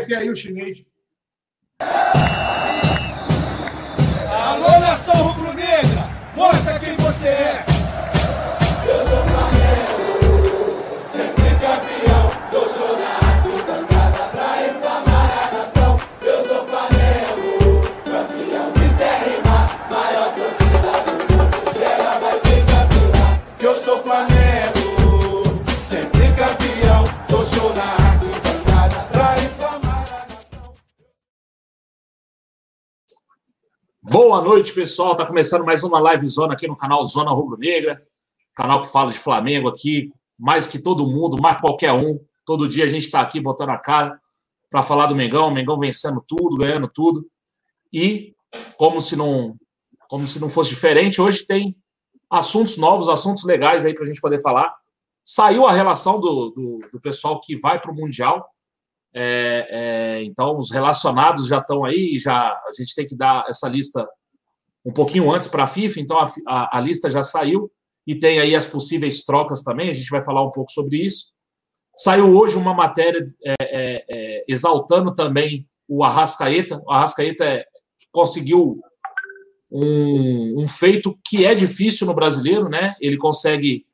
aparecer aí o chinês. Alô, nação Boa noite, pessoal. Tá começando mais uma live zona aqui no canal Zona Rubro Negra, canal que fala de Flamengo aqui, mais que todo mundo, mais qualquer um. Todo dia a gente está aqui botando a cara para falar do Mengão, o Mengão vencendo tudo, ganhando tudo. E como se não, como se não fosse diferente, hoje tem assuntos novos, assuntos legais aí para a gente poder falar. Saiu a relação do, do, do pessoal que vai para o Mundial. É, é, então, os relacionados já estão aí, já a gente tem que dar essa lista um pouquinho antes para a FIFA, então a, a, a, lista já saiu e tem aí as possíveis trocas também, a gente vai falar um pouco sobre isso. Saiu hoje uma matéria é, exaltando também o Arrascaeta. O Arrascaeta conseguiu um, um, feito que é difícil no brasileiro, né? Ele consegue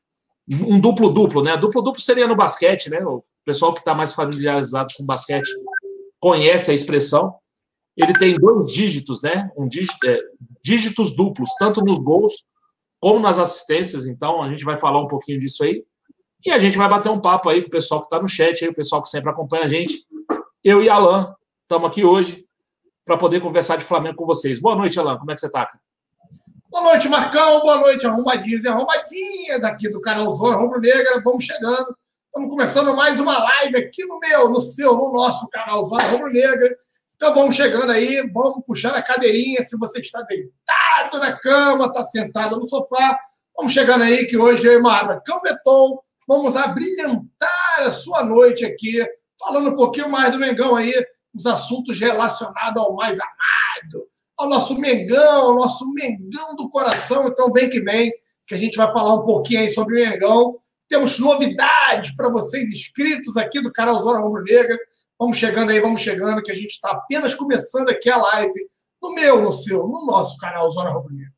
um duplo-duplo, né? Duplo-duplo seria no basquete, né? Pessoal que está mais familiarizado com basquete conhece a expressão. Ele tem dois dígitos, né? Um dígito, é, dígitos duplos, tanto nos gols como nas assistências. Então, a gente vai falar um pouquinho disso aí. E a gente vai bater um papo aí com o pessoal que está no chat, aí, o pessoal que sempre acompanha a gente. Eu e Alan estamos aqui hoje para poder conversar de Flamengo com vocês. Boa noite, Alan. Como é que você está? Boa noite, Marcão. Boa noite, arrumadinhos e arrumadinhas daqui do canal Zona Rubro Negra. Vamos chegando. Estamos começando mais uma live aqui no meu, no seu, no nosso canal Zona Rubro Negra. Então vamos chegando aí, vamos puxar a cadeirinha. Se você está deitado na cama, está sentado no sofá, vamos chegando aí que hoje eu e Marcão Beton vamos abrilhantar a sua noite aqui, falando um pouquinho mais do Mengão aí, os assuntos relacionados ao mais amado, ao nosso Mengão, ao nosso Mengão do coração. Então vem que vem, que a gente vai falar um pouquinho aí sobre o Mengão. Temos novidades para vocês inscritos aqui do canal Zona Rubro Negra. Vamos chegando aí, vamos chegando, que a gente está apenas começando aqui a live no meu, no seu, no nosso canal Zona Rubro Negra.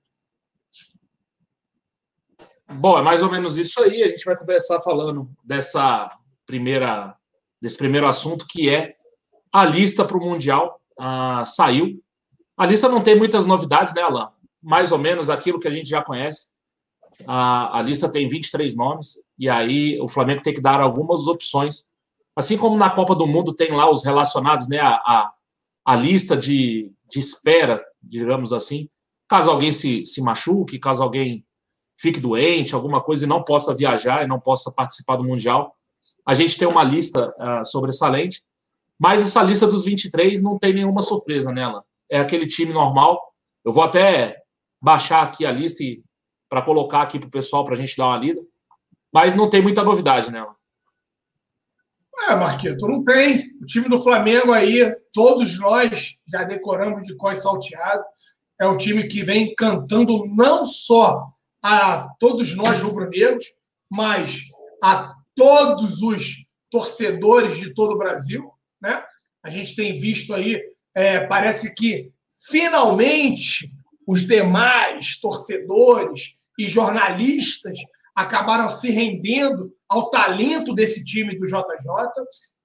Bom, é mais ou menos isso aí. A gente vai começar falando dessa primeira, desse primeiro assunto, que é a lista para o Mundial. Uh, saiu. A lista não tem muitas novidades, né, Alain? Mais ou menos aquilo que a gente já conhece. Uh, a lista tem 23 nomes, e aí o Flamengo tem que dar algumas opções. Assim como na Copa do Mundo tem lá os relacionados, né, a, a, a lista de, de espera, digamos assim, caso alguém se, se machuque, caso alguém fique doente, alguma coisa e não possa viajar e não possa participar do Mundial. A gente tem uma lista uh, sobressalente, mas essa lista dos 23 não tem nenhuma surpresa nela. É aquele time normal. Eu vou até baixar aqui a lista para colocar aqui para o pessoal para a gente dar uma lida. Mas não tem muita novidade nela. É, Marquito, não tem. O time do Flamengo aí, todos nós já decoramos de cós salteado. É um time que vem cantando não só a todos nós rubro-negros, mas a todos os torcedores de todo o Brasil. Né? A gente tem visto aí, é, parece que finalmente os demais torcedores e jornalistas acabaram se rendendo ao talento desse time do JJ.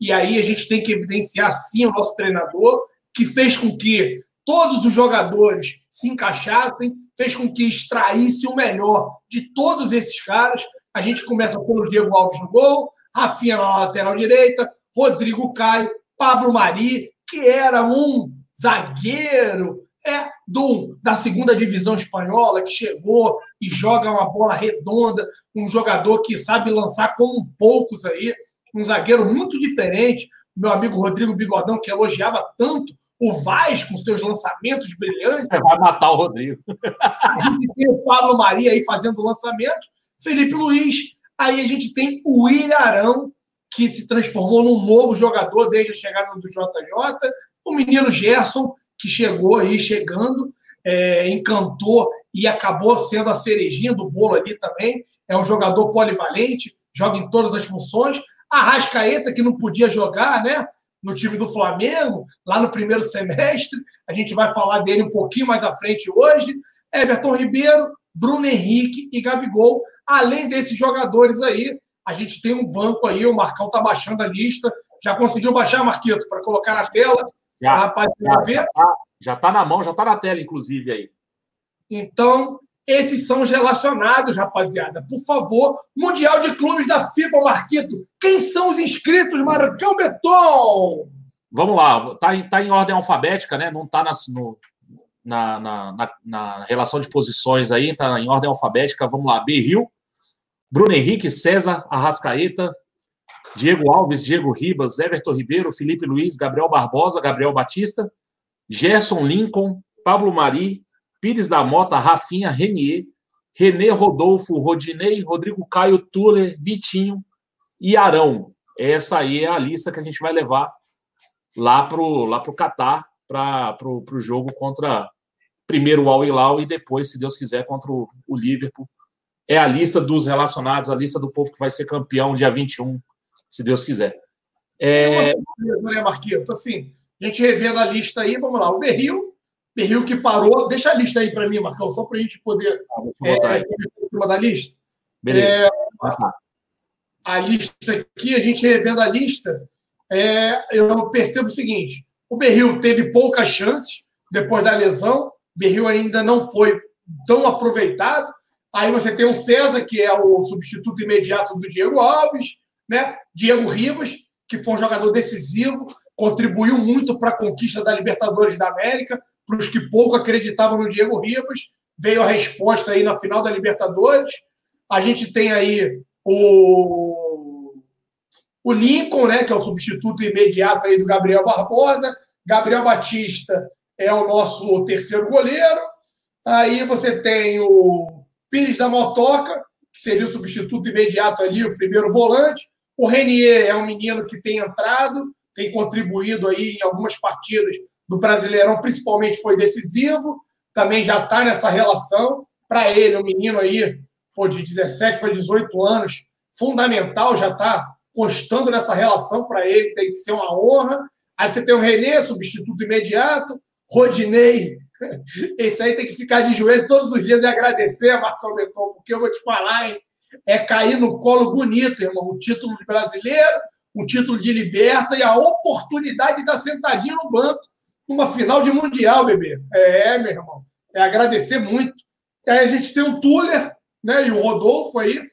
E aí a gente tem que evidenciar, sim, o nosso treinador, que fez com que todos os jogadores se encaixassem, fez com que extraísse o melhor de todos esses caras. A gente começa pelo Diego Alves no gol, Rafinha na lateral direita, Rodrigo Caio, Pablo Mari, que era um zagueiro é do da segunda divisão espanhola que chegou e joga uma bola redonda, um jogador que sabe lançar como poucos aí, um zagueiro muito diferente. Meu amigo Rodrigo Bigodão que elogiava tanto o Vaz com seus lançamentos brilhantes. Vai matar o Rodrigo. A gente tem o Pablo Maria aí fazendo lançamento, Felipe Luiz. Aí a gente tem o Ilharão, que se transformou num novo jogador desde a chegada do JJ. O menino Gerson, que chegou aí, chegando, é, encantou e acabou sendo a cerejinha do bolo ali também. É um jogador polivalente, joga em todas as funções. A Rascaeta, que não podia jogar, né? no time do Flamengo, lá no primeiro semestre. A gente vai falar dele um pouquinho mais à frente hoje. Everton Ribeiro, Bruno Henrique e Gabigol. Além desses jogadores aí, a gente tem um banco aí, o Marcão tá baixando a lista. Já conseguiu baixar, Marquito, para colocar na tela? Já, rapaz, já, já, tá, já tá na mão, já tá na tela, inclusive, aí. Então, esses são os relacionados, rapaziada. Por favor, Mundial de Clubes da FIFA, Marquito. Quem são os inscritos, Marcão Beton? Vamos lá, tá em, tá em ordem alfabética, né? Não tá nas, no, na, na, na, na, relação de posições aí, tá em ordem alfabética. Vamos lá, Berril, Bruno Henrique, César, Arrascaeta, Diego Alves, Diego Ribas, Everton Ribeiro, Felipe Luiz, Gabriel Barbosa, Gabriel Batista, Gerson Lincoln, Pablo Mari, Pires da Mota, Rafinha, Renier, Renê Rodolfo, Rodinei, Rodrigo Caio, Tuller, Vitinho e Arão. Essa aí é a lista que a gente vai levar lá para o lá pro Catar, para o jogo contra primeiro o Al Hilal e depois, se Deus quiser, contra o, o Liverpool. É a lista dos relacionados, a lista do povo que vai ser campeão dia 21, se Deus quiser. É... Né, Marquinhos? Assim, a gente revendo a lista aí, vamos lá. O Berril Berril que parou. Deixa a lista aí para mim, Marcão, só para a gente poder ah, é, em cima da lista. Beleza. É, a lista aqui, a gente revendo a lista, é, eu percebo o seguinte: o Berril teve poucas chances depois da lesão, o Berril ainda não foi tão aproveitado. Aí você tem o César, que é o substituto imediato do Diego Alves, né? Diego Ribas, que foi um jogador decisivo, contribuiu muito para a conquista da Libertadores da América, para os que pouco acreditavam no Diego Ribas. Veio a resposta aí na final da Libertadores. A gente tem aí o, o Lincoln, né, que é o substituto imediato aí do Gabriel Barbosa. Gabriel Batista é o nosso terceiro goleiro. Aí você tem o Pires da Motoca, que seria o substituto imediato ali, o primeiro volante. O Renier é um menino que tem entrado, tem contribuído aí em algumas partidas do Brasileirão, principalmente, foi decisivo. Também já está nessa relação. Para ele, um menino aí, pô, de 17 para 18 anos, fundamental, já está constando nessa relação para ele, tem que ser uma honra. Aí você tem o Renê, substituto imediato, Rodinei, esse aí tem que ficar de joelho todos os dias e agradecer a Marcão Beton, porque eu vou te falar, hein? É cair no colo bonito, irmão. Um título de brasileiro, um título de liberta e a oportunidade de estar sentadinho no banco numa final de Mundial, bebê. É, meu irmão. É agradecer muito. E aí a gente tem o Tuller, né? E o Rodolfo aí,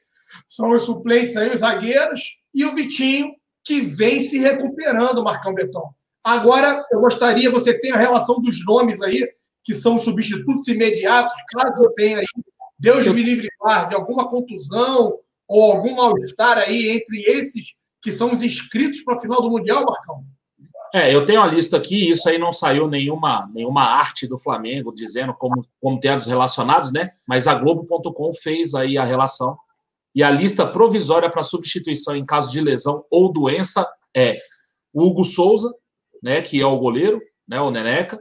são os suplentes aí, os zagueiros, e o Vitinho, que vem se recuperando, Marcão Beton. Agora, eu gostaria, você tem a relação dos nomes aí, que são substitutos imediatos, caso eu tenha aí, Deus me livre de alguma contusão ou algum mal-estar aí entre esses que são os inscritos para a final do Mundial, Marcão? É, eu tenho a lista aqui, isso aí não saiu nenhuma, nenhuma arte do Flamengo dizendo como, como tem os relacionados, né? Mas a Globo.com fez aí a relação. E a lista provisória para substituição em caso de lesão ou doença é o Hugo Souza, né, que é o goleiro, né, o Neneca,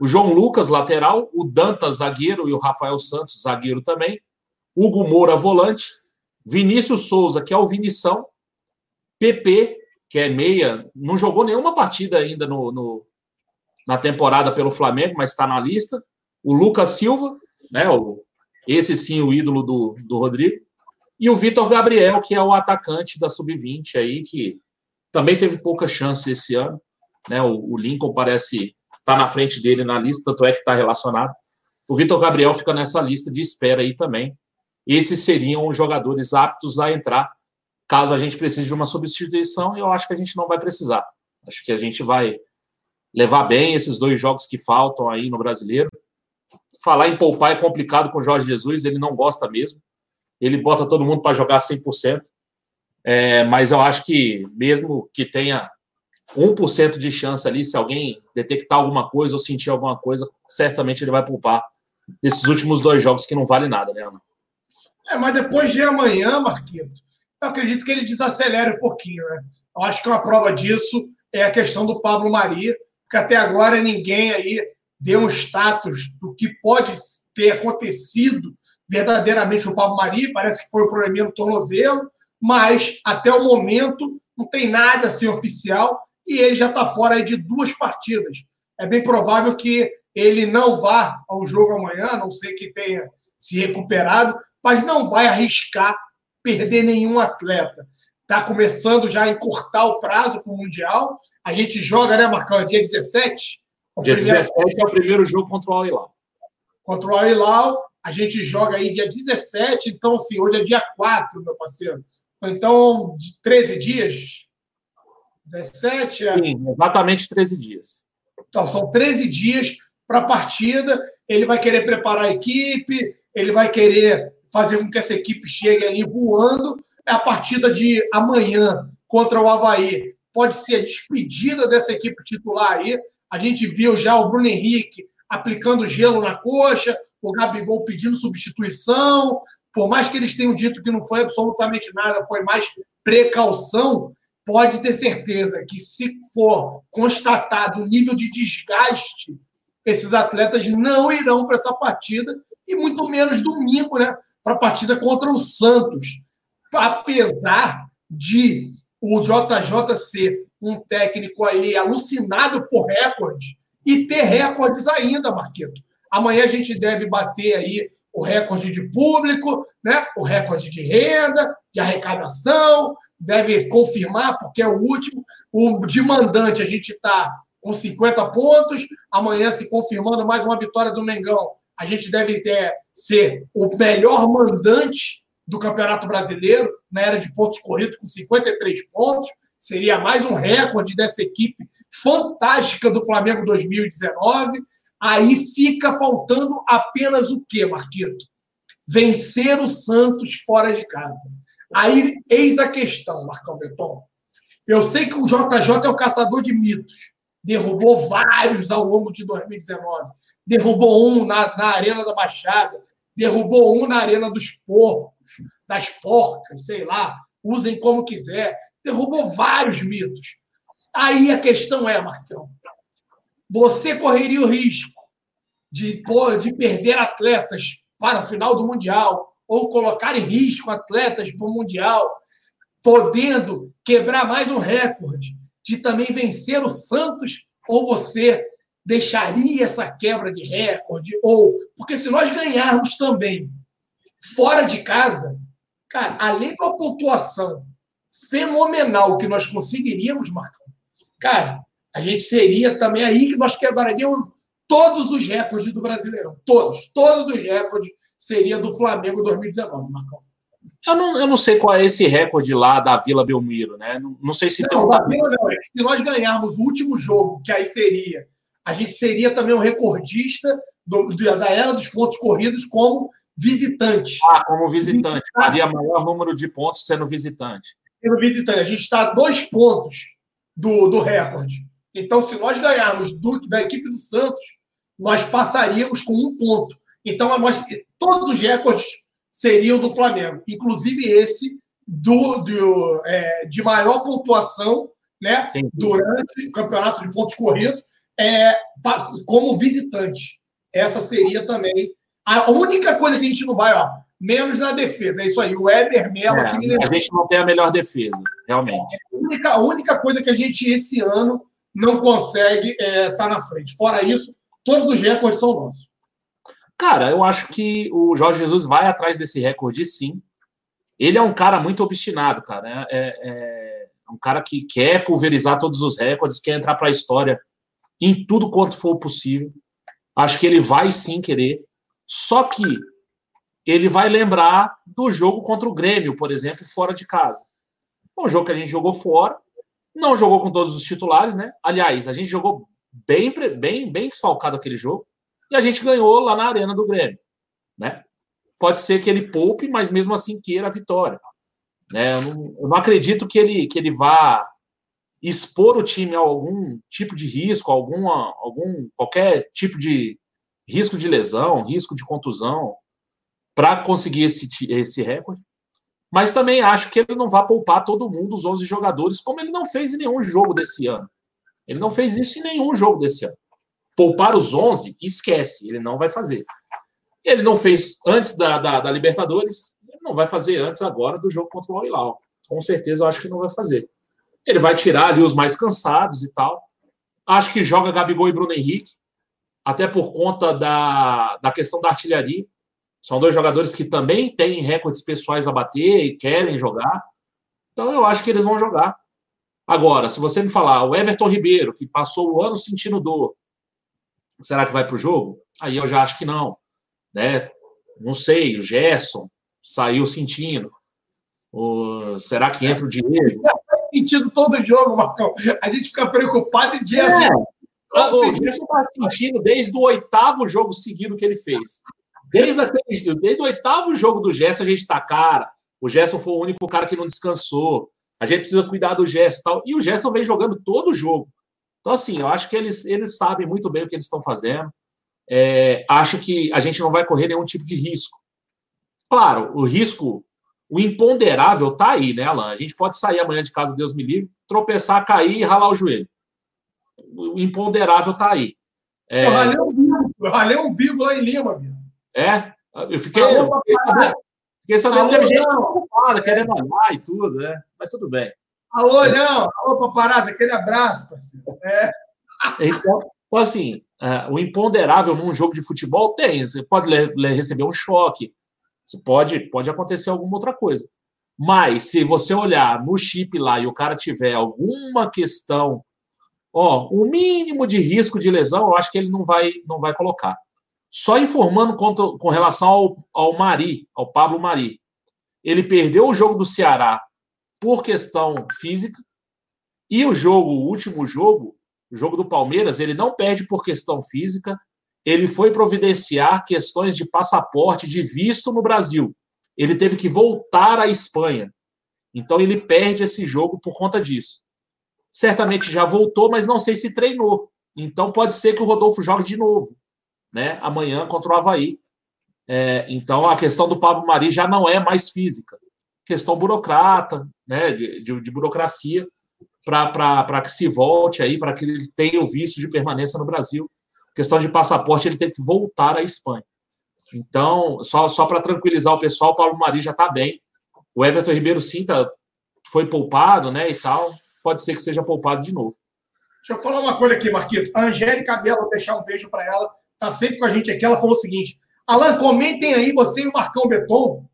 o João Lucas, lateral, o Dantas, zagueiro, e o Rafael Santos, zagueiro também, Hugo Moura, volante, Vinícius Souza, que é o Vinição, PP, que é meia, não jogou nenhuma partida ainda no, no na temporada pelo Flamengo, mas está na lista. O Lucas Silva, né, o, esse sim, o ídolo do, do Rodrigo. E o Vitor Gabriel, que é o atacante da Sub-20 aí, que também teve pouca chance esse ano. Né, o, o Lincoln parece estar tá na frente dele na lista, tanto é que está relacionado. O Vitor Gabriel fica nessa lista de espera aí também. Esses seriam os jogadores aptos a entrar caso a gente precise de uma substituição, eu acho que a gente não vai precisar. Acho que a gente vai levar bem esses dois jogos que faltam aí no brasileiro. Falar em poupar é complicado com o Jorge Jesus, ele não gosta mesmo. Ele bota todo mundo para jogar 100%. É, mas eu acho que, mesmo que tenha 1% de chance ali, se alguém detectar alguma coisa ou sentir alguma coisa, certamente ele vai poupar nesses últimos dois jogos que não vale nada, né, Ana? É, mas depois de amanhã, Marquinhos, eu acredito que ele desacelere um pouquinho. Né? Eu acho que uma prova disso é a questão do Pablo Maria, porque até agora ninguém aí deu um status do que pode ter acontecido verdadeiramente no Pablo Maria. Parece que foi um probleminha no tornozelo, mas até o momento não tem nada assim oficial. E ele já está fora de duas partidas. É bem provável que ele não vá ao jogo amanhã, não sei que tenha se recuperado, mas não vai arriscar perder nenhum atleta. Está começando já a encurtar o prazo para o Mundial. A gente joga, né, Marcão? Dia 17? Dia 17 é o primeiro jogo contra o Al-Hilal. Contra o Al-Hilal, a gente joga aí dia 17, então, assim, hoje é dia 4, meu parceiro. Então, de 13 dias? 17? É... Sim, exatamente 13 dias. Então, são 13 dias para a partida. Ele vai querer preparar a equipe, ele vai querer fazer com que essa equipe chegue ali voando. É a partida de amanhã contra o Havaí pode ser a despedida dessa equipe titular aí. A gente viu já o Bruno Henrique aplicando gelo na coxa, o Gabigol pedindo substituição. Por mais que eles tenham dito que não foi absolutamente nada, foi mais precaução, pode ter certeza que se for constatado o nível de desgaste, esses atletas não irão para essa partida e muito menos domingo, né, para a partida contra o Santos. Apesar de o JJ ser um técnico ali alucinado por recorde e ter recordes ainda, Marquito. Amanhã a gente deve bater aí o recorde de público, né? o recorde de renda, de arrecadação, deve confirmar, porque é o último. O de mandante, a gente está com 50 pontos. Amanhã, se confirmando mais uma vitória do Mengão, a gente deve ter, ser o melhor mandante do Campeonato Brasileiro, na era de pontos corridos, com 53 pontos. Seria mais um recorde dessa equipe fantástica do Flamengo 2019. Aí fica faltando apenas o quê, Marquito? Vencer o Santos fora de casa. Aí, eis a questão, Marcão Beton. Eu sei que o JJ é o caçador de mitos. Derrubou vários ao longo de 2019. Derrubou um na, na Arena da Baixada derrubou um na Arena dos Porcos, das Porcas, sei lá, usem como quiser. Derrubou vários mitos. Aí a questão é, Marcão, você correria o risco de, de perder atletas para o final do Mundial ou colocar em risco atletas para o Mundial, podendo quebrar mais um recorde de também vencer o Santos, ou você deixaria essa quebra de recorde? Ou. Porque se nós ganharmos também fora de casa, cara, além da pontuação fenomenal que nós conseguiríamos, Marcão, cara, a gente seria também aí que nós quebraríamos todos os recordes do Brasileirão. Todos, todos os recordes seria do Flamengo 2019, Marcão. Eu não, eu não sei qual é esse recorde lá da Vila Belmiro, né? Não, não sei se não, tem um. Vila, não, é se nós ganharmos o último jogo, que aí seria a gente seria também um recordista do, da era dos pontos corridos como visitante. Ah, como visitante. Haria maior número de pontos sendo visitante. Sendo visitante. A gente está a dois pontos do, do recorde. Então, se nós ganharmos do, da equipe do Santos, nós passaríamos com um ponto. Então, nós, todos os recordes seriam do Flamengo, inclusive esse do, do é, de maior pontuação né, durante o campeonato de pontos corridos é, como visitante. Essa seria também a única coisa que a gente não vai, ó, menos na defesa. É isso aí, o Weber Melo é, me A gente não tem a melhor defesa, realmente. É a única, a única coisa que a gente, esse ano, não consegue estar é, tá na frente. Fora isso, todos os recordes são nossos. Cara, eu acho que o Jorge Jesus vai atrás desse recorde, sim. Ele é um cara muito obstinado, cara. É, é, é um cara que quer pulverizar todos os recordes, quer entrar para a história em tudo quanto for possível. Acho que ele vai sim querer. Só que ele vai lembrar do jogo contra o Grêmio, por exemplo, fora de casa. Um jogo que a gente jogou fora, não jogou com todos os titulares, né? Aliás, a gente jogou bem, bem, bem desfalcado aquele jogo e a gente ganhou lá na arena do Grêmio, né? Pode ser que ele poupe, mas mesmo assim queira a vitória. Né? Eu, não, eu não acredito que ele, que ele vá expor o time a algum tipo de risco, alguma, algum qualquer tipo de risco de lesão, risco de contusão, para conseguir esse, esse recorde. Mas também acho que ele não vai poupar todo mundo, os 11 jogadores, como ele não fez em nenhum jogo desse ano. Ele não fez isso em nenhum jogo desse ano. Poupar os 11, esquece, ele não vai fazer. Ele não fez antes da, da, da Libertadores, ele não vai fazer antes agora do jogo contra o Al Hilal. Com certeza eu acho que não vai fazer. Ele vai tirar ali os mais cansados e tal. Acho que joga Gabigol e Bruno Henrique, até por conta da, da questão da artilharia. São dois jogadores que também têm recordes pessoais a bater e querem jogar. Então eu acho que eles vão jogar. Agora, se você me falar, o Everton Ribeiro, que passou o ano sentindo dor, será que vai para o jogo? Aí eu já acho que não. Né? Não sei, o Gerson saiu sentindo. O, será que entra o Diego? Faz sentido todo jogo, Marcão. A gente fica preocupado e dia. É. O Gerson está sentindo desde o oitavo jogo seguido que ele fez. Desde, aquele, desde o oitavo jogo do Gerson, a gente está, cara. O Gerson foi o único cara que não descansou a gente precisa cuidar do Gerson e tal. E o Gerson vem jogando todo o jogo. Então, assim, eu acho que eles, eles sabem muito bem o que eles estão fazendo. É, acho que a gente não vai correr nenhum tipo de risco. Claro, o risco, o imponderável tá aí, né, Alan? A gente pode sair amanhã de casa, Deus me livre, tropeçar, cair e ralar o joelho. O imponderável tá aí. É... Eu ralei um bico, eu ralei bico lá em Lima, meu. É? Eu fiquei, eu fiquei sabendo, fiquei sabendo que a gente preocupada, querendo olhar e tudo, né? Mas tudo bem. Alô, não! Alô, paparazzi, aquele abraço, parceiro. É. Então, assim, uh, o imponderável num jogo de futebol tem. Você pode receber um choque, você pode, pode acontecer alguma outra coisa. Mas se você olhar no chip lá e o cara tiver alguma questão, ó, o mínimo de risco de lesão, eu acho que ele não vai, não vai colocar. Só informando com, com relação ao, ao Mari, ao Pablo Mari. Ele perdeu o jogo do Ceará por questão física. E o jogo, o último jogo, o jogo do Palmeiras, ele não perde por questão física. Ele foi providenciar questões de passaporte, de visto no Brasil. Ele teve que voltar à Espanha. Então ele perde esse jogo por conta disso. Certamente já voltou, mas não sei se treinou. Então pode ser que o Rodolfo jogue de novo, né? Amanhã contra o Havaí. É, então a questão do Pablo Mari já não é mais física questão burocrata, né, de, de, de burocracia, para que se volte aí, para que ele tenha o visto de permanência no Brasil. Questão de passaporte, ele tem que voltar à Espanha. Então, só, só para tranquilizar o pessoal, o Paulo Mari já está bem. O Everton Ribeiro, sim, tá, foi poupado, né, e tal. Pode ser que seja poupado de novo. Deixa eu falar uma coisa aqui, Marquito. A Angélica Bela, deixar um beijo para ela, tá sempre com a gente aqui. Ela falou o seguinte: Alan, comentem aí, você e o Marcão Beton,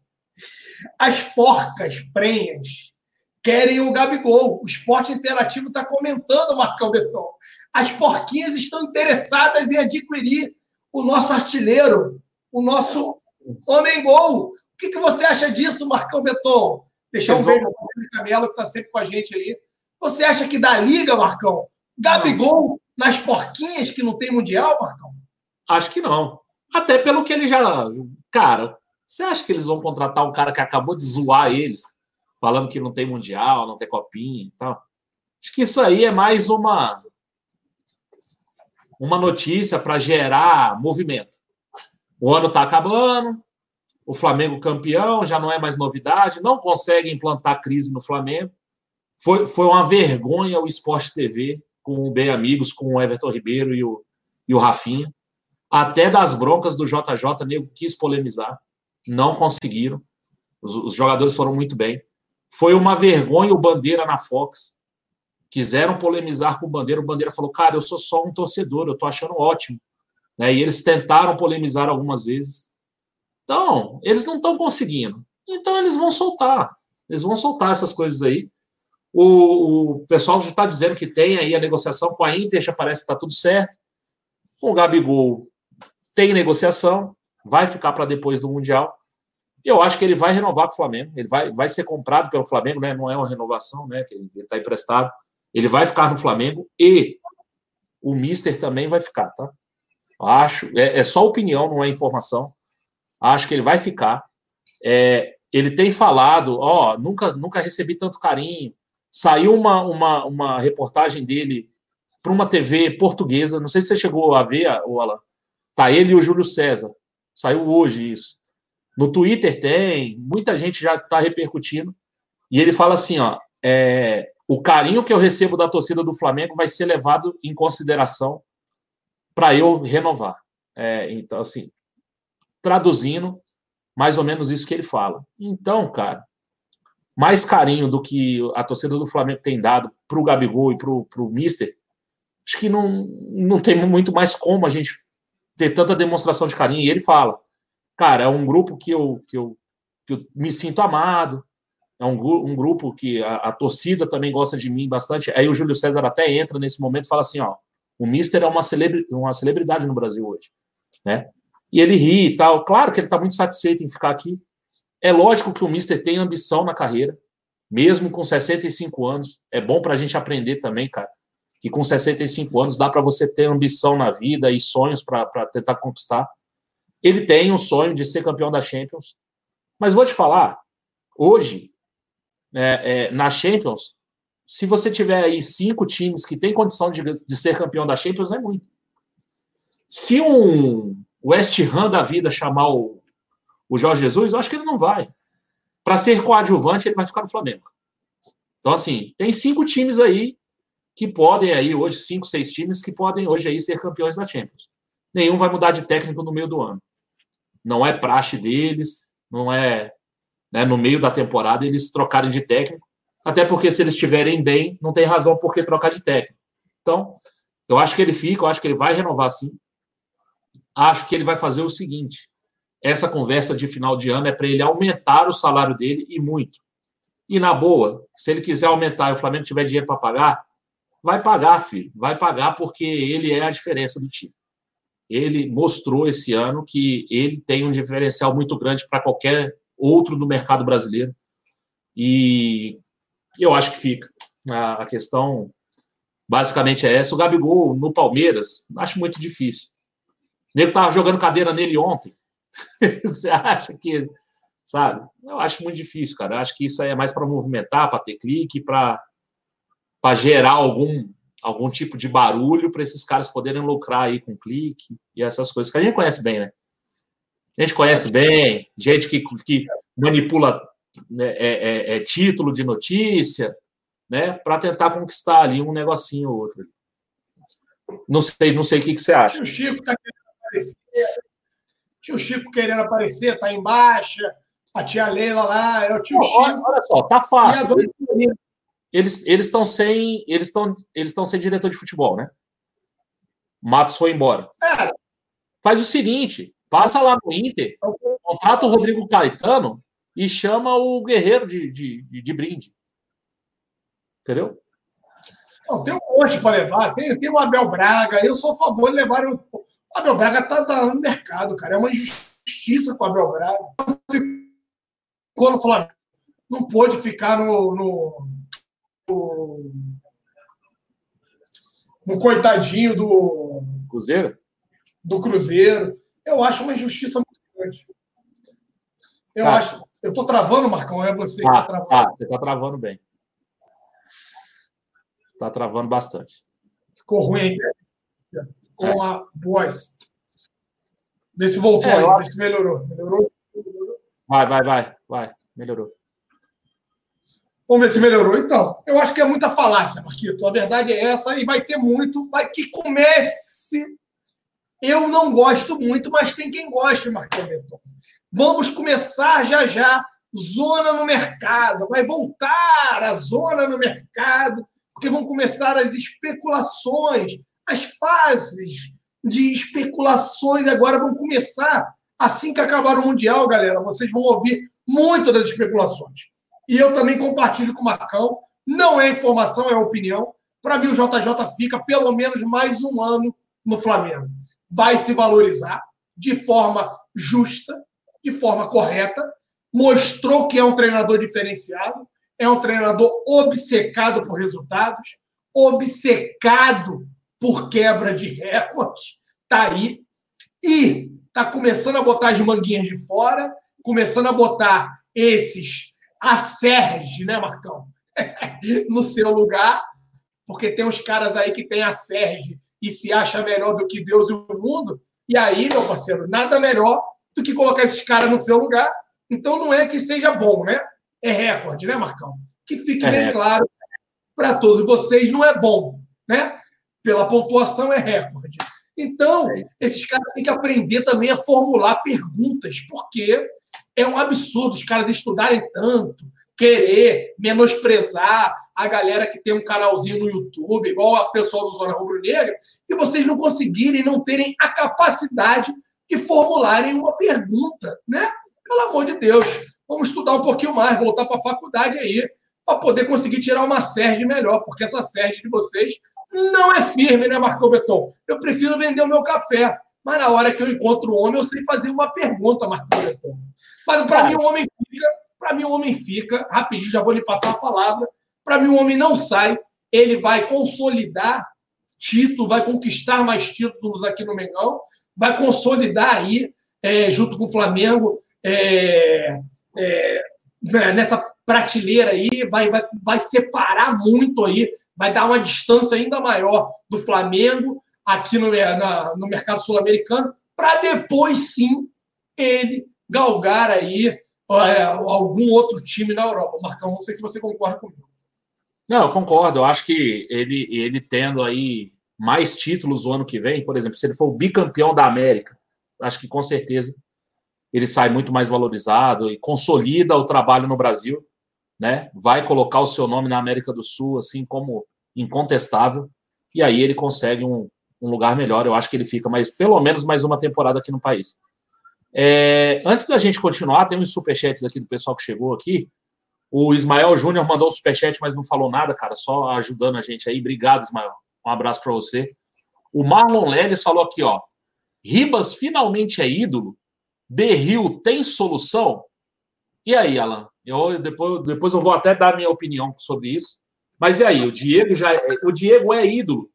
as porcas prenhas querem o Gabigol. O esporte interativo está comentando, Marcão Beton. As porquinhas estão interessadas em adquirir o nosso artilheiro, o nosso homem-gol. O que, que você acha disso, Marcão Beton? Deixar um beijo para o Camelo, que está sempre com a gente aí. Você acha que dá liga, Marcão? Gabigol nas porquinhas que não tem Mundial, Marcão? Acho que não. Até pelo que ele já. Cara, você acha que eles vão contratar um cara que acabou de zoar eles, falando que não tem mundial, não tem copinha e tal? Acho que isso aí é mais uma uma notícia para gerar movimento. O ano está acabando, o Flamengo campeão já não é mais novidade, não consegue implantar crise no Flamengo. Foi, foi uma vergonha o Esporte TV com o Bem Amigos, com o Everton Ribeiro e o, e o Rafinha. Até das broncas do JJ, nego quis polemizar não conseguiram. Os, os, jogadores foram muito bem. Foi uma vergonha o Bandeira na Fox. Quiseram polemizar com o Bandeira. O Bandeira falou: Cara, eu sou só um torcedor, eu tô achando ótimo. Né? E eles tentaram polemizar algumas vezes. Então, eles não estão conseguindo. Então, eles vão soltar. Eles vão soltar essas coisas aí. O, o pessoal já está dizendo que tem aí a negociação com a Inter, já parece que está tudo certo. Com o Gabigol tem negociação vai ficar para depois do Mundial. Eu acho que ele vai renovar com o Flamengo, ele vai, vai ser comprado pelo Flamengo, né? não é uma renovação, né? ele está emprestado. Ele vai ficar no Flamengo e o Mister também vai ficar, tá? Acho, é, é só opinião, não é informação. Acho que ele vai ficar. É, ele tem falado, ó, nunca, nunca recebi tanto carinho. Saiu uma, uma, uma reportagem dele para uma TV portuguesa, não sei se você chegou a ver, o Alan. Tá ele e o Júlio César. Saiu hoje isso. No Twitter tem, muita gente já está repercutindo. E ele fala assim: ó, é, o carinho que eu recebo da torcida do Flamengo vai ser levado em consideração para eu renovar. É, então, assim, traduzindo, mais ou menos isso que ele fala. Então, cara, mais carinho do que a torcida do Flamengo tem dado para o Gabigol e para o Mister, acho que não, não tem muito mais como a gente ter tanta demonstração de carinho. E ele fala, cara, é um grupo que eu, que eu, que eu me sinto amado, é um, um grupo que a, a, torcida também gosta de mim bastante. Aí o Júlio César até entra nesse momento e fala assim, ó, o Mister é uma, celebri uma celebridade no Brasil hoje, né? E ele ri e tal. Claro que ele está muito satisfeito em ficar aqui. É lógico que o Mister tem ambição na carreira, mesmo com 65 anos. É bom para a gente aprender também, cara, que com 65 anos dá para você ter ambição na vida e sonhos para tentar conquistar. Ele tem um sonho de ser campeão da Champions. Mas vou te falar, hoje, é, é, na Champions, se você tiver aí cinco times que têm condição de, de ser campeão da Champions, é muito. Se um West Ham da vida chamar o, o Jorge Jesus, eu acho que ele não vai. Para ser coadjuvante, ele vai ficar no Flamengo. Então, assim, tem cinco times aí que podem aí, hoje, cinco, seis times que podem hoje aí ser campeões da Champions. Nenhum vai mudar de técnico no meio do ano. Não é praxe deles, não é né, no meio da temporada eles trocarem de técnico, até porque se eles estiverem bem, não tem razão por que trocar de técnico. Então, eu acho que ele fica, eu acho que ele vai renovar sim. Acho que ele vai fazer o seguinte: essa conversa de final de ano é para ele aumentar o salário dele e muito. E na boa, se ele quiser aumentar e o Flamengo tiver dinheiro para pagar, vai pagar, filho. Vai pagar porque ele é a diferença do time. Ele mostrou esse ano que ele tem um diferencial muito grande para qualquer outro do mercado brasileiro. E eu acho que fica. A questão basicamente é essa. O Gabigol no Palmeiras, acho muito difícil. O nego estava jogando cadeira nele ontem. Você acha que. Sabe? Eu acho muito difícil, cara. Eu acho que isso aí é mais para movimentar, para ter clique, para para gerar algum, algum tipo de barulho para esses caras poderem lucrar aí com clique e essas coisas que a gente conhece bem, né? A gente conhece bem, gente que, que manipula né, é, é, é título de notícia, né, para tentar conquistar ali um negocinho ou outro. Não sei, não sei o que, que você acha. O Chico está querendo aparecer. Tio Chico querendo aparecer, tá em baixa. A tia Leila lá, é o tio Chico. Olha só, tá fácil eles eles estão sem eles estão eles estão sem diretor de futebol, né? Matos foi embora. É. Faz o seguinte, passa lá no Inter, contrata o Rodrigo Caetano e chama o Guerreiro de, de, de, de brinde. Entendeu? Não, tem um monte para levar. Tem, tem o Abel Braga. Eu sou a favor de levar o. O Abel Braga tá, tá no mercado, cara. É uma injustiça com o Abel Braga. Quando falar não pôde ficar no, no, no, no coitadinho do Cruzeiro? Do Cruzeiro. Eu acho uma injustiça muito grande. Eu tá. acho. Eu estou travando, Marcão, é você que está ah, travando. Ah, você está travando bem. Está travando bastante. Ficou ruim com é. a voz. Vê se voltou é, aí, vê se melhorou. Melhorou? Vai, vai, vai, vai. Melhorou. Vamos ver se melhorou. Então, eu acho que é muita falácia, Marquito. A verdade é essa e vai ter muito. Vai que comece. Eu não gosto muito, mas tem quem goste, Marquito. Vamos começar já já. Zona no mercado. Vai voltar a zona no mercado, porque vão começar as especulações, as fases de especulações agora vão começar. Assim que acabar o Mundial, galera, vocês vão ouvir muito das especulações. E eu também compartilho com o Marcão. Não é informação, é opinião. Para mim, o JJ fica pelo menos mais um ano no Flamengo. Vai se valorizar de forma justa, de forma correta. Mostrou que é um treinador diferenciado, é um treinador obcecado por resultados, obcecado por quebra de recordes. Está aí. E está começando a botar as manguinhas de fora, começando a botar esses a Serge, né, Marcão? no seu lugar, porque tem uns caras aí que tem a Serge e se acha melhor do que Deus e o mundo. E aí, meu parceiro, nada melhor do que colocar esses caras no seu lugar. Então não é que seja bom, né? É recorde, né, Marcão? Que fique é bem claro para todos vocês, não é bom, né? Pela pontuação é recorde. Então, é esses caras têm que aprender também a formular perguntas, porque é um absurdo os caras estudarem tanto, querer menosprezar a galera que tem um canalzinho no YouTube, igual a pessoal do Zona Rubro Negra, e vocês não conseguirem, não terem a capacidade de formularem uma pergunta, né? Pelo amor de Deus, vamos estudar um pouquinho mais, voltar para a faculdade aí, para poder conseguir tirar uma Sérgio melhor, porque essa Sérgio de vocês não é firme, né, Marcão Beton? Eu prefiro vender o meu café, mas na hora que eu encontro o homem, eu sei fazer uma pergunta, Beton. Mas para mim o homem fica, para mim o homem fica, rapidinho, já vou lhe passar a palavra, para mim o homem não sai, ele vai consolidar título, vai conquistar mais títulos aqui no Mengão, vai consolidar aí, é, junto com o Flamengo, é, é, né, nessa prateleira aí, vai, vai, vai separar muito aí, vai dar uma distância ainda maior do Flamengo aqui no, na, no mercado sul-americano, para depois sim ele galgar aí é, algum outro time na Europa. Marcão, não sei se você concorda comigo. Não, eu concordo. Eu acho que ele, ele tendo aí mais títulos o ano que vem, por exemplo, se ele for o bicampeão da América, acho que com certeza ele sai muito mais valorizado e consolida o trabalho no Brasil, né? Vai colocar o seu nome na América do Sul, assim como incontestável, e aí ele consegue um, um lugar melhor. Eu acho que ele fica mais, pelo menos mais uma temporada aqui no país. É, antes da gente continuar, tem uns superchats aqui do pessoal que chegou aqui. O Ismael Júnior mandou um superchat, mas não falou nada, cara, só ajudando a gente aí. Obrigado, Ismael. Um abraço para você. O Marlon Leles falou aqui, ó. Ribas finalmente é ídolo? Berril tem solução? E aí, Alan? Eu, depois, depois eu vou até dar minha opinião sobre isso. Mas e aí, o Diego já é, o Diego é ídolo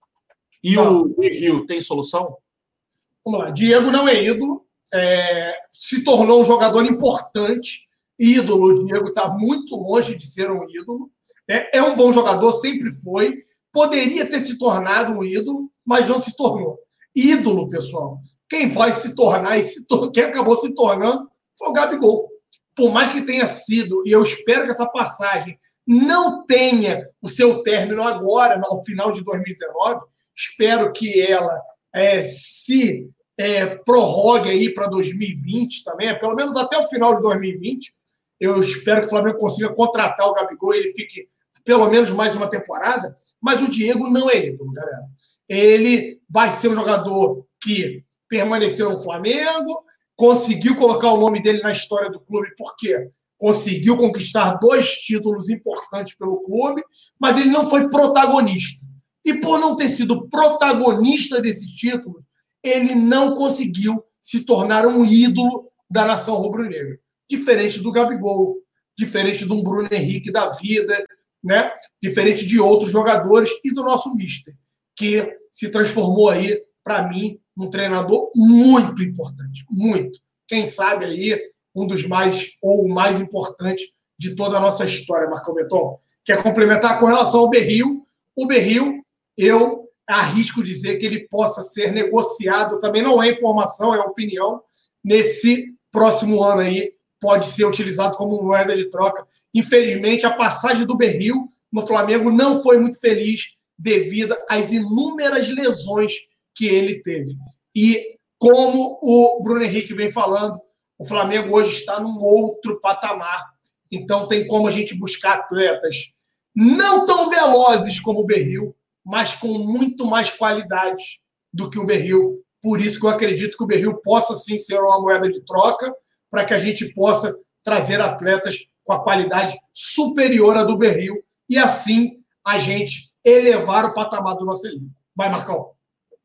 e não. o Berril tem solução? Vamos lá, Diego não é ídolo, é, se tornou um jogador importante, ídolo. O Diego está muito longe de ser um ídolo. É, é um bom jogador, sempre foi. Poderia ter se tornado um ídolo, mas não se tornou. Ídolo, pessoal. Quem vai se tornar e se tor quem acabou se tornando foi o Gabigol. Por mais que tenha sido, e eu espero que essa passagem não tenha o seu término agora, no final de 2019, espero que ela é, se é, prorrogue aí para 2020 também, pelo menos até o final de 2020. Eu espero que o Flamengo consiga contratar o Gabigol e ele fique pelo menos mais uma temporada. Mas o Diego não é ídolo, galera. Ele vai ser um jogador que permaneceu no Flamengo, conseguiu colocar o nome dele na história do clube, porque conseguiu conquistar dois títulos importantes pelo clube, mas ele não foi protagonista. E por não ter sido protagonista desse título, ele não conseguiu se tornar um ídolo da nação rubro-negra. Diferente do Gabigol, diferente do Bruno Henrique da vida, né? diferente de outros jogadores e do nosso mister, que se transformou aí, para mim, num treinador muito importante. Muito. Quem sabe aí, um dos mais, ou mais importante de toda a nossa história, Marcão Beton. Quer complementar com relação ao Berril? O Berril, eu arrisco dizer que ele possa ser negociado, também não é informação, é opinião, nesse próximo ano aí, pode ser utilizado como moeda de troca. Infelizmente, a passagem do Berril no Flamengo não foi muito feliz devido às inúmeras lesões que ele teve. E como o Bruno Henrique vem falando, o Flamengo hoje está num outro patamar. Então tem como a gente buscar atletas não tão velozes como o Berril, mas com muito mais qualidade do que o Berril. Por isso que eu acredito que o Berril possa sim ser uma moeda de troca para que a gente possa trazer atletas com a qualidade superior à do Berril e assim a gente elevar o patamar do nosso elenco. Vai, Marcão.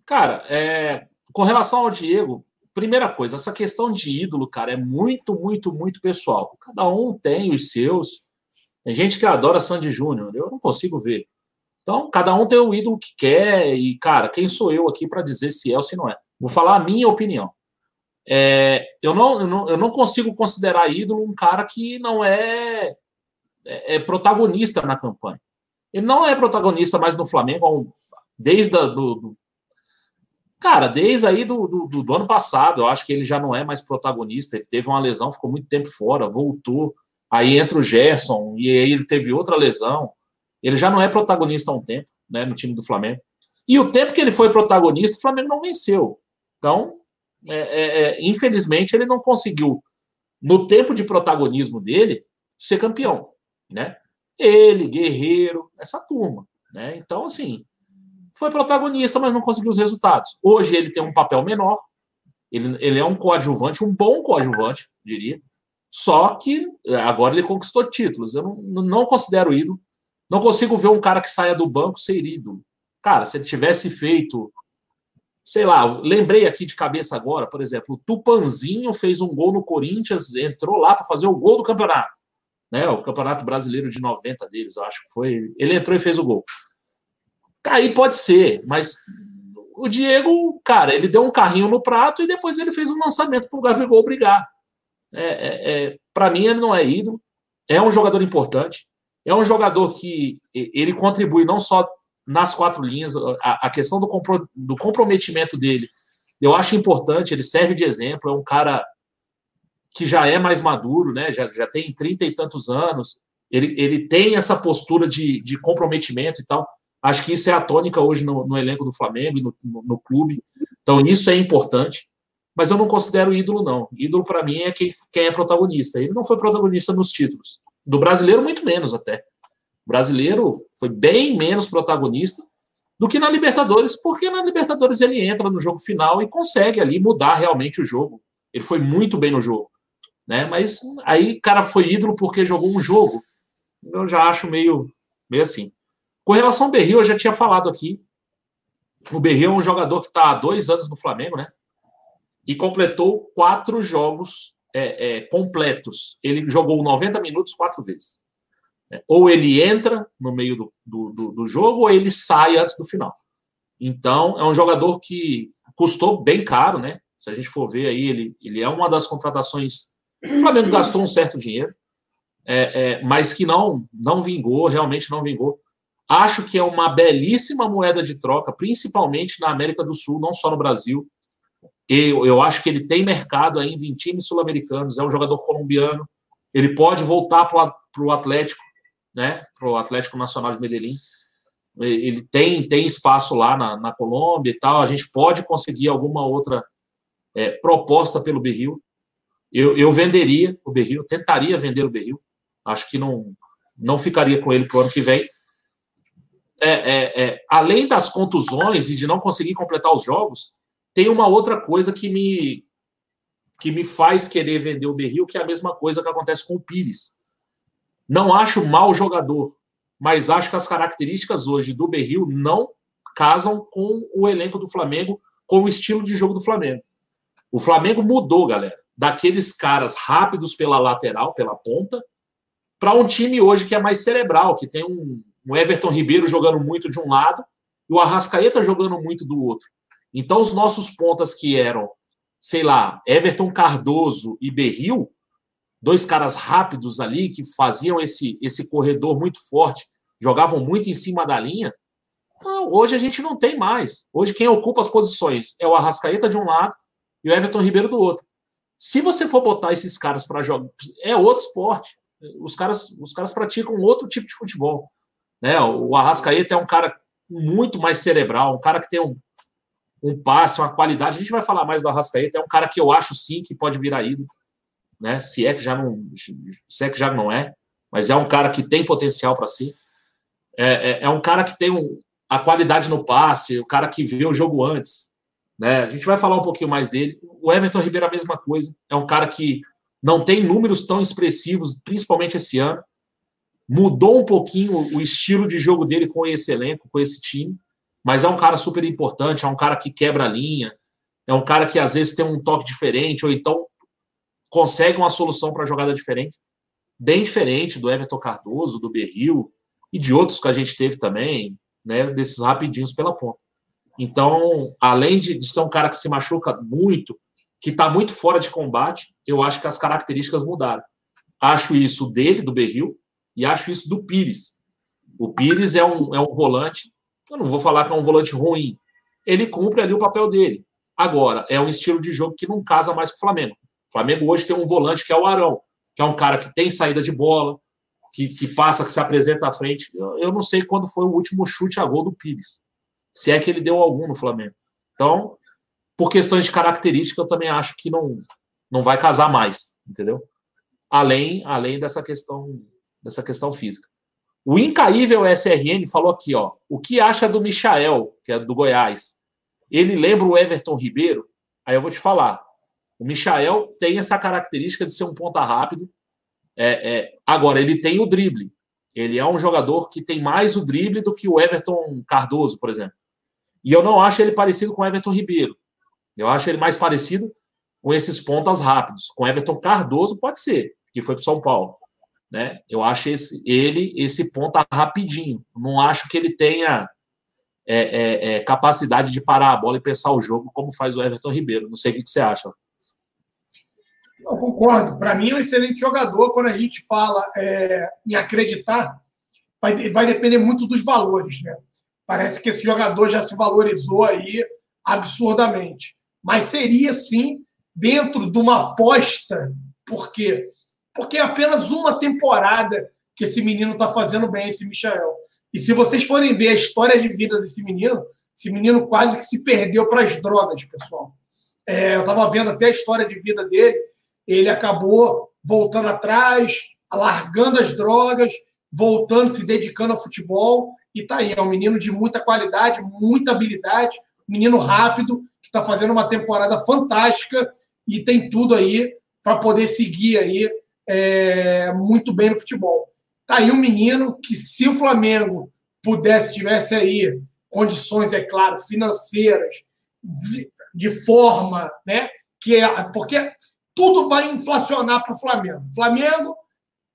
Cara, é, com relação ao Diego, primeira coisa, essa questão de ídolo, cara, é muito, muito, muito pessoal. Cada um tem os seus. Tem gente que adora Sandy Júnior, eu não consigo ver. Então, cada um tem o ídolo que quer, e, cara, quem sou eu aqui para dizer se é ou se não é? Vou falar a minha opinião. É, eu, não, eu, não, eu não consigo considerar ídolo um cara que não é, é, é protagonista na campanha. Ele não é protagonista mais no Flamengo desde a, do, do, Cara, desde aí do, do, do, ano passado, eu acho que ele já não é mais protagonista. Ele teve uma lesão, ficou muito tempo fora, voltou. Aí entra o Gerson, e aí ele teve outra lesão. Ele já não é protagonista há um tempo, né, no time do Flamengo. E o tempo que ele foi protagonista, o Flamengo não venceu. Então, é, é, é, infelizmente, ele não conseguiu, no tempo de protagonismo dele, ser campeão. né? Ele, Guerreiro, essa turma, né? Então, assim, foi protagonista, mas não conseguiu os resultados. Hoje ele tem um papel menor, ele, ele é um coadjuvante, um bom coadjuvante, diria. Só que é, agora ele conquistou títulos. Eu não, não considero ídolo. Não consigo ver um cara que saia do banco ser ídolo. Cara, se ele tivesse feito. Sei lá, lembrei aqui de cabeça agora, por exemplo, o Tupanzinho fez um gol no Corinthians, entrou lá para fazer o gol do campeonato. Né, o Campeonato Brasileiro de 90 deles, eu acho que foi. Ele entrou e fez o gol. Aí pode ser, mas o Diego, cara, ele deu um carrinho no prato e depois ele fez um lançamento para o Gabigol brigar. É, é, é para mim, ele não é ídolo, é um jogador importante, é um jogador que ele contribui não só nas quatro linhas, a, a questão do, compro, do comprometimento dele, eu acho importante, ele serve de exemplo, é um cara que já é mais maduro, né? já, já tem trinta e tantos anos, ele, ele tem essa postura de, de comprometimento e tal. Acho que isso é a tônica hoje no, no elenco do Flamengo e no, no, no, clube. Então, isso é importante. Mas eu não considero ídolo, não. Ídolo, para mim, é quem, quem é protagonista. Ele não foi protagonista nos títulos. Do brasileiro, muito menos até. O brasileiro foi bem menos protagonista do que na Libertadores, porque na Libertadores ele entra no jogo final e consegue ali mudar realmente o jogo. Ele foi muito bem no jogo. Né? Mas aí, cara, foi ídolo porque jogou um jogo. Eu já acho meio, meio assim. Com relação ao Berril, eu já tinha falado aqui. O Berril é um jogador que está há dois anos no Flamengo, né? E completou quatro jogos é, é, completos. Ele jogou 90 minutos quatro vezes. É, ou ele entra no meio do, do, do, jogo, ou ele sai antes do final. Então, é um jogador que custou bem caro, né? Se a gente for ver aí, ele, ele é uma das contratações. O Flamengo gastou um certo dinheiro, é, é, mas que não, não vingou, realmente não vingou. Acho que é uma belíssima moeda de troca, principalmente na América do Sul, não só no Brasil. Eu, eu acho que ele tem mercado ainda em times sul-americanos, é um jogador colombiano. Ele pode voltar para o Atlético, né? Para o Atlético Nacional de Medellín. Ele tem, tem espaço lá na, na Colômbia e tal. A gente pode conseguir alguma outra é, proposta pelo Berril. Eu, eu venderia o Berril, tentaria vender o Berril. Acho que não, não ficaria com ele para o ano que vem é, é, é, além das contusões e de não conseguir completar os jogos, tem uma outra coisa que me que me faz querer vender o Berril, que é a mesma coisa que acontece com o Pires. Não acho mau jogador, mas acho que as características hoje do Berril não casam com o elenco do Flamengo, com o estilo de jogo do Flamengo. O Flamengo mudou, galera, daqueles caras rápidos pela lateral, pela ponta, para um time hoje que é mais cerebral, que tem um, o Everton Ribeiro jogando muito de um lado e o Arrascaeta jogando muito do outro. Então, os nossos pontas que eram, sei lá, Everton Cardoso e Berril, dois caras rápidos ali que faziam esse, esse corredor muito forte, jogavam muito em cima da linha. Hoje a gente não tem mais. Hoje quem ocupa as posições é o Arrascaeta de um lado e o Everton Ribeiro do outro. Se você for botar esses caras para jogar, é outro esporte. Os caras, os caras praticam outro tipo de futebol. Né? O Arrascaeta é um cara muito mais cerebral, um cara que tem um, um passe, uma qualidade. A gente vai falar mais do Arrascaeta, é um cara que eu acho sim que pode virar ídolo, né? Se é que já não, se é que já não é, mas é um cara que tem potencial para si. É, é, é, um cara que tem um, a qualidade no passe, o cara que vê o jogo antes. Né? A gente vai falar um pouquinho mais dele. O Everton Ribeiro, a mesma coisa. É um cara que não tem números tão expressivos, principalmente esse ano, mudou um pouquinho o estilo de jogo dele com esse elenco, com esse time, mas é um cara super importante, é um cara que quebra a linha, é um cara que às vezes tem um toque diferente, ou então consegue uma solução para jogada diferente, bem diferente do Everton Cardoso, do Berril e de outros que a gente teve também, né, desses rapidinhos pela ponta. Então, além de, de ser um cara que se machuca muito, que está muito fora de combate, eu acho que as características mudaram. Acho isso dele, do Berril, e acho isso do Pires. O Pires é um, é um volante, eu não vou falar que é um volante ruim, ele cumpre ali o papel dele. Agora, é um estilo de jogo que não casa mais com o Flamengo. O Flamengo hoje tem um volante que é o Arão, que é um cara que tem saída de bola, que, que passa, que se apresenta à frente. Eu, eu não sei quando foi o último chute a gol do Pires, se é que ele deu algum no Flamengo. Então, por questões de característica, eu também acho que não, não vai casar mais, entendeu? Além, além dessa questão dessa questão física. O incaível SRN falou aqui, ó, o que acha do Michael, que é do Goiás? Ele lembra o Everton Ribeiro? Aí eu vou te falar. O Michael tem essa característica de ser um ponta rápido. É, é, agora, ele tem o drible. Ele é um jogador que tem mais o drible do que o Everton Cardoso, por exemplo. E eu não acho ele parecido com o Everton Ribeiro. Eu acho ele mais parecido com esses pontas rápidos. Com Everton Cardoso pode ser, que foi para São Paulo. Né? Eu acho esse, ele esse ponta rapidinho. Não acho que ele tenha é, é, é, capacidade de parar a bola e pensar o jogo como faz o Everton Ribeiro. Não sei o que você acha. Eu concordo. Para mim é um excelente jogador. Quando a gente fala é, em acreditar, vai, vai depender muito dos valores. Né? Parece que esse jogador já se valorizou aí absurdamente. Mas seria sim dentro de uma aposta, por quê? Porque é apenas uma temporada que esse menino está fazendo bem, esse Michael. E se vocês forem ver a história de vida desse menino, esse menino quase que se perdeu para as drogas, pessoal. É, eu estava vendo até a história de vida dele. Ele acabou voltando atrás, largando as drogas, voltando, se dedicando ao futebol. E tá aí, é um menino de muita qualidade, muita habilidade, menino rápido, que está fazendo uma temporada fantástica e tem tudo aí para poder seguir aí é, muito bem no futebol. Tá aí um menino que, se o Flamengo pudesse, tivesse aí condições, é claro, financeiras, de, de forma, né? Que é, porque tudo vai inflacionar para o Flamengo. O Flamengo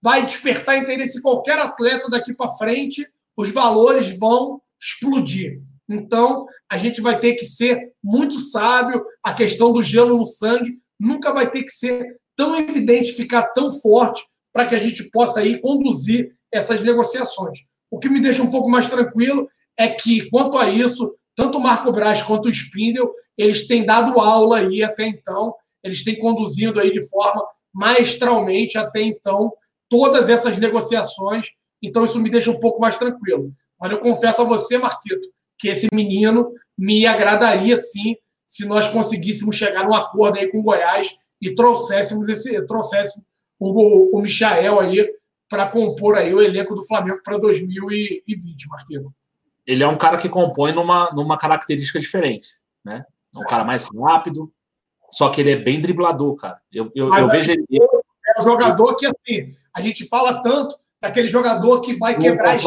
vai despertar interesse em qualquer atleta daqui para frente, os valores vão explodir. Então, a gente vai ter que ser muito sábio. A questão do gelo no sangue nunca vai ter que ser tão evidente, ficar tão forte, para que a gente possa aí conduzir essas negociações. O que me deixa um pouco mais tranquilo é que, quanto a isso, tanto o Marco Braz quanto o Spindel, eles têm dado aula aí até então, eles têm conduzido aí de forma maestralmente até então todas essas negociações, então isso me deixa um pouco mais tranquilo. Mas eu confesso a você, Marquito, que esse menino me agradaria sim se nós conseguíssemos chegar num acordo aí com o Goiás e trouxéssemos esse trouxéssemos o, o Michael aí para compor aí o elenco do Flamengo para 2020, Marquinhos. Ele é um cara que compõe numa, numa característica diferente, né? É um cara mais rápido, só que ele é bem driblador, cara. Eu, eu, eu vejo ele. É um jogador que, assim, a gente fala tanto daquele jogador que vai quebrar as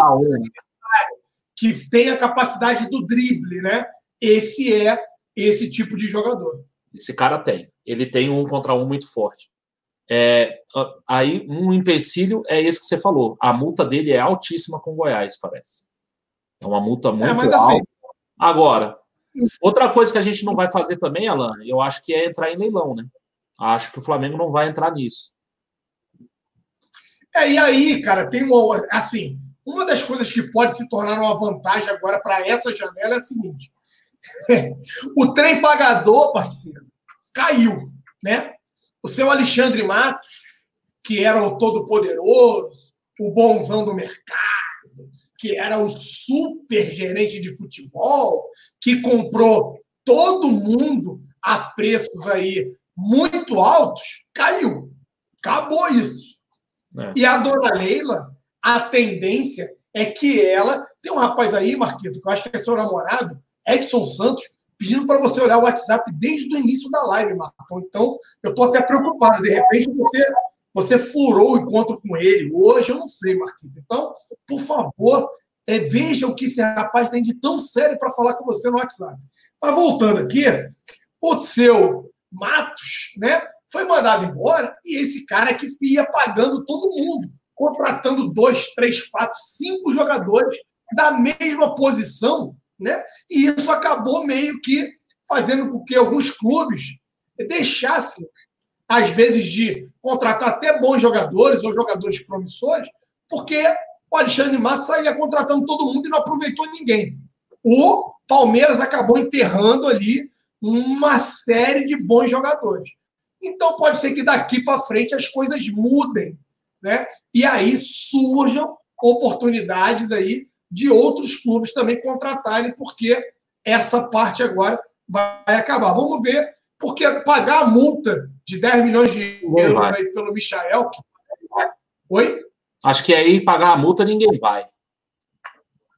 que tem a capacidade do drible, né? Esse é esse tipo de jogador. Esse cara tem. Ele tem um contra um muito forte. É, aí, um empecilho é esse que você falou. A multa dele é altíssima com Goiás, parece. É uma multa é, muito é, alta. Assim... Agora, outra coisa que a gente não vai fazer também, Alan, eu acho que é entrar em leilão, né? Acho que o Flamengo não vai entrar nisso. É, e aí, cara, tem uma. Assim, uma das coisas que pode se tornar uma vantagem agora para essa janela é a seguinte: o trem pagador, parceiro, caiu, né? O seu Alexandre Matos, que era o todo-poderoso, o bonzão do mercado, que era o super gerente de futebol, que comprou todo mundo a preços aí muito altos, caiu. Acabou isso. É. E a dona Leila a tendência é que ela. Tem um rapaz aí, Marquito, que eu acho que é seu namorado, Edson Santos, pedindo para você olhar o WhatsApp desde o início da live, Marcão. Então, eu estou até preocupado. De repente, você, você furou o encontro com ele. Hoje, eu não sei, Marquito. Então, por favor, é, veja o que esse rapaz tem de tão sério para falar com você no WhatsApp. Mas voltando aqui, o seu Matos, né? Foi mandado embora e esse cara que ia pagando todo mundo contratando dois, três, quatro, cinco jogadores da mesma posição, né? E isso acabou meio que fazendo com que alguns clubes deixassem, às vezes, de contratar até bons jogadores ou jogadores promissores, porque o Alexandre Matos saía contratando todo mundo e não aproveitou ninguém. O Palmeiras acabou enterrando ali uma série de bons jogadores. Então pode ser que daqui para frente as coisas mudem né? E aí surjam oportunidades aí de outros clubes também contratarem, porque essa parte agora vai acabar. Vamos ver, porque pagar a multa de 10 milhões de euros aí pelo Michael. Oi? Acho que aí pagar a multa ninguém vai.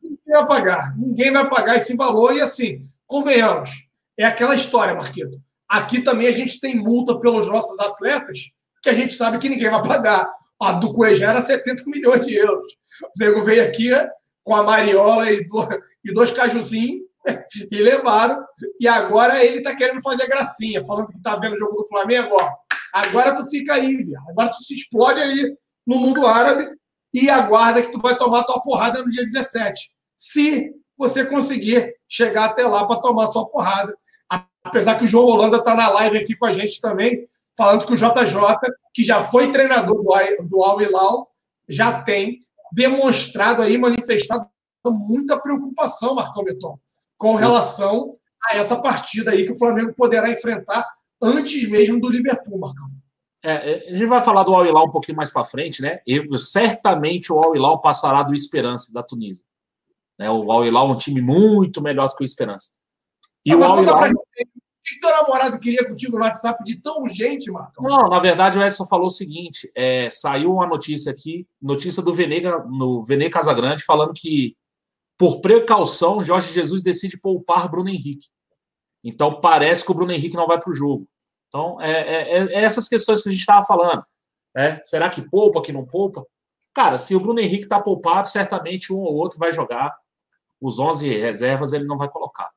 Ninguém vai pagar. Ninguém vai pagar esse valor. E assim, convenhamos, é aquela história, Marquito. Aqui também a gente tem multa pelos nossos atletas que a gente sabe que ninguém vai pagar. A do Cuejá era 70 milhões de euros. O nego veio aqui com a Mariola e, do, e dois cajuzinhos e levaram. E agora ele está querendo fazer gracinha, falando que está vendo o jogo do Flamengo. Ó, agora tu fica aí, viado. agora tu se explode aí no mundo árabe e aguarda que tu vai tomar tua porrada no dia 17. Se você conseguir chegar até lá para tomar sua porrada. Apesar que o João Holanda está na live aqui com a gente também, falando que o JJ, que já foi treinador do Al Hilal, já tem demonstrado aí, manifestado muita preocupação, Marcão Beton, com relação a essa partida aí que o Flamengo poderá enfrentar antes mesmo do Liverpool, Marcão. É, é a gente vai falar do Al Hilal um pouquinho mais para frente, né? Eu, certamente o Al Hilal passará do Esperança da Tunísia. Né? O Al Hilal é um time muito melhor do que o Esperança. E o Al Hilal que teu namorado queria contigo no WhatsApp de tão urgente, Marcão? Não, na verdade o Edson falou o seguinte: é, saiu uma notícia aqui, notícia do Venega, no Vene Casagrande, falando que, por precaução, Jorge Jesus decide poupar Bruno Henrique. Então parece que o Bruno Henrique não vai para o jogo. Então, é, é, é, essas questões que a gente estava falando. Né? Será que poupa, que não poupa? Cara, se o Bruno Henrique está poupado, certamente um ou outro vai jogar. Os 11 reservas ele não vai colocar.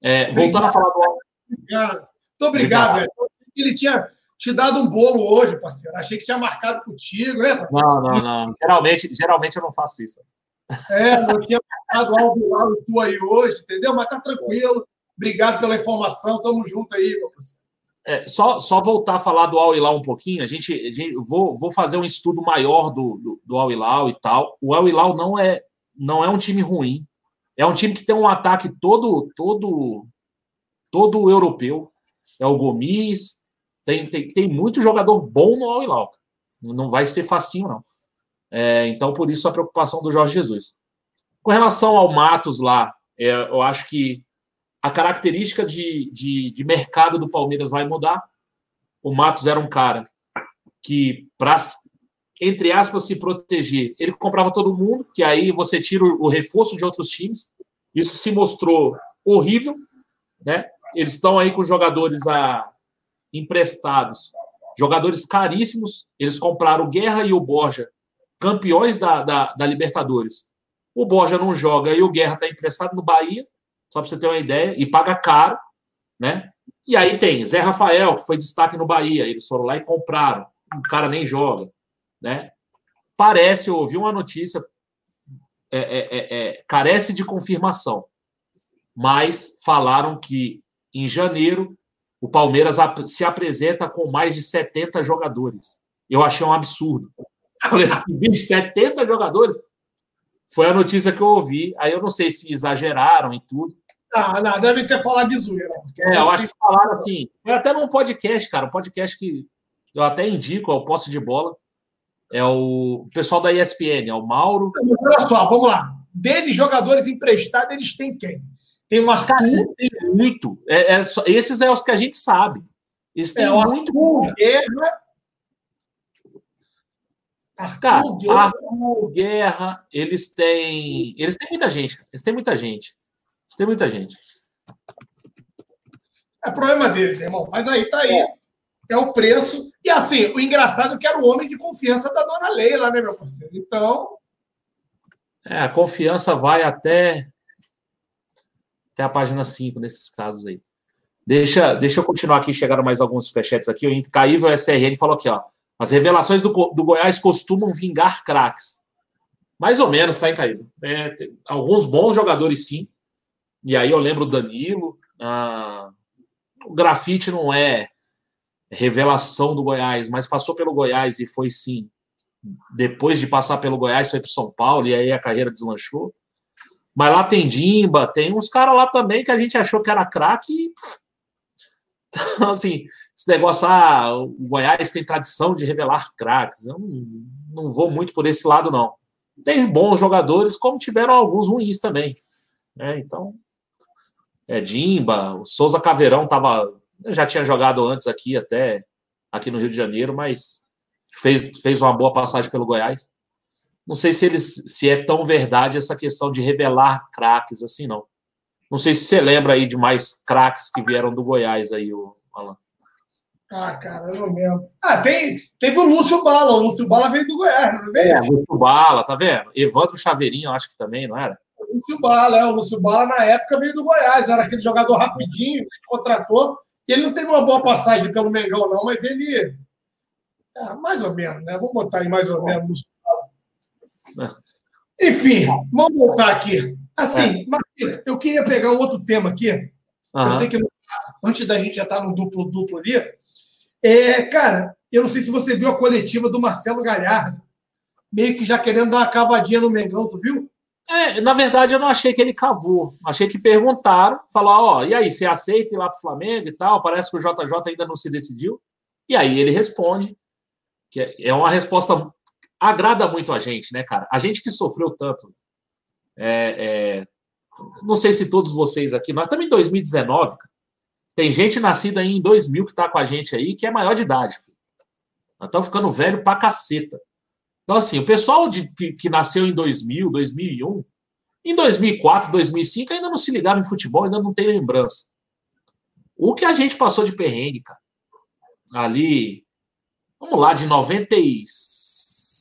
É, voltando a falar do obrigado. Muito obrigado, velho. Ele tinha te dado um bolo hoje, parceiro. Achei que tinha marcado contigo, né, parceiro? Não, não, não. Geralmente, geralmente eu não faço isso. É, não tinha marcado algo lá tu aí hoje, entendeu? Mas tá tranquilo. Obrigado pela informação. Tamo junto aí, meu parceiro. É, só, só voltar a falar do Al Hilal um pouquinho, a gente, a gente vou, vou fazer um estudo maior do, do, do Al Hilal e tal. O Al Hilal não é, não é um time ruim. É um time que tem um ataque todo todo todo europeu. É o Gomes, tem, tem, tem muito jogador bom no Al Hilal. Não vai ser facinho, não. É, então, por isso a preocupação do Jorge Jesus. Com relação ao Matos lá, é, eu acho que a característica de, de, de, mercado do Palmeiras vai mudar. O Matos era um cara que, para, entre aspas, se proteger, ele comprava todo mundo, que aí você tira o, o reforço de outros times. Isso se mostrou horrível, né? Eles estão aí com jogadores a, emprestados, jogadores caríssimos. Eles compraram o Guerra e o Borja, campeões da, da, da Libertadores. O Borja não joga e o Guerra está emprestado no Bahia, só para você ter uma ideia, e paga caro, né? E aí tem Zé Rafael, que foi destaque no Bahia, eles foram lá e compraram. O cara nem joga, né? Parece, eu ouvi uma notícia, é, é, é, é carece de confirmação, mas falaram que em janeiro, o Palmeiras se apresenta com mais de 70 jogadores. Eu achei um absurdo. Falei assim, 70 jogadores? Foi a notícia que eu ouvi. Aí eu não sei se exageraram em tudo. Ah, não, deve ter falado de zoeira. É, eu acho que falaram assim. Foi até num podcast, cara. Um podcast que eu até indico, é o Posse de Bola. É o pessoal da ESPN, é o Mauro. Olha só, vamos lá. Deles, jogadores emprestados, eles têm quem? Tem o Arthur. tem muito. É, é só, esses é os que a gente sabe. Eles têm é, muito. Arthur, Guerra. Arthur, Cara, Guerra. Arthur, Guerra, eles têm. Eles têm muita gente. Eles têm muita gente. Eles têm muita gente. É problema deles, irmão. Mas aí tá aí. É. é o preço. E assim, o engraçado é que era o homem de confiança da dona Leila, né, meu parceiro? Então. É, a confiança vai até até a página 5 nesses casos aí. Deixa, deixa eu continuar aqui, chegaram mais alguns superchats aqui. O Caível SRN falou aqui, ó. As revelações do, do Goiás costumam vingar craques. Mais ou menos, tá, Caível? É, alguns bons jogadores, sim. E aí eu lembro o Danilo. Ah, o grafite não é revelação do Goiás, mas passou pelo Goiás e foi sim. Depois de passar pelo Goiás, foi para São Paulo e aí a carreira deslanchou. Mas lá tem Dimba, tem uns caras lá também que a gente achou que era craque. Então, assim, esse negócio, ah, o Goiás tem tradição de revelar craques. Eu não, não vou muito por esse lado, não. Tem bons jogadores, como tiveram alguns ruins também. Né? Então, é Dimba, o Souza Caveirão tava, já tinha jogado antes aqui, até aqui no Rio de Janeiro, mas fez, fez uma boa passagem pelo Goiás. Não sei se eles se é tão verdade essa questão de revelar craques assim, não. Não sei se você lembra aí de mais craques que vieram do Goiás aí, o Alan. Ah, cara, eu não lembro. Ah, tem, teve o Lúcio Bala. O Lúcio Bala veio do Goiás, não veio? É, Lúcio Bala, tá vendo? Evandro Chaveirinho, eu acho que também, não era? O Lúcio Bala, é. O Lúcio Bala, na época, veio do Goiás. Era aquele jogador rapidinho, que contratou. E ele não teve uma boa passagem pelo Mengão, não, mas ele. É, mais ou menos, né? Vamos botar aí mais ou menos. Enfim, vamos voltar aqui. Assim, Marquinhos, eu queria pegar um outro tema aqui. Eu sei que antes da gente já estar no duplo-duplo ali. É, cara, eu não sei se você viu a coletiva do Marcelo Galhardo, meio que já querendo dar uma cavadinha no Mengão, tu viu? É, na verdade, eu não achei que ele cavou. Achei que perguntaram, falaram, ó, e aí, você aceita ir lá pro Flamengo e tal? Parece que o JJ ainda não se decidiu. E aí ele responde, que é- é uma resposta agrada muito a gente, né, cara? A gente que sofreu tanto. É, é, não sei se todos vocês aqui, nós estamos em 2019, cara. Tem gente nascida aí em 2000 que tá com a gente aí, que é maior de idade. filho. Nós estamos ficando velho pra caceta. Então, assim, o pessoal de, que, que nasceu em 2000, 2001, em 2004, 2005, ainda não se ligava em futebol, ainda não tem lembrança. O que a gente passou de perrengue, cara, ali, vamos lá, de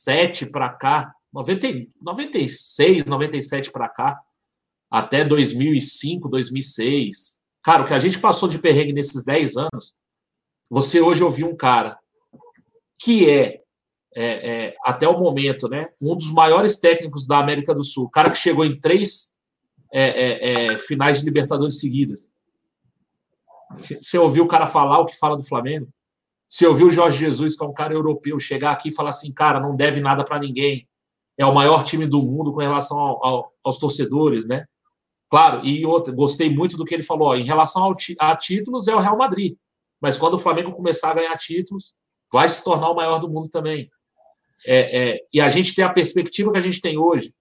97 para cá, 90, 96, 97 para cá, até 2005, 2006. Cara, o que a gente passou de perrengue nesses 10 anos, você hoje ouviu um cara que é, é, é, até o momento, né, um dos maiores técnicos da América do Sul, cara que chegou em três é, é, é, finais de Libertadores seguidas. Você ouviu o cara falar o que fala do Flamengo? Você ouviu o Jorge Jesus, que é um cara europeu, chegar aqui e falar assim, cara, não deve nada para ninguém. É o maior time do mundo com relação ao- ao- aos torcedores, né? Claro, e outra, gostei muito do que ele falou. ó, em relação ao a títulos, é o Real Madrid. Mas quando o Flamengo começar a ganhar títulos, vai se tornar o maior do mundo também. É, é, e a gente tem a perspectiva que a gente tem hoje.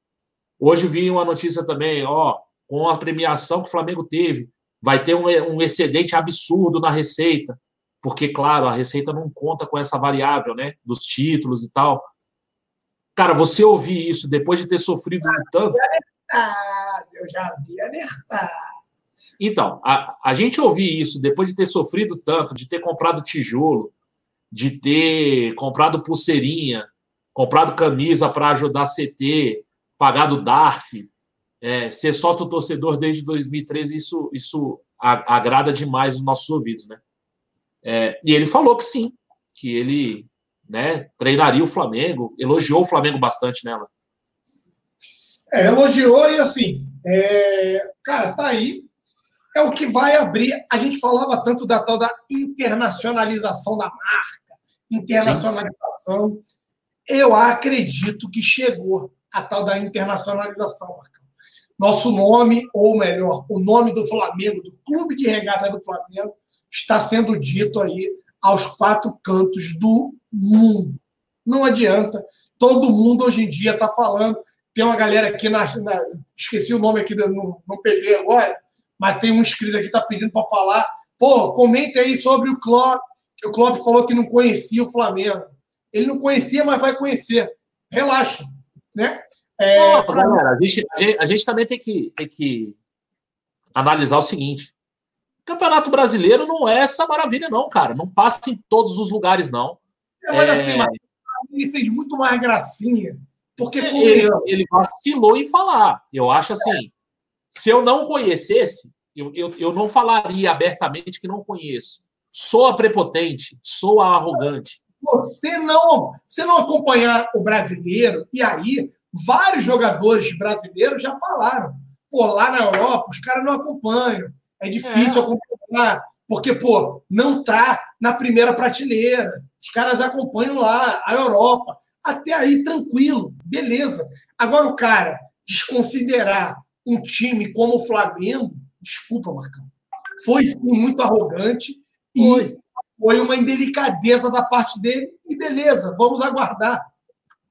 Hoje vi uma notícia também, ó, com a premiação que o Flamengo teve, vai ter um, um excedente absurdo na receita, porque, claro, a receita não conta com essa variável, né, dos títulos e tal. Cara, você ouvir isso depois de ter sofrido um tanto, Ah, eu já vi alertar. Então, a, a gente ouvir isso depois de ter sofrido tanto, de ter comprado tijolo, de ter comprado pulseirinha, comprado camisa para ajudar a CT, pagado DARF, é, ser sócio torcedor desde 2013, isso, isso agrada demais os nossos ouvidos, né? É, e ele falou que sim, que ele né, treinaria o Flamengo, elogiou o Flamengo bastante nela. É, elogiou e assim, é, cara, tá aí. É o que vai abrir. A gente falava tanto da tal da internacionalização da marca, internacionalização. Eu acredito que chegou a tal da internacionalização, Marcão. Nosso nome, ou melhor, o nome do Flamengo, do Clube de Regata do Flamengo, está sendo dito aí aos quatro cantos do mundo. Não adianta. Todo mundo hoje em dia está falando. Tem uma galera aqui, na, na- esqueci o nome aqui, não, não peguei agora, mas tem um inscrito aqui que está pedindo para falar. Pô, comente aí sobre o Klopp, que o Klopp falou que não conhecia o Flamengo. Ele não conhecia, mas vai conhecer. Relaxa, né? É, Pô, galera, a gente, a gente- também tem que, tem que analisar o seguinte: Campeonato Brasileiro não é essa maravilha, não, cara. Não passa em todos os lugares, não. mas É, assim, mas ele fez muito mais gracinha, porque ele, convenhamos, ele vacilou em falar. Eu acho assim: se eu não conhecesse, eu, eu, eu não falaria abertamente que não conheço. Sou a prepotente, sou a arrogante. você não, você não acompanhar o brasileiro, e aí vários jogadores brasileiros já falaram. Pô, lá na Europa, os caras não acompanham. É difícil acompanhar, porque, pô, não tá na primeira prateleira. Os caras acompanham lá, a Europa. Até aí, tranquilo, beleza. Agora, o cara desconsiderar um time como o Flamengo, desculpa, Marcão, foi sim, muito arrogante e Foi. foi uma indelicadeza da parte dele e beleza, vamos aguardar.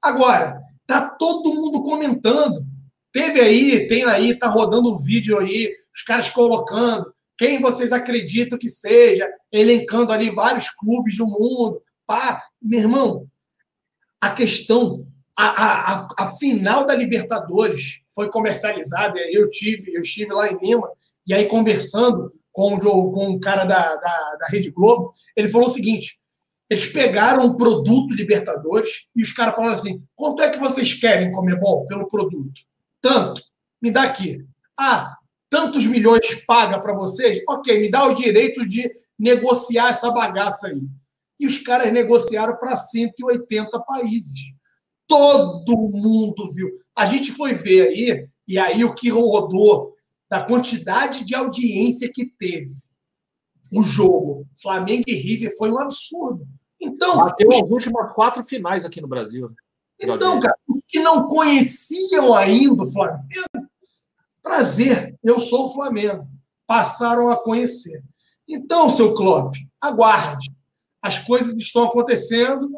Agora, tá todo mundo comentando. Teve aí, tem aí, tá rodando um vídeo aí, os caras colocando quem vocês acreditam que seja, elencando ali vários clubes do mundo. Pá, meu irmão, a questão a, a, a final da Libertadores foi comercializada, eu tive, eu estive lá em Lima, e aí conversando com o, com o cara da, da, da Rede Globo, ele falou o seguinte: eles pegaram um produto Libertadores e os caras falaram assim: quanto é que vocês querem comer bom pelo produto? Tanto, me dá aqui. Ah, tantos milhões paga para vocês? Ok, me dá os direitos de negociar essa bagaça aí. E os caras negociaram para 180 países. Todo mundo viu. A gente foi ver aí, e aí o que rodou da quantidade de audiência que teve o jogo Flamengo e River foi um absurdo. Então, bateu as últimas quatro finais aqui no Brasil. Então, cara, os que não conheciam ainda o Flamengo, prazer, eu sou o Flamengo. Passaram a conhecer. Então, seu Klopp, aguarde. As coisas estão acontecendo,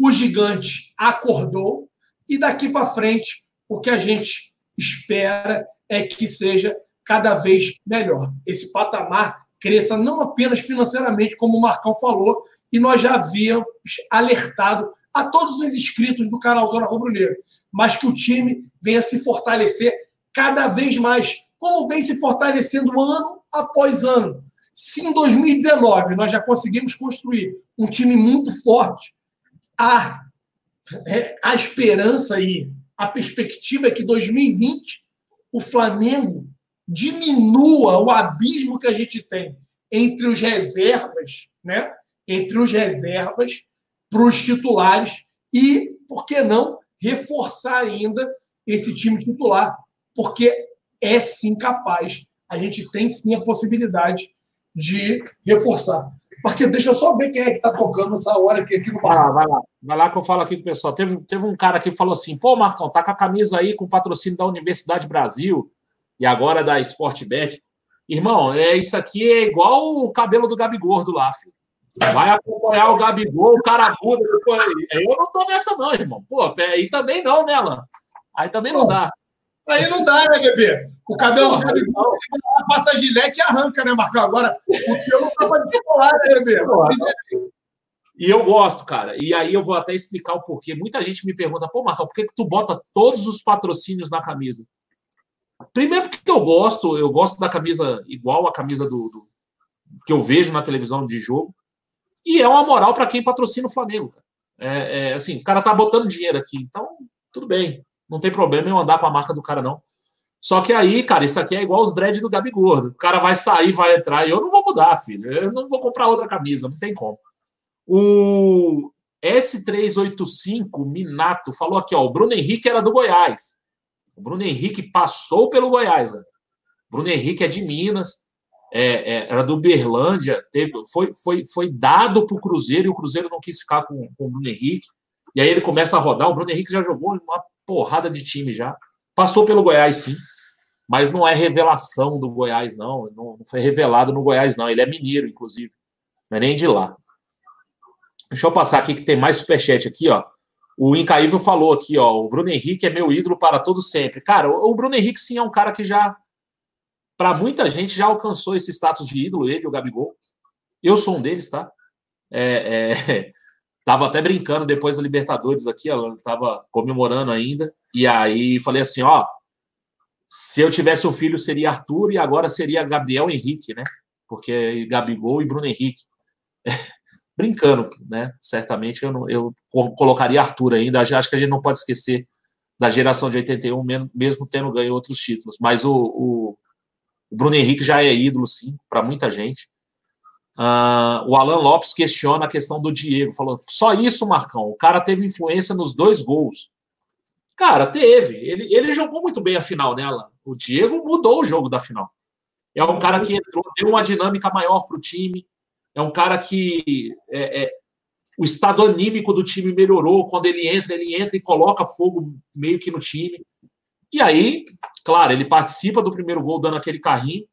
o gigante acordou e daqui para frente o que a gente espera é que seja cada vez melhor. Esse patamar cresça não apenas financeiramente, como o Marcão falou, e nós já havíamos alertado a todos os inscritos do canal Zona Rubro Negro, mas que o time venha se fortalecer cada vez mais, como vem se fortalecendo ano após ano. Se em 2019 nós já conseguimos construir um time muito forte, é, a esperança e a perspectiva é que 2020 o Flamengo diminua o abismo que a gente tem entre os reservas, né? Entre os reservas para os titulares e, por que não, reforçar ainda esse time titular, porque é sim capaz, a gente tem sim a possibilidade de reforçar. Porque deixa eu só ver quem é que está tocando essa hora aqui, aqui no bar. Ah, vai lá, vai lá que eu falo aqui com o pessoal. Teve, teve um cara que falou assim: pô, Marcão, tá com a camisa aí com patrocínio da Universidade Brasil e agora da Sportbet. Irmão, é, isso aqui é igual o cabelo do Gabi Gordo lá, filho. Vai acompanhar o Gabigol, o cara. Eu não tô nessa, não, irmão. Pô, aí também não, né, Alan? Aí também não dá. Aí não dá, né, bebê? O cabelo passa a gilete e arranca, né, Marcão? Agora, o teu não pra descolar, né, bebê? E eu gosto, cara. E aí eu vou até explicar o porquê. Muita gente me pergunta, pô, Marcão, por que, que tu bota todos os patrocínios na camisa? Primeiro porque eu gosto, eu gosto da camisa igual a camisa do, do que eu vejo na televisão de jogo. E é uma moral para quem patrocina o Flamengo. É, é, assim, o cara tá botando dinheiro aqui, então tudo bem, não tem problema eu andar com a marca do cara não. Só que aí, cara, isso aqui é igual os dread do Gabi Gordo. O cara vai sair, vai entrar, e eu não vou mudar, filho. Eu não vou comprar outra camisa, não tem como. O S385 Minato falou aqui, ó, o Bruno Henrique era do Goiás. O Bruno Henrique passou pelo Goiás. Né? Bruno Henrique é de Minas, é, é, era do Berlândia, teve, foi, foi, foi dado para o Cruzeiro e o Cruzeiro não quis ficar com, com o Bruno Henrique. E aí ele começa a rodar. O Bruno Henrique já jogou uma porrada de time já. Passou pelo Goiás, sim. Mas não é revelação do Goiás, não. Não, foi revelado no Goiás, não. Ele é mineiro, inclusive. Não é nem de lá. Deixa eu passar aqui que tem mais superchat aqui, ó. O Incaível falou aqui, ó, o Bruno Henrique é meu ídolo para todo sempre. Cara, o Bruno Henrique sim é um cara que já, para muita gente, já alcançou esse status de ídolo, ele, o Gabigol. Eu sou um deles, tá? É, é, tava até brincando depois da Libertadores aqui, ela tava comemorando ainda, e aí falei assim, ó, se eu tivesse um filho seria Arthur e agora seria Gabriel Henrique, né? Porque Gabigol e Bruno Henrique. brincando, né? Certamente eu, não, eu colocaria Arthur ainda. Acho que a gente não pode esquecer da geração de 81, mesmo tendo ganho outros títulos. Mas o, o, o Bruno Henrique já é ídolo, sim, para muita gente. Uh, o Alan Lopes questiona a questão do Diego. Falou: só isso, Marcão. O cara teve influência nos dois gols. Cara, teve. Ele, ele jogou muito bem a final, né, Alan? O Diego mudou o jogo da final. É um cara que entrou, deu uma dinâmica maior para o time. É um cara que é, é, o estado anímico do time melhorou. Quando ele entra, ele entra e coloca fogo meio que no time. E aí, claro, ele participa do primeiro gol dando aquele carrinho.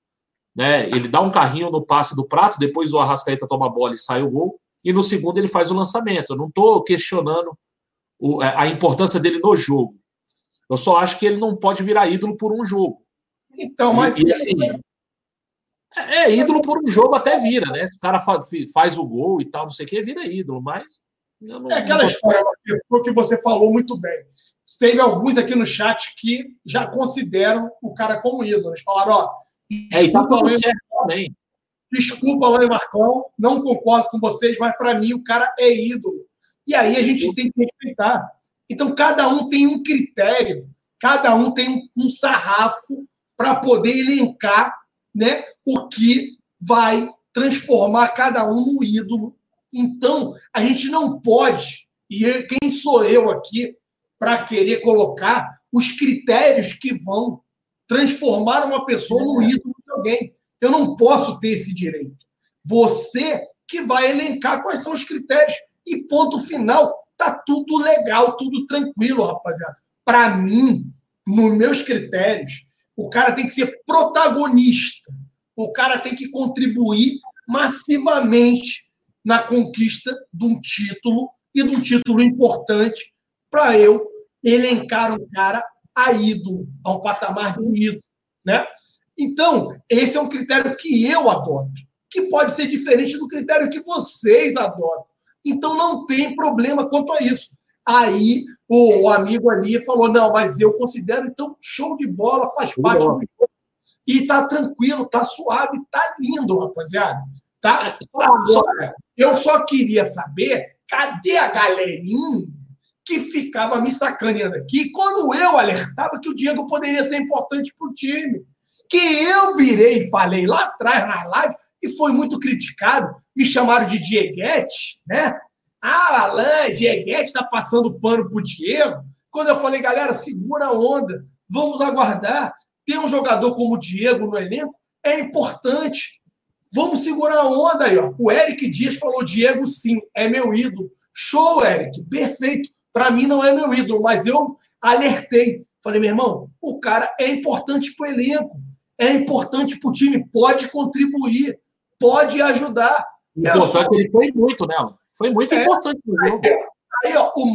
Né? Ele dá um carrinho no passe do prato, depois o Arrascaeta toma a bola e sai o gol. E no segundo ele faz o lançamento. Eu não estou questionando o, é, a importância dele no jogo. Eu só acho que ele não pode virar ídolo por um jogo. Então, mas. E, e assim, é, é, ídolo por um jogo até vira, né? O cara faz o gol e tal, não sei o que, vira ídolo, mas Não, é aquela história que você falou muito bem. Teve alguns aqui no chat que já consideram o cara como ídolo. Eles falaram, ó, é, e tá tudo certo também. Desculpa, Alain Marcão, não concordo com vocês, mas para mim o cara é ídolo. E aí a gente tem que respeitar. Então, cada um tem um critério, cada um tem um sarrafo para poder elencar né, o que vai transformar cada um no ídolo. Então, a gente não pode, e quem sou eu aqui para querer colocar os critérios que vão transformar uma pessoa no ídolo de alguém. Eu não posso ter esse direito. Você que vai elencar quais são os critérios. E ponto final, tá tudo legal, tudo tranquilo, rapaziada. Para mim, nos meus critérios, o cara tem que ser protagonista. O cara tem que contribuir massivamente na conquista de um título e de um título importante para eu elencar um cara a ídolo, a um patamar de ídolo, né? Então, esse é um critério que eu adoto, que pode ser diferente do critério que vocês adotam. Então, não tem problema quanto a isso. Aí, o amigo ali falou: não, mas eu considero, então, show de bola, faz parte do jogo. E tá tranquilo, tá suave, tá lindo, rapaziada. Tá? Agora, eu só queria saber cadê a galerinha que ficava me sacaneando aqui quando eu alertava que o Diego poderia ser importante para o time que eu virei e falei lá atrás na live e foi muito criticado. Me chamaram de Dieguete, né? Ah, Alain, Dieguete está passando pano pro Diego. Quando eu falei, galera, segura a onda, vamos aguardar. Ter um jogador como o Diego no elenco é importante. Vamos segurar a onda aí, ó. O Eric Dias falou: Diego, sim, é meu ídolo. Show, Eric, perfeito. Para mim não é meu ídolo, mas eu alertei. Falei, meu irmão, o cara é importante para o elenco é importante para o time, pode contribuir, pode ajudar. Importante, é só... ele foi muito, né? Foi muito é, importante jogo. Aí, ó, o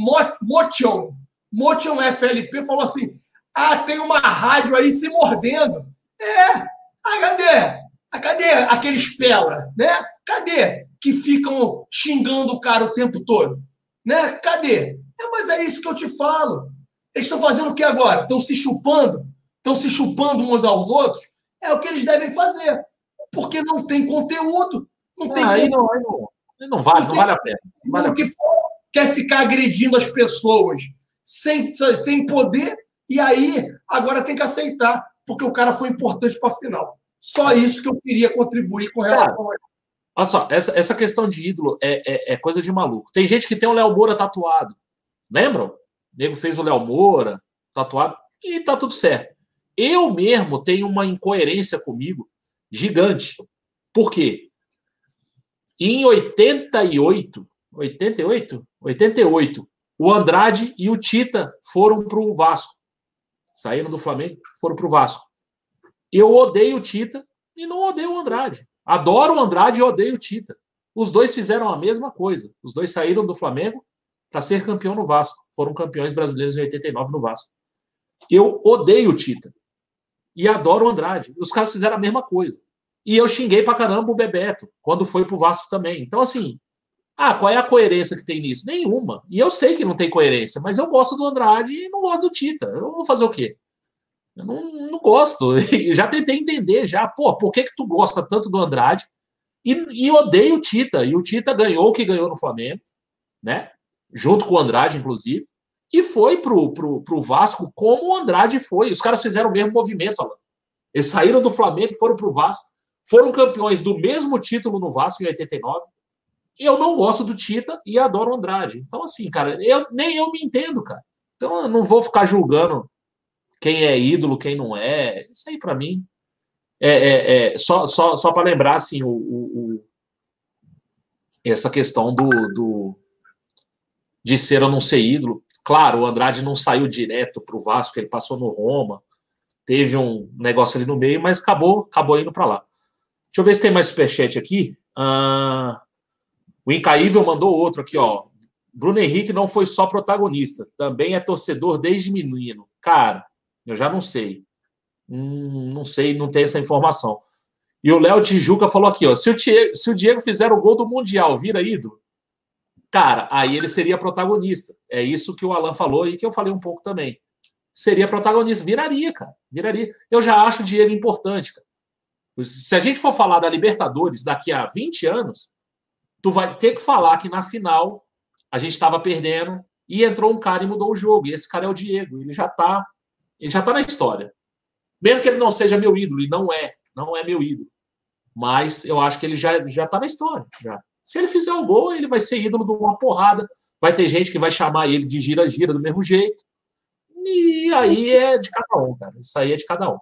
Motion, Motion FLP falou assim: ah, tem uma rádio aí se mordendo. É, ah, cadê? Ah, cadê aqueles pela, né? Cadê? Que ficam xingando o cara o tempo todo. Né? Cadê? É, mas é isso que eu te falo. Eles estão fazendo o que agora? Estão se chupando? Estão se chupando uns aos outros? É o que eles devem fazer. Porque não tem conteúdo. Não tem ah, aí, não, aí não, não vale, não, não vale a pena. Não vale a pena. Quer ficar agredindo as pessoas sem, sem poder, e aí agora tem que aceitar, porque o cara foi importante para a final. Só isso que eu queria contribuir com relação a Olha só, essa, essa questão de ídolo é, é, é, coisa de maluco. Tem gente que tem o Léo Moura tatuado. Lembram? O nego fez o Léo Moura tatuado e tá tudo certo. Eu mesmo tenho uma incoerência comigo gigante. Por quê? Em 88, 88? 88, o Andrade e o Tita foram para o Vasco. Saíram do Flamengo, foram para o Vasco. Eu odeio o Tita e não odeio o Andrade. Adoro o Andrade e odeio o Tita. Os dois fizeram a mesma coisa. Os dois saíram do Flamengo para ser campeão no Vasco. Foram campeões brasileiros em 89 no Vasco. Eu odeio o Tita e adoro o Andrade. Os caras fizeram a mesma coisa. E eu xinguei pra caramba o Bebeto, quando foi pro Vasco também. Então, assim, ah, qual é a coerência que tem nisso? Nenhuma. E eu sei que não tem coerência, mas eu gosto do Andrade e não gosto do Tita. Eu vou fazer o quê? Eu não, não gosto. já tentei entender, já. Pô, por que, que tu gosta tanto do Andrade e, e odeio o Tita? E o Tita ganhou o que ganhou no Flamengo, né? Junto com o Andrade, inclusive e foi pro, pro, pro Vasco como o Andrade foi. Os caras fizeram o mesmo movimento, Alan. Eles saíram do Flamengo, foram pro Vasco, foram campeões do mesmo título no Vasco em 89. E eu não gosto do Tita e adoro o Andrade. Então, assim, cara, eu, nem eu me entendo, cara. Então, eu não vou ficar julgando quem é ídolo, quem não é. Isso aí, para mim, é, é, é, só, só, só para lembrar, assim, o, o, o, essa questão do, do, de ser ou não ser ídolo. Claro, o Andrade não saiu direto para o Vasco, ele passou no Roma, teve um negócio ali no meio, mas acabou, acabou indo para lá. Deixa eu ver se tem mais superchat aqui. Ah, o Incaível mandou outro aqui, ó. Bruno Henrique não foi só protagonista, também é torcedor desde menino. Cara, eu já não sei. Hum, não sei, não tem essa informação. E o Léo Tijuca falou aqui, ó. Se o, Diego, se o Diego fizer o gol do Mundial, vira ídolo? Cara, aí ele seria protagonista. É isso que o Alan falou e que eu falei um pouco também. Seria protagonista, viraria, cara, viraria. Eu já acho o Diego importante, cara. Se a gente for falar da Libertadores daqui a 20 anos, tu vai ter que falar que na final a gente estava perdendo e entrou um cara e mudou o jogo. E esse cara é o Diego. Ele já tá, ele já tá na história. Mesmo que ele não seja meu ídolo, e não é, não é meu ídolo. Mas eu acho que ele já, já tá na história. Já. Se ele fizer o gol, ele vai ser ídolo de uma porrada. Vai ter gente que vai chamar ele de gira-gira do mesmo jeito. E aí é de cada um, cara. Isso aí é de cada um.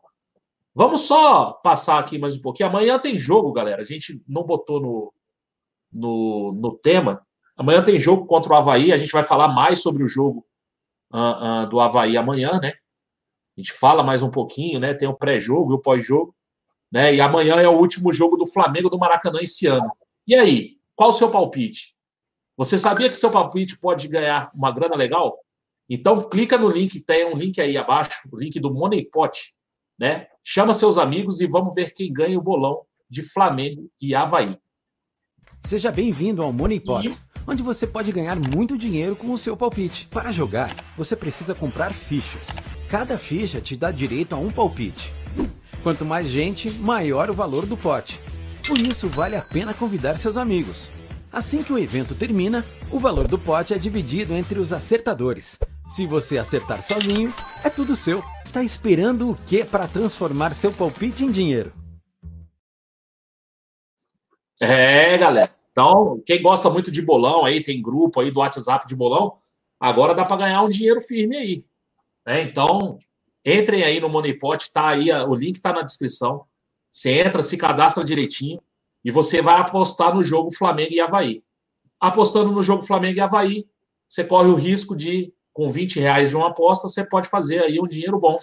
Vamos só passar aqui mais um pouquinho. Amanhã tem jogo, galera. A gente não botou no, no, no tema. Amanhã tem jogo contra o Havaí. A gente vai falar mais sobre o jogo uh, uh, do Havaí amanhã, né? A gente fala mais um pouquinho, né? Tem o pré-jogo e o pós-jogo. Né? E amanhã é o último jogo do Flamengo do Maracanã esse ano. E aí, qual o seu palpite? Você sabia que seu palpite pode ganhar uma grana legal? Então clica no link, tem um link aí abaixo, o link do Money Pot, né? Chama seus amigos e vamos ver quem ganha o bolão de Flamengo e Havaí. Seja bem-vindo ao Money Pot, onde você pode ganhar muito dinheiro com o seu palpite. Para jogar, você precisa comprar fichas. Cada ficha te dá direito a um palpite. Quanto mais gente, maior o valor do pote. Por isso, vale a pena convidar seus amigos. Assim que o evento termina, o valor do pote é dividido entre os acertadores. Se você acertar sozinho, é tudo seu. Está esperando o que para transformar seu palpite em dinheiro? É, galera. Então, quem gosta muito de bolão aí, tem grupo aí do WhatsApp de bolão, agora dá para ganhar um dinheiro firme aí. Né? Então, entrem aí no Moneypot, tá aí, o link está na descrição. Você entra, se cadastra direitinho e você vai apostar no jogo Flamengo e Havaí. Apostando no jogo Flamengo e Havaí, você corre o risco de com 20 reais de uma aposta, você pode fazer aí um dinheiro bom.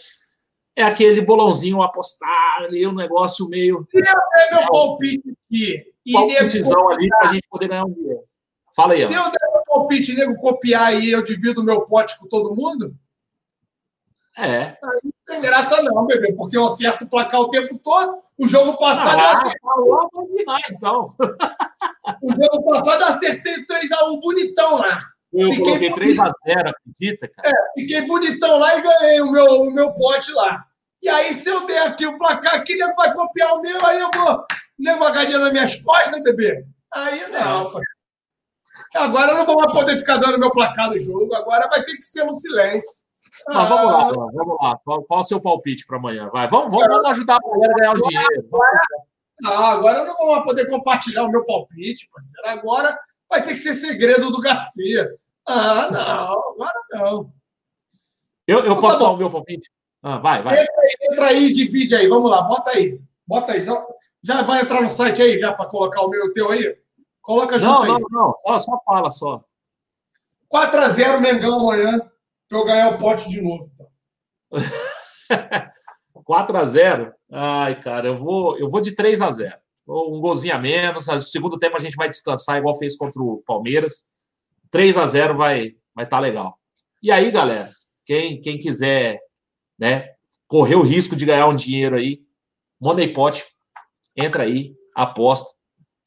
É aquele bolãozinho apostar ali, um negócio meio. É meu palpite aqui. Palpitezão ali para a gente poder ganhar um dinheiro. Fala aí. Se eu der meu palpite, nego, copiar e eu divido meu pote com todo mundo? É. Aí não tem graça, não, bebê, porque eu acerto o placar o tempo todo. O jogo passado. Ah, eu acertei, falou, vou combinar, então. o jogo passado eu acertei 3x1 bonitão lá. Eu Fiquei coloquei bonito. 3x0, acredita, cara? É, fiquei bonitão lá e ganhei o meu, o meu pote lá. E aí, se eu der aqui o placar aqui, nego vai copiar o meu, aí eu vou. Nego vai cair nas minhas costas, bebê. Aí não, pai. Agora eu não vou mais poder ficar dando meu placar no jogo. Agora vai ter que ser no silêncio. Ah, vamos lá, vamos lá. Qual, qual o seu palpite para amanhã? Vai, vamos, vamos, vamos ajudar a galera a ganhar o dinheiro. Não, agora eu não vou poder compartilhar o meu palpite, parceiro. Agora vai ter que ser segredo do Garcia. Ah, não, agora não. Eu, eu Tá posso bom. dar o meu palpite? Ah, vai, vai. Entra aí, entra aí divide aí. Vamos lá, bota aí. Bota aí. Já, já vai entrar no site aí, já, para colocar o meu e o teu aí? Coloca junto Não, aí. não, não. Só, só fala, só. 4x0 Mengão amanhã, pra eu ganhar o pote de novo. então. 4x0. Ai, cara, eu vou, eu vou de 3x0. Um golzinho a menos. No segundo tempo a gente vai descansar, igual fez contra o Palmeiras. 3x0 vai vai estar legal. E aí, galera, quem, quem quiser né, correr o risco de ganhar um dinheiro aí, Money Pot, entra aí, aposta,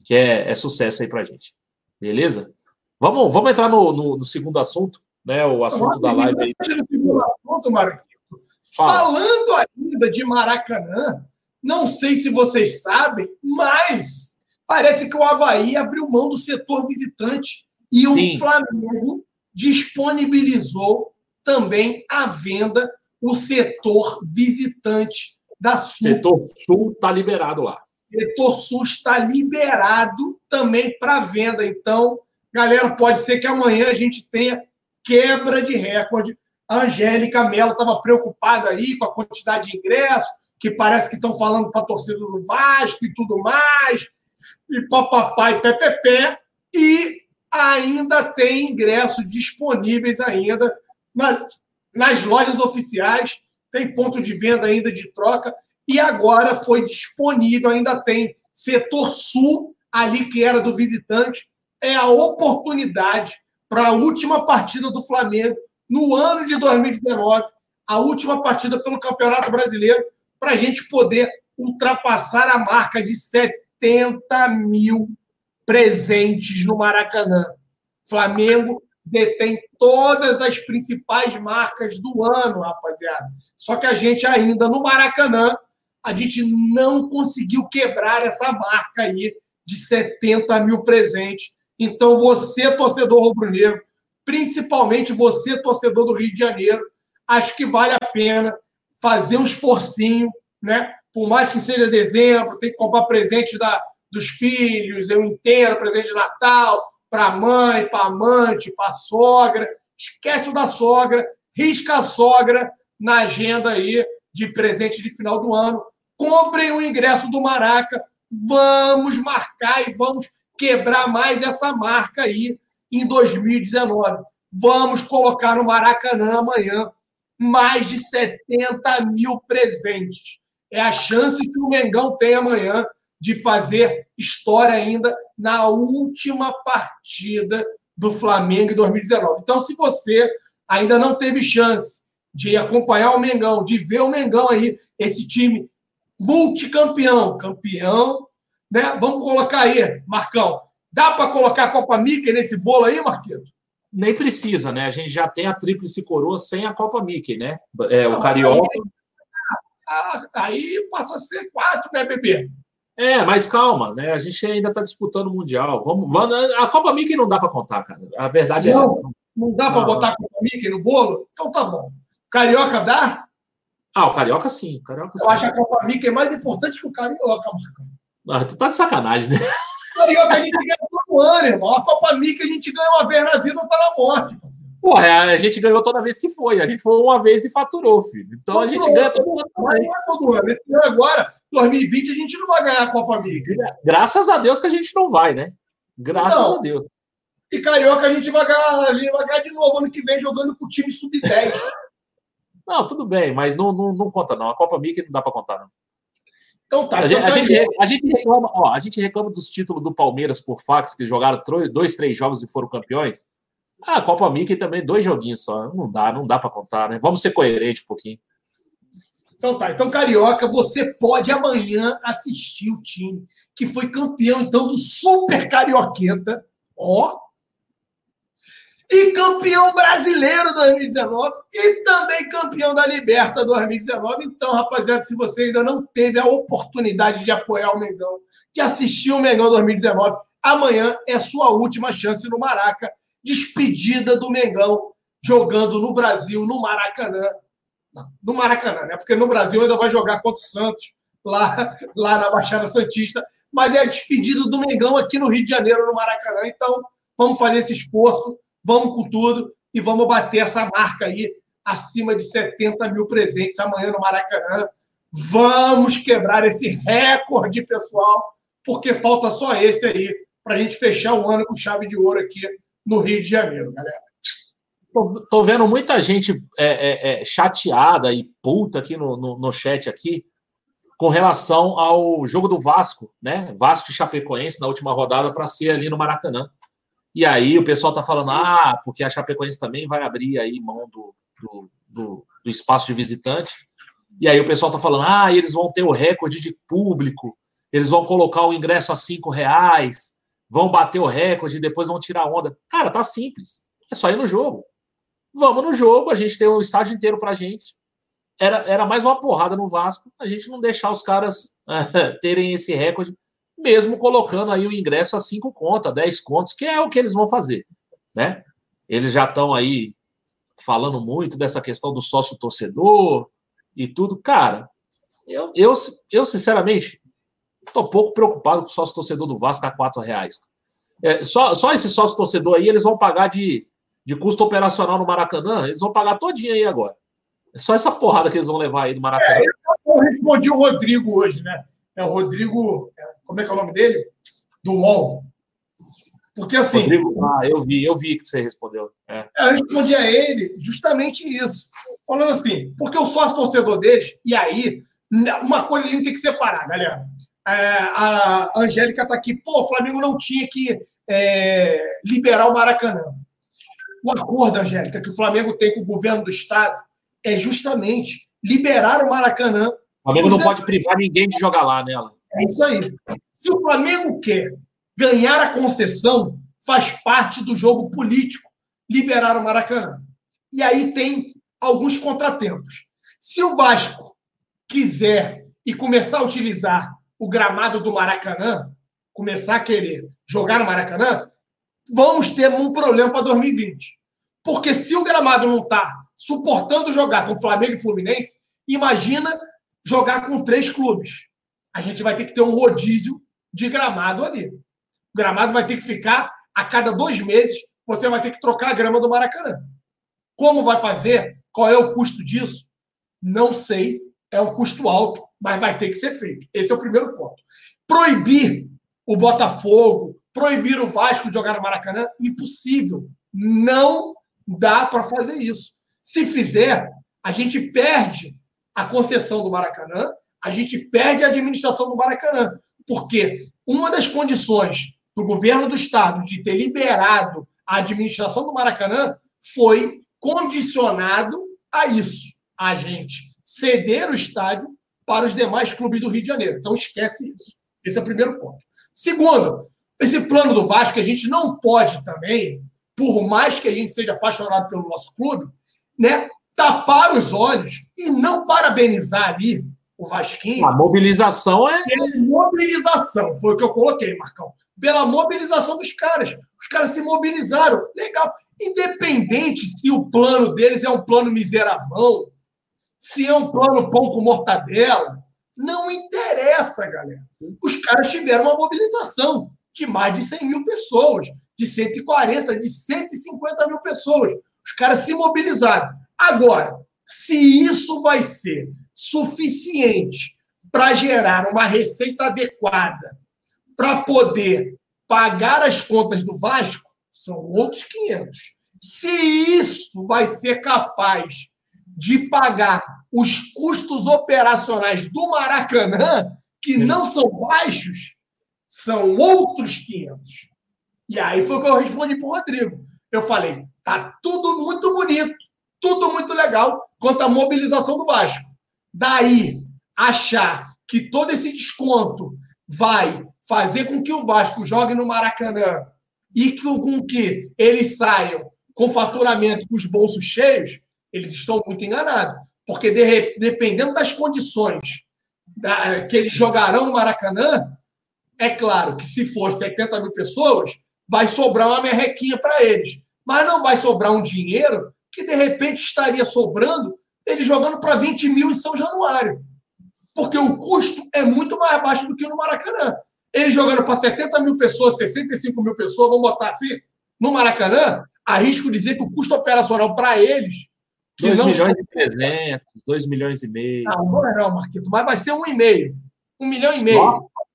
que é, é sucesso aí pra gente. Beleza? Vamos, vamos entrar no, no, no segundo assunto, né? O assunto da live aí. Assunto, Fala. Falando ainda de Maracanã, não sei se vocês sabem, mas parece que o Havaí abriu mão do setor visitante e o Sim. Flamengo disponibilizou também à venda o setor visitante da Sul. Setor Sul tá liberado lá. setor sul está liberado também para venda. Então, galera, pode ser que amanhã a gente tenha quebra de recorde. A Angélica Mello estava preocupada aí com a quantidade de ingressos, que parece que estão falando para a torcida do Vasco e tudo mais, e papapá e pepepé, e ainda tem ingressos disponíveis ainda na- nas lojas oficiais, tem ponto de venda ainda de troca, e agora foi disponível, ainda tem setor sul, ali que era do visitante, é a oportunidade para a última partida do Flamengo no ano de 2019, a última partida pelo Campeonato Brasileiro, para a gente poder ultrapassar a marca de 70 mil presentes no Maracanã. Flamengo detém todas as principais marcas do ano, rapaziada. Só que a gente ainda no Maracanã, a gente não conseguiu quebrar essa marca aí de 70 mil presentes. Então, você, torcedor rubro-negro, principalmente você, torcedor do Rio de Janeiro, acho que vale a pena fazer um esforcinho, né? Por mais que seja dezembro, tem que comprar presente da, dos filhos, eu entendo, presente de Natal, para a mãe, para amante, para a sogra. Esquece o da sogra, risca a sogra na agenda aí de presente de final do ano. Comprem o ingresso do Maraca. Vamos marcar e vamos quebrar mais essa marca aí em 2019. Vamos colocar no Maracanã amanhã mais de 70 mil presentes. É a chance que o Mengão tem amanhã de fazer história ainda na última partida do Flamengo em 2019. Então, se você ainda não teve chance de acompanhar o Mengão, de ver o Mengão aí, esse time multicampeão, campeão, né? Vamos colocar aí, Marcão. Dá para colocar a Copa Mickey nesse bolo aí, Marquinhos? Nem precisa, né? A gente já tem a tríplice coroa sem a Copa Mickey, né? É, o Carioca. Aí, aí passa a ser quatro, né, bebê? É, mas calma, né? A gente ainda está disputando o Mundial. Vamos, vamos, a Copa Mickey não dá para contar, cara. A verdade não, é essa. Não dá para botar a Copa Mickey no bolo? Então tá bom. Carioca dá? Ah, o Carioca sim. O Carioca, Eu acho a Copa Mickey mais importante que o Carioca, Marcão. Ah, tu tá de sacanagem, né? Carioca a gente ganha todo ano, irmão. A Copa Mickey a gente ganha uma vez na vida ou tá na morte. Parceiro. Porra, a gente ganhou toda vez que foi. A gente foi uma vez e faturou, filho. Então a gente ganha todo ano é todo ano. Esse ano agora, 2020, a gente não vai ganhar a Copa Mickey. Graças a Deus que a gente não vai, né? Graças Não. a Deus. E Carioca a gente vai ganhar, a gente vai ganhar de novo ano que vem jogando com o time sub-10. Não, tudo bem, mas não, não, não conta, não. A Copa Mickey não dá para contar, não. Então tá. A gente, então, a, gente, Carioca. a gente reclama, ó, a gente reclama dos títulos do Palmeiras por fax, que jogaram dois, três jogos e foram campeões. Ah, a Copa Mickey também, dois joguinhos só. Não dá, não dá para contar, né? Vamos ser coerentes um pouquinho. Então tá. Então, Carioca, você pode amanhã assistir o time que foi campeão, então, do Super Carioqueta. Ó. E campeão brasileiro 2019 e também campeão da Liberta 2019. Então, rapaziada, se você ainda não teve a oportunidade de apoiar o Mengão, de assistir o Mengão 2019, amanhã é sua última chance no Maraca. Despedida do Mengão jogando no Brasil, no Maracanã. Não, no Maracanã, né? Porque no Brasil ainda vai jogar contra o Santos, lá, lá na Baixada Santista. Mas é a despedida do Mengão aqui no Rio de Janeiro, no Maracanã. Então, vamos fazer esse esforço, vamos com tudo e vamos bater essa marca aí acima de 70 mil presentes amanhã no Maracanã. Vamos quebrar esse recorde, pessoal, porque falta só esse aí para a gente fechar o ano com chave de ouro aqui no Rio de Janeiro, galera. Tô, vendo muita gente é, é, é, chateada e puta aqui no, no, no chat aqui com relação ao jogo do Vasco, né? Vasco e Chapecoense na última rodada para ser ali no Maracanã. E aí o pessoal tá falando, ah, porque a Chapecoense também vai abrir aí mão do, do, do, do espaço de visitante. E aí o pessoal tá falando, ah, eles vão ter o recorde de público, eles vão colocar o ingresso a cinco reais, vão bater o recorde e depois vão tirar onda. Cara, tá simples. É só ir no jogo. Vamos no jogo, a gente tem o estádio inteiro pra gente. Era, era mais uma porrada no Vasco, a gente não deixar os caras terem esse recorde, mesmo colocando aí o ingresso a 5 contas, 10 contos, que é o que eles vão fazer, né? Eles já estão aí falando muito dessa questão do sócio torcedor e tudo. Cara, eu, eu, eu sinceramente estou pouco preocupado com o sócio torcedor do Vasco a 4 reais. É, só, só esse sócio torcedor aí, eles vão pagar de, de custo operacional no Maracanã, eles vão pagar todinho aí agora. É só essa porrada que eles vão levar aí do Maracanã. Eu respondi o Rodrigo hoje, né? É o Rodrigo, como é que é o nome dele? Do UOL. Porque assim. Rodrigo, ah, eu vi, eu vi que você respondeu. É. Eu respondi a ele justamente isso. Falando assim, porque o sócio torcedor deles, e aí, uma coisa a gente tem que separar, galera. É, a Angélica está aqui, pô, o Flamengo não tinha que é, liberar o Maracanã. O acordo, Angélica, que o Flamengo tem com o governo do Estado é justamente liberar o Maracanã. O Flamengo não pode privar ninguém de jogar lá nela. É isso aí. Se o Flamengo quer ganhar a concessão, faz parte do jogo político liberar o Maracanã. E aí tem alguns contratempos. Se o Vasco quiser e começar a utilizar o gramado do Maracanã, começar a querer jogar no Maracanã, vamos ter um problema para 2020. Porque se o gramado não está suportando jogar com Flamengo e Fluminense, imagina jogar com três clubes. A gente vai ter que ter um rodízio de gramado ali. O gramado vai ter que ficar a cada dois meses, você vai ter que trocar a grama do Maracanã. Como vai fazer? Qual é o custo disso? Não sei. É um custo alto, mas vai ter que ser feito. Esse é o primeiro ponto. Proibir o Botafogo, proibir o Vasco de jogar no Maracanã, impossível. Não dá para fazer isso. Se fizer, a gente perde a concessão do Maracanã, a gente perde a administração do Maracanã. Porque uma das condições do governo do estado de ter liberado a administração do Maracanã foi condicionado a isso, a gente ceder o estádio para os demais clubes do Rio de Janeiro. Então esquece isso. Esse é o primeiro ponto. Segundo, esse plano do Vasco a gente não pode também, por mais que a gente seja apaixonado pelo nosso clube, né, tapar os olhos e não parabenizar ali o Vasquinho. A mobilização é. Pela mobilização, foi o que eu coloquei, Marcão. Pela mobilização dos caras. Os caras se mobilizaram. Legal. Independente se o plano deles é um plano miseravão, se é um plano pão com mortadela, não interessa, galera. Os caras tiveram uma mobilização de mais de 100 mil pessoas, de 140, de 150 mil pessoas. Os caras se mobilizaram. Agora, se isso vai ser suficiente para gerar uma receita adequada para poder pagar as contas do Vasco, são outros 500. Se isso vai ser capaz de pagar os custos operacionais do Maracanã, que não são baixos, são outros 500. E aí foi o que eu respondi para o Rodrigo. Eu falei, tá tudo muito bonito, tudo muito legal quanto à mobilização do Vasco. Daí, achar que todo esse desconto vai fazer com que o Vasco jogue no Maracanã e que, com que eles saiam com faturamento com os bolsos cheios, eles estão muito enganados. Porque, de, dependendo das condições da, que eles jogarão no Maracanã, é claro que se for 70 mil pessoas, vai sobrar uma merrequinha para eles. Mas não vai sobrar um dinheiro que, de repente, estaria sobrando ele jogando para 20 mil em São Januário. Porque o custo é muito mais baixo do que no Maracanã. Ele jogando para 70 mil pessoas, 65 mil pessoas, vamos botar assim, no Maracanã, arrisco dizer que o custo operacional para eles. 2 não... milhões e 300, 2 milhões e meio. Não, não é não, Marquito, mas vai ser um e meio. Um milhão e meio.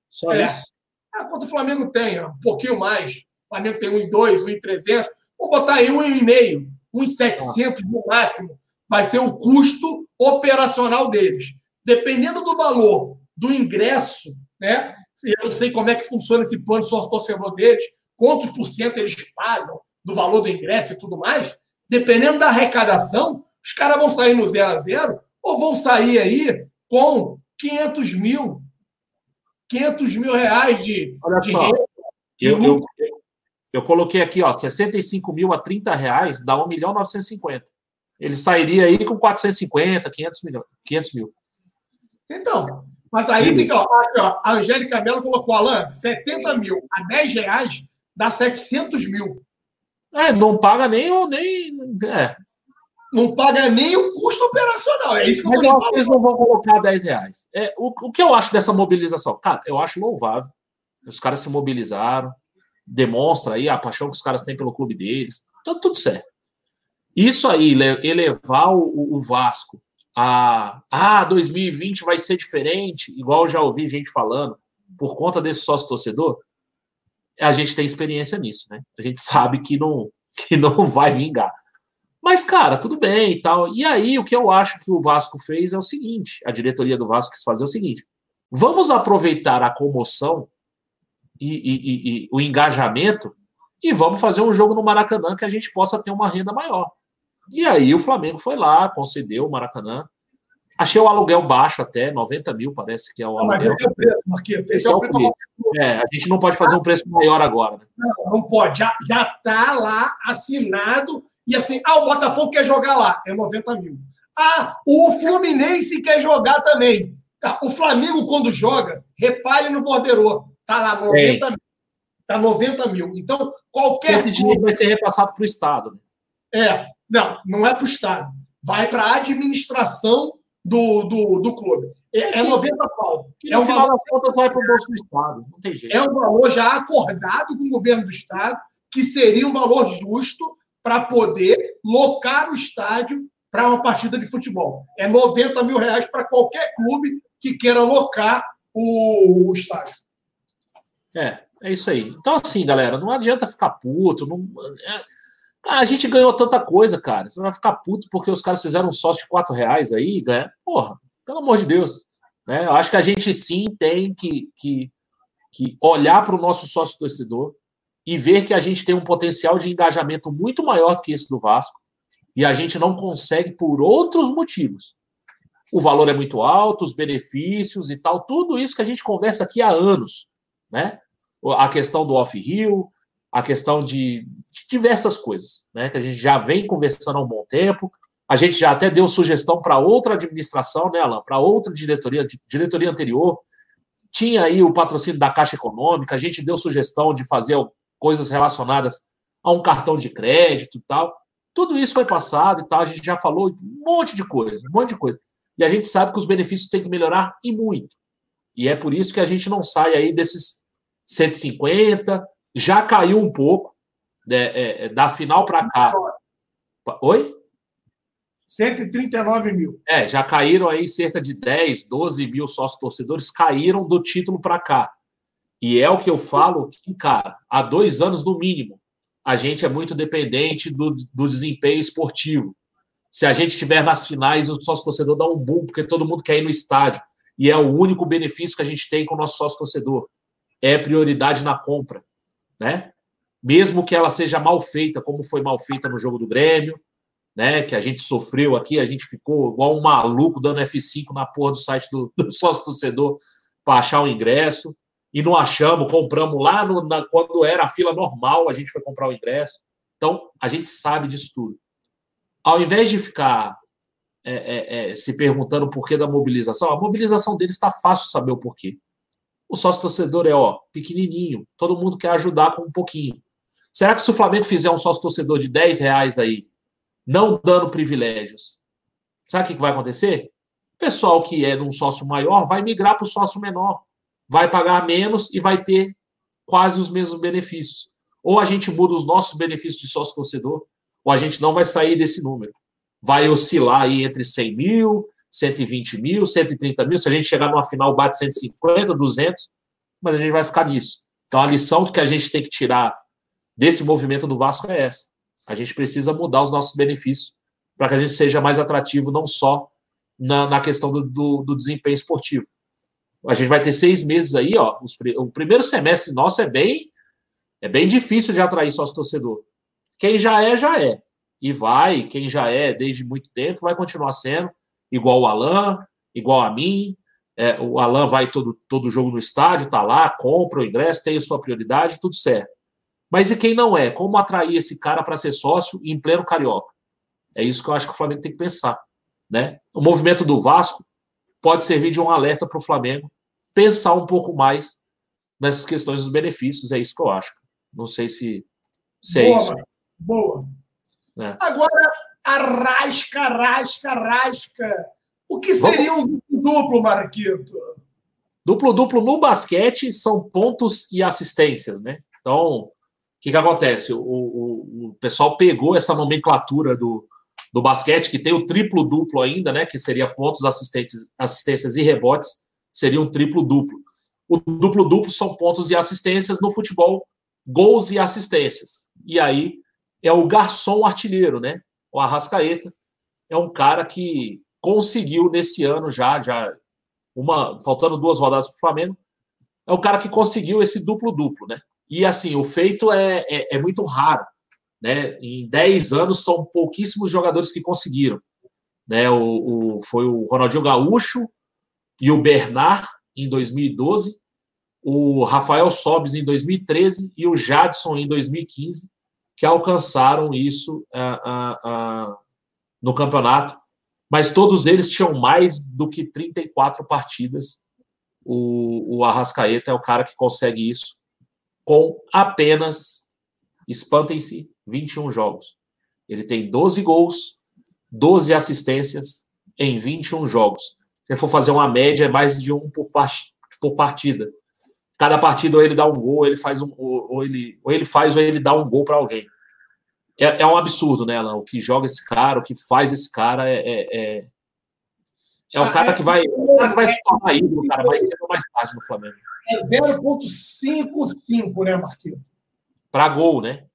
Só, Só é. isso? Ah, quanto o Flamengo tem, ó, um pouquinho mais. O Flamengo tem um e dois, um e trezentos. Vamos botar aí um e meio, um e setecentos no máximo. Vai ser o custo operacional deles. Dependendo do valor do ingresso, né? Eu não sei como é que funciona esse plano sócio-torcedor deles, quantos por cento eles pagam do valor do ingresso e tudo mais. Dependendo da arrecadação, os caras vão sair no zero a zero ou vão sair aí com 500 mil, 500 mil reais de, Olha de renda. de Eu, eu. Eu coloquei aqui, ó, 65 mil a 30 reais dá 1 milhão 950. Ele sairia aí com 450, 500 milhões, 500 mil. Então, mas aí tem que, ó, aqui, ó, a Angélica Mello colocou, Alan, 70 mil a 10 reais dá 700 mil. É, não paga nem o. Nem, é. Não paga nem o custo operacional. É isso que eu Mas eu acho que eles não vão colocar 10 reais. É, o, o que eu acho dessa mobilização? Cara, eu acho louvável. Os caras se mobilizaram, demonstra aí a paixão que os caras têm pelo clube deles. Então, tudo certo. Isso aí, le- elevar o, o- Vasco a. Ah, 2020 vai ser diferente, igual já ouvi gente falando, por conta desse sócio torcedor. A gente tem experiência nisso, né? A gente sabe que não, que não vai vingar. Mas, cara, tudo bem e tal. E aí, o que eu acho que o Vasco fez é o seguinte: a diretoria do Vasco quis fazer o seguinte: vamos aproveitar a comoção e, e- e- o engajamento e vamos fazer um jogo no Maracanã que a gente possa ter uma renda maior. E aí o Flamengo foi lá, concedeu o Maracanã. Achei o aluguel baixo até, 90 mil parece que é o Não, mas aluguel. esse é o preço, Marquinhos. Esse é é o preço. preço. É, a gente não pode fazer um preço maior agora. Né? Não, não pode. Já, já tá lá assinado. E assim, ah, o Botafogo quer jogar lá. É 90 mil. Ah, o Fluminense quer jogar também. Tá, o Flamengo, quando joga, repare no borderô. Tá lá 90 mil. Tá 90 mil. Então, qualquer Esse dinheiro vai ser repassado para o Estado. Né? É, não, não é para o Estado. Vai para a administração do, do, do clube. É, é 90 pau. E É um, final valor, contas vai para o bolso do Estado. Não tem jeito. é um valor já acordado com o governo do Estado, que seria um valor justo para poder locar o estádio para uma partida de futebol. É 90 mil reais para qualquer clube que queira locar o, o estádio. É, é isso aí. Então, assim, galera, não adianta ficar puto. Não... é- A gente ganhou tanta coisa, cara. Você não vai ficar puto porque os caras fizeram um sócio de 4 reais aí, ganha. Porra, pelo amor de Deus. Né? Eu acho que a gente sim tem que, que, que olhar para o nosso sócio torcedor e ver que a gente tem um potencial de engajamento muito maior do que esse do Vasco e a gente não consegue por outros motivos. O valor é muito alto, os benefícios e tal, tudo isso que a gente conversa aqui há anos, né? A questão do off-rio, a questão de, de diversas coisas, né? Que a gente já vem conversando há um bom tempo. A gente já até deu sugestão para outra administração, né, Alan? Para outra diretoria, diretoria anterior. Tinha aí o patrocínio da Caixa Econômica, a gente deu sugestão de fazer coisas relacionadas a um cartão de crédito e tal. Tudo isso foi passado e tal, a gente já falou um monte de coisa, um monte de coisa. E a gente sabe que os benefícios têm que melhorar e muito. E é por isso que a gente não sai aí desses 150, já caiu um pouco né, é, é, da final para cá. Oi? 139 mil. É, já caíram aí cerca de 10, 12 mil sócios torcedores, caíram do título para cá. E é o que eu falo que, cara, há dois anos no mínimo, a gente é muito dependente do, do desempenho esportivo. Se a gente estiver nas finais, o sócio torcedor dá um boom, porque todo mundo quer ir no estádio. E é o único benefício que a gente tem com o nosso sócio torcedor. É prioridade na compra, né? Mesmo que ela seja mal feita, como foi mal feita no jogo do Grêmio, né? Que a gente sofreu aqui, a gente ficou igual um maluco dando F5 na porra do site do, do sócio torcedor para achar o ingresso. E não achamos, compramos lá no, na, quando era a fila normal, a gente foi comprar o ingresso. Então, a gente sabe disso tudo. Ao invés de ficar é, é, é, se perguntando o porquê da mobilização, a mobilização deles está fácil saber o porquê. O sócio torcedor é, ó, pequenininho, todo mundo quer ajudar com um pouquinho. Será que se o Flamengo fizer um sócio torcedor de 10 reais aí, não dando privilégios, sabe o que vai acontecer? O pessoal que é de um sócio maior vai migrar para o sócio menor, vai pagar menos e vai ter quase os mesmos benefícios. Ou a gente muda os nossos benefícios de sócio torcedor, ou a gente não vai sair desse número. Vai oscilar aí entre 100 mil, 120 mil, 130 mil. Se a gente chegar numa final, bate 150, 200, mas a gente vai ficar nisso. Então a lição que a gente tem que tirar desse movimento do Vasco é essa. A gente precisa mudar os nossos benefícios para que a gente seja mais atrativo, não só na, na questão do, do, do, desempenho esportivo. A gente vai ter seis meses aí, ó. Os, o primeiro semestre nosso é bem, é bem difícil de atrair sócio torcedor. Quem já é, já é. E vai, quem já é desde muito tempo, vai continuar sendo igual o Alan, igual a mim. É, o Alan vai todo, todo jogo no estádio, tá lá, compra o ingresso, tem a sua prioridade, tudo certo. Mas e quem não é? Como atrair esse cara para ser sócio em pleno carioca? É isso que eu acho que o Flamengo tem que pensar. Né? O movimento do Vasco pode servir de um alerta para o Flamengo pensar um pouco mais nessas questões dos benefícios. É isso que eu acho. Não sei se, se é boa, isso. Boa. É. Agora, arrasca, arrasca, arrasca. O que seria Vamos... um duplo, Marquito? Duplo, duplo no basquete são pontos e assistências, né? Então, o que, que acontece? O, o, o pessoal pegou essa nomenclatura do, do basquete, que tem o triplo-duplo ainda, né? Que seria pontos, assistências, assistências e rebotes, seria um triplo-duplo. O duplo-duplo são pontos e assistências no futebol, gols e assistências. E aí é o garçom artilheiro, né? O Arrascaeta é um cara que conseguiu nesse ano já, já uma faltando duas rodadas para o Flamengo, é o cara que conseguiu esse duplo-duplo, né? E assim, o feito é, é, é, muito raro. Né? Em 10 anos, são pouquíssimos jogadores que conseguiram. né? O, o, foi o Ronaldinho Gaúcho e o Bernard em 2012, o Rafael Sobes em 2013 e o Jadson em 2015, que alcançaram isso uh, uh, uh, no campeonato. Mas todos eles tinham mais do que 34 partidas. O, o Arrascaeta é o cara que consegue isso com apenas, espantem-se, 21 jogos. Ele tem 12 gols, 12 assistências em 21 jogos. Se for fazer uma média, é mais de um por partida. Cada partida ou ele dá um gol, ou ele faz um, ou, ele, ou ele faz ou ele dá um gol para alguém. É, é, um absurdo, né, Alan? O que joga esse cara, o que faz esse cara é. É, é, é um cara que vai, um cara que vai se tornar ídolo, cara, mais cedo ou mais tarde no Flamengo. É 0,55, né, Marquinhos? Para gol, né?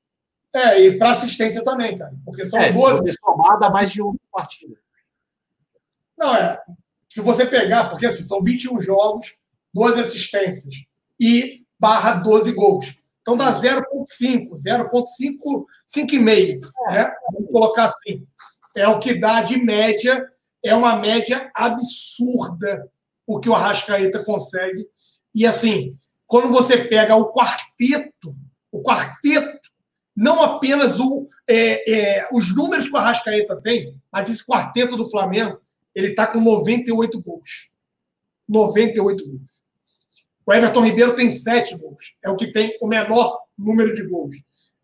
É, e para assistência também, cara. Porque são é, 12. Se somada mais de uma partida. Não, é. Se você pegar, porque assim, são 21 jogos, 12 assistências e barra 12 gols. Então dá 0,5, 0,5, 5,5. Né? Vamos colocar assim. É o que dá de média, é uma média absurda o que o Arrascaeta consegue. E assim, quando você pega o quarteto, o quarteto não apenas o, é, é, os números que o Arrascaeta tem, mas esse quarteto do Flamengo, ele está com 98 gols. 98 gols. O Everton Ribeiro tem 7 gols. É o que tem o menor número de gols.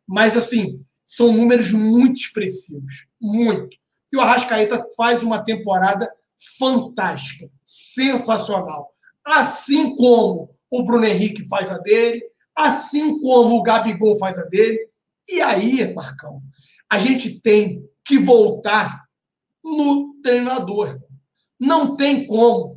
Mas, assim, são números muito expressivos. Muito. E o Arrascaeta faz uma temporada fantástica, sensacional. Assim como o Bruno Henrique faz a dele, assim como o Gabigol faz a dele, e aí, Marcão, a gente tem que voltar no treinador. Não tem como.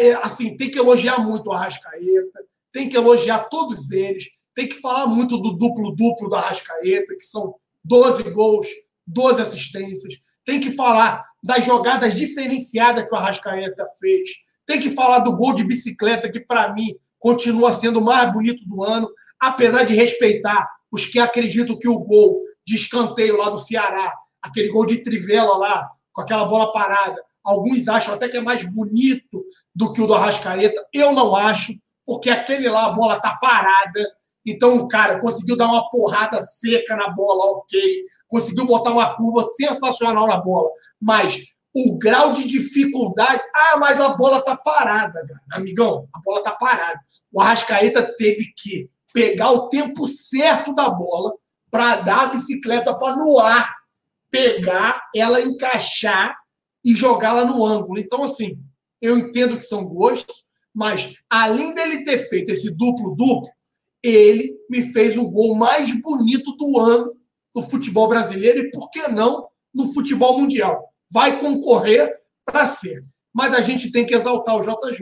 É, assim, tem que elogiar muito o Arrascaeta, tem que elogiar todos eles, tem que falar muito do duplo-duplo do Arrascaeta, que são 12 gols, 12 assistências. Tem que falar das jogadas diferenciadas que o Arrascaeta fez. Tem que falar do gol de bicicleta, que para mim continua sendo o mais bonito do ano, apesar de respeitar os que acreditam que o gol de escanteio lá do Ceará, aquele gol de trivela lá, com aquela bola parada, alguns acham até que é mais bonito do que o do Arrascaeta. Eu não acho, porque aquele lá, a bola tá parada. Então, o cara conseguiu dar uma porrada seca na bola, ok. Conseguiu botar uma curva sensacional na bola. Mas o grau de dificuldade. Ah, mas a bola tá parada, cara. amigão. A bola tá parada. O Arrascaeta teve que pegar o tempo certo da bola para dar a bicicleta para no ar pegar, ela encaixar e jogá-la no ângulo. Então, assim, eu entendo que são gostos, mas além dele ter feito esse duplo-duplo, ele me fez o gol mais bonito do ano no futebol brasileiro e, por que não, no futebol mundial. Vai concorrer para ser. Mas a gente tem que exaltar o JJ.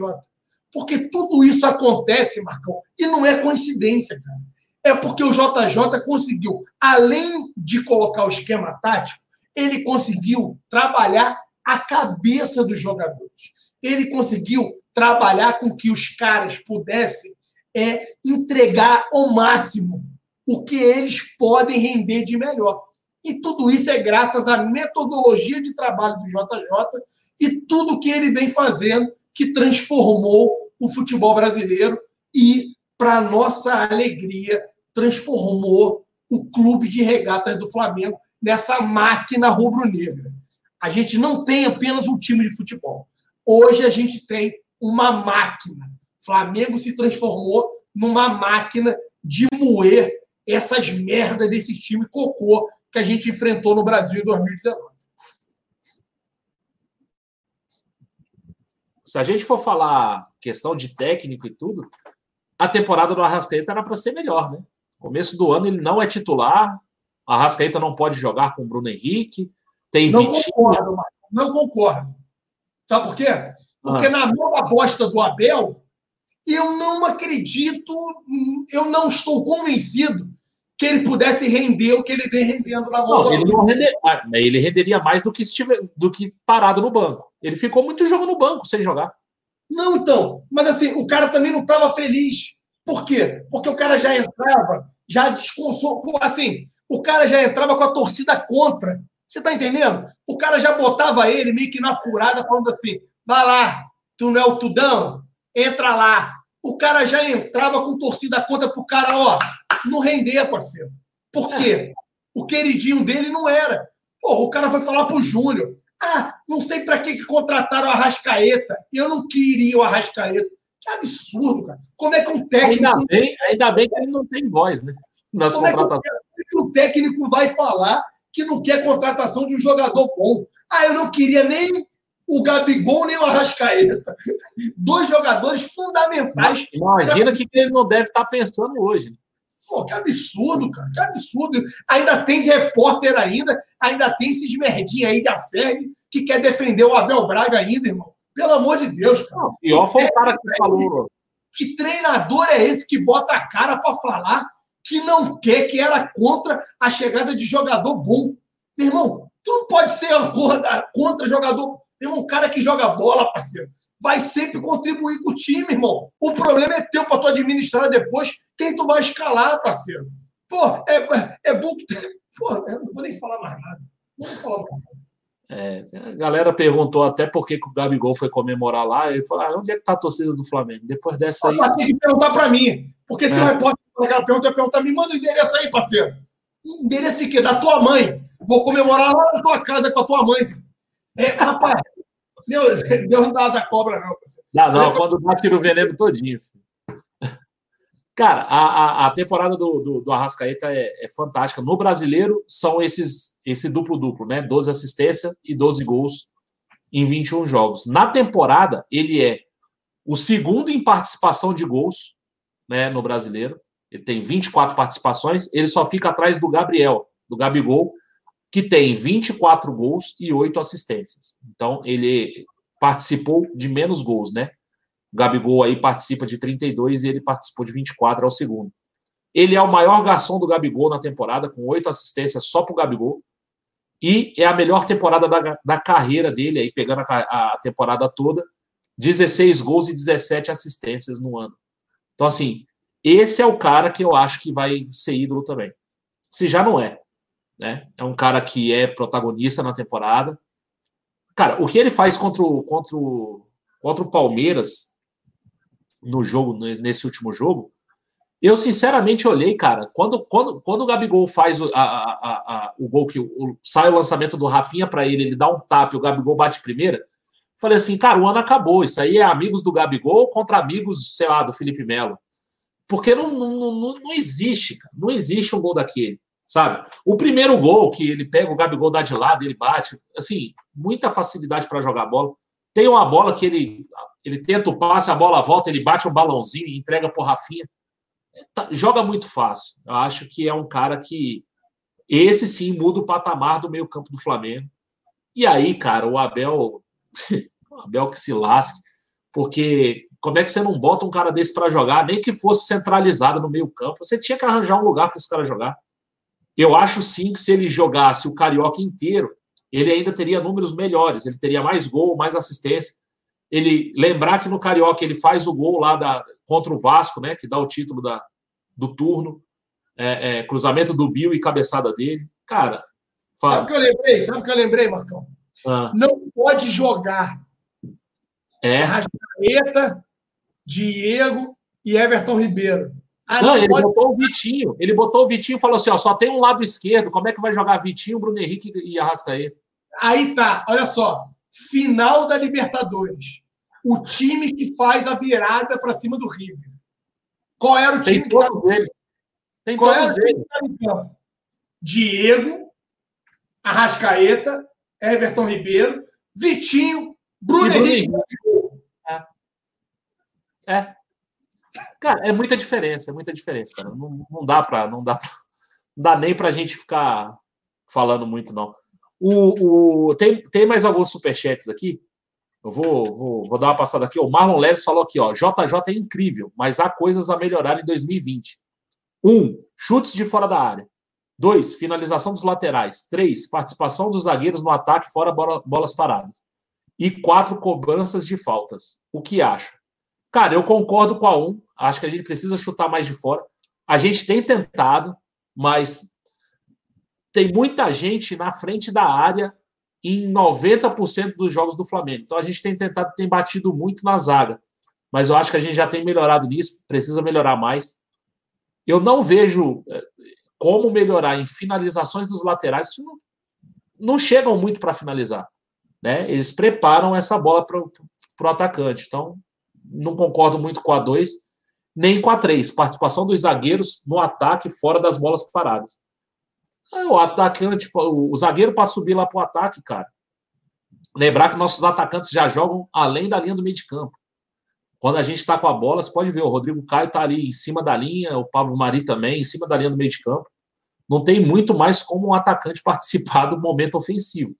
Porque tudo isso acontece, Marcão, e não é coincidência, cara. É porque o JJ conseguiu, além de colocar o esquema tático, ele conseguiu trabalhar a cabeça dos jogadores. Ele conseguiu trabalhar com que os caras pudessem é, entregar ao máximo o que eles podem render de melhor. E tudo isso é graças à metodologia de trabalho do JJ e tudo que ele vem fazendo que transformou o futebol brasileiro e, para nossa alegria, transformou o clube de regatas do Flamengo nessa máquina rubro-negra. A gente não tem apenas um time de futebol. Hoje a gente tem uma máquina. Flamengo se transformou numa máquina de moer essas merdas desse time cocô que a gente enfrentou no Brasil em 2019. se a gente for falar questão de técnico e tudo, a temporada do Arrascaeta era para ser melhor, né? Começo do ano ele não é titular, o Arrascaeta não pode jogar com o Bruno Henrique, tem não Vitinho. Concordo, não concordo. Sabe por quê? Porque ah. na da bosta do Abel, eu não acredito, eu não estou convencido que ele pudesse render o que ele vem rendendo na mão. Não, ele, não render, ele renderia mais do que, estiver, do que parado no banco. Ele ficou muito jogo no banco sem jogar. Não, então. Mas assim, o cara também não estava feliz. Por quê? Porque o cara já entrava, já desconsolou. Assim, o cara já entrava com a torcida contra. Você tá entendendo? O cara já botava ele meio que na furada, falando assim: vai lá, tu não é o Tudão? Entra lá. O cara já entrava com torcida contra pro cara, ó, não render, parceiro. Por quê? O queridinho dele não era. Pô, o cara foi falar pro Júnior. Ah, não sei para que, contrataram o Arrascaeta. Eu não queria o Arrascaeta. Que absurdo, cara. Como é que um técnico. Ainda bem, ainda bem que ele não tem voz, né? Nas como é contratações. que o técnico vai falar que não quer contratação de um jogador bom? Ah, eu não queria nem o Gabigol nem o Arrascaeta. Dois jogadores fundamentais. Imagina o que que ele não deve estar pensando hoje. Pô, que absurdo, cara. Que absurdo. Ainda tem repórter ainda, ainda tem esses merdinhos aí da série que quer defender o Abel Braga ainda, irmão. Pelo amor de Deus, cara. Não, pior foi o cara que é falou. Que treinador é esse que bota a cara para falar que não quer, que era contra a chegada de jogador bom? Meu irmão, tu não pode ser contra, jogador. Meu irmão, o cara que joga bola, parceiro, vai sempre contribuir com o time, irmão. O problema é teu para tu administrar depois quem tu vai escalar, parceiro. Pô, é, é bom que. Pô, eu não vou nem falar mais nada. Não vou falar mais nada. É, a galera perguntou até por que, que o Gabigol foi comemorar lá. Ele falou: ah, onde é que tá a torcida do Flamengo? Depois dessa aí. Mas tem que perguntar para mim. Porque se É. o repórter fazer aquela pergunta, eu me manda o endereço aí, parceiro. Endereço de quê? Da tua mãe. Vou comemorar lá na tua casa com a tua mãe. É, rapaz, meu, Deus não dá asa cobra, não, parceiro. Não, não, quando dá tira o veneno todinho. Cara, a, a, a temporada do, do, do Arrascaeta é, é fantástica. No brasileiro, são esses esse duplo-duplo, né? 12 assistências e 12 gols em 21 jogos. Na temporada, ele é o segundo em participação de gols né, no brasileiro. Ele tem 24 participações, ele só fica atrás do Gabriel, do Gabigol, que tem 24 gols e 8 assistências. Então, ele participou de menos gols, né? O Gabigol aí participa de 32 e ele participou de 24 ao segundo. Ele é o maior garçom do Gabigol na temporada, com oito assistências só para o Gabigol. E é a melhor temporada da, da carreira dele, aí pegando a, a temporada toda, 16 gols e 17 assistências no ano. Então, assim, esse é o cara que eu acho que vai ser ídolo também. Se já não é. Né? É um cara que é protagonista na temporada. Cara, o que ele faz contra o, contra o, contra o Palmeiras no jogo, nesse último jogo, eu sinceramente olhei, cara, quando, quando, quando o Gabigol faz o, a, a, a, o gol que o, sai o lançamento do Rafinha para ele, ele dá um tap e o Gabigol bate primeira. Falei assim, cara, o ano acabou. Isso aí é amigos do Gabigol contra amigos, sei lá, do Felipe Melo. Porque não, não, não, não existe, cara. Não existe um gol daquele, sabe? O primeiro gol que ele pega, o Gabigol dá de lado, ele bate. Assim, muita facilidade para jogar bola. Tem uma bola que ele, ele tenta o passe, a bola volta, ele bate um balãozinho e entrega pro Rafinha. Tá- joga muito fácil. Eu acho que é um cara que esse sim muda o patamar do meio campo do Flamengo. E aí, cara, o Abel, o Abel que se lasque, porque como é que você não bota um cara desse para jogar, nem que fosse centralizado no meio campo? Você tinha que arranjar um lugar para esse cara jogar. Eu acho sim que se ele jogasse o carioca inteiro, ele ainda teria números melhores, ele teria mais gol, mais assistência. Ele lembrar que no carioca ele faz o gol lá da, contra o Vasco, né, que dá o título da, do turno, é, é, cruzamento do Bill e cabeçada dele. Cara, Sabe fala. o que eu lembrei? Sabe o que eu lembrei, Marcão? Ah, Não pode jogar é. Arrascaeta, Diego e Everton Ribeiro. Ah, Não, não ele pode botou o Vitinho. Ele botou o Vitinho e falou assim: ó, só tem um lado esquerdo. Como é que vai jogar Vitinho, Bruno Henrique e Arrascaeta? Aí tá, olha só. Final da Libertadores. O time que faz a virada para cima do River. Qual era o time Tem que estava todos eles. Tem Qual era o todos time eles. que estava em campo? Diego, Arrascaeta, Everton Ribeiro, Vitinho, Bruno Bruno Henrique. É. Cara, é muita diferença, é muita diferença, cara. Não, não dá para, não dá, pra, não dá nem para a gente ficar falando muito não. O, o tem, tem mais alguns superchats aqui. Eu vou, vou, vou dar uma passada aqui. O Marlon Leves falou aqui, ó, JJ é incrível, mas há coisas a melhorar em 2020. Um, chutes de fora da área. Dois, finalização dos laterais. Três, participação dos zagueiros no ataque fora bola- bolas paradas. E quatro, cobranças de faltas. O que acha? Cara, eu concordo com a um. Acho que a gente precisa chutar mais de fora. A gente tem tentado, mas tem muita gente na frente da área em 90% dos jogos do Flamengo. Então a gente tem tentado, tem batido muito na zaga. Mas eu acho que a gente já tem melhorado nisso, precisa melhorar mais. Eu não vejo eh, como melhorar em finalizações dos laterais, não, não chegam muito para finalizar. Né? Eles preparam essa bola para o atacante. Então, não concordo muito com a 2, nem com a 3. Participação dos zagueiros no ataque fora das bolas paradas. O atacante, o zagueiro para subir lá para o ataque, cara. Lembrar que nossos atacantes já jogam além da linha do meio de campo. Quando a gente está com a bola, você pode ver, o Rodrigo Caio está ali em cima da linha, o Pablo Mari também, em cima da linha do meio de campo. Não tem muito mais como um atacante participar do momento ofensivo.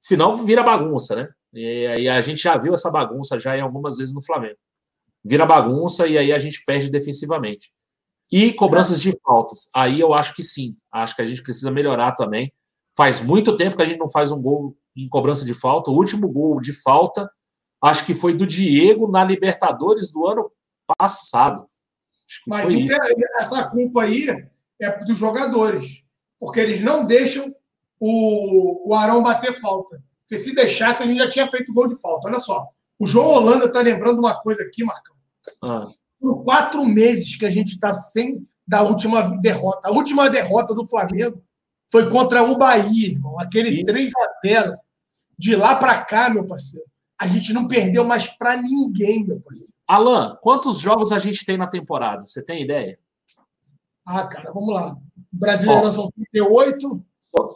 Senão vira bagunça, né? E aí a gente já viu essa bagunça já em algumas vezes no Flamengo. Vira bagunça e aí a gente perde defensivamente. E cobranças de faltas. Aí eu acho que sim. Acho que a gente precisa melhorar também. Faz muito tempo que a gente não faz um gol em cobrança de falta. O último gol de falta, acho que foi do Diego na Libertadores do ano passado. Mas isso, essa culpa aí é dos jogadores. Porque eles não deixam o, o Arão bater falta. Porque se deixasse, a gente já tinha feito gol de falta. Olha só. O João Holanda está lembrando uma coisa aqui, Marcão. Ah por quatro meses que a gente está sem da última derrota. A última derrota do Flamengo foi contra o Bahia, irmão. Aquele 3 a 0 De lá para cá, meu parceiro. A gente não perdeu mais para ninguém, meu parceiro. Alan, quantos jogos a gente tem na temporada? Você tem ideia? Ah, cara, vamos lá. Brasileiro são 38.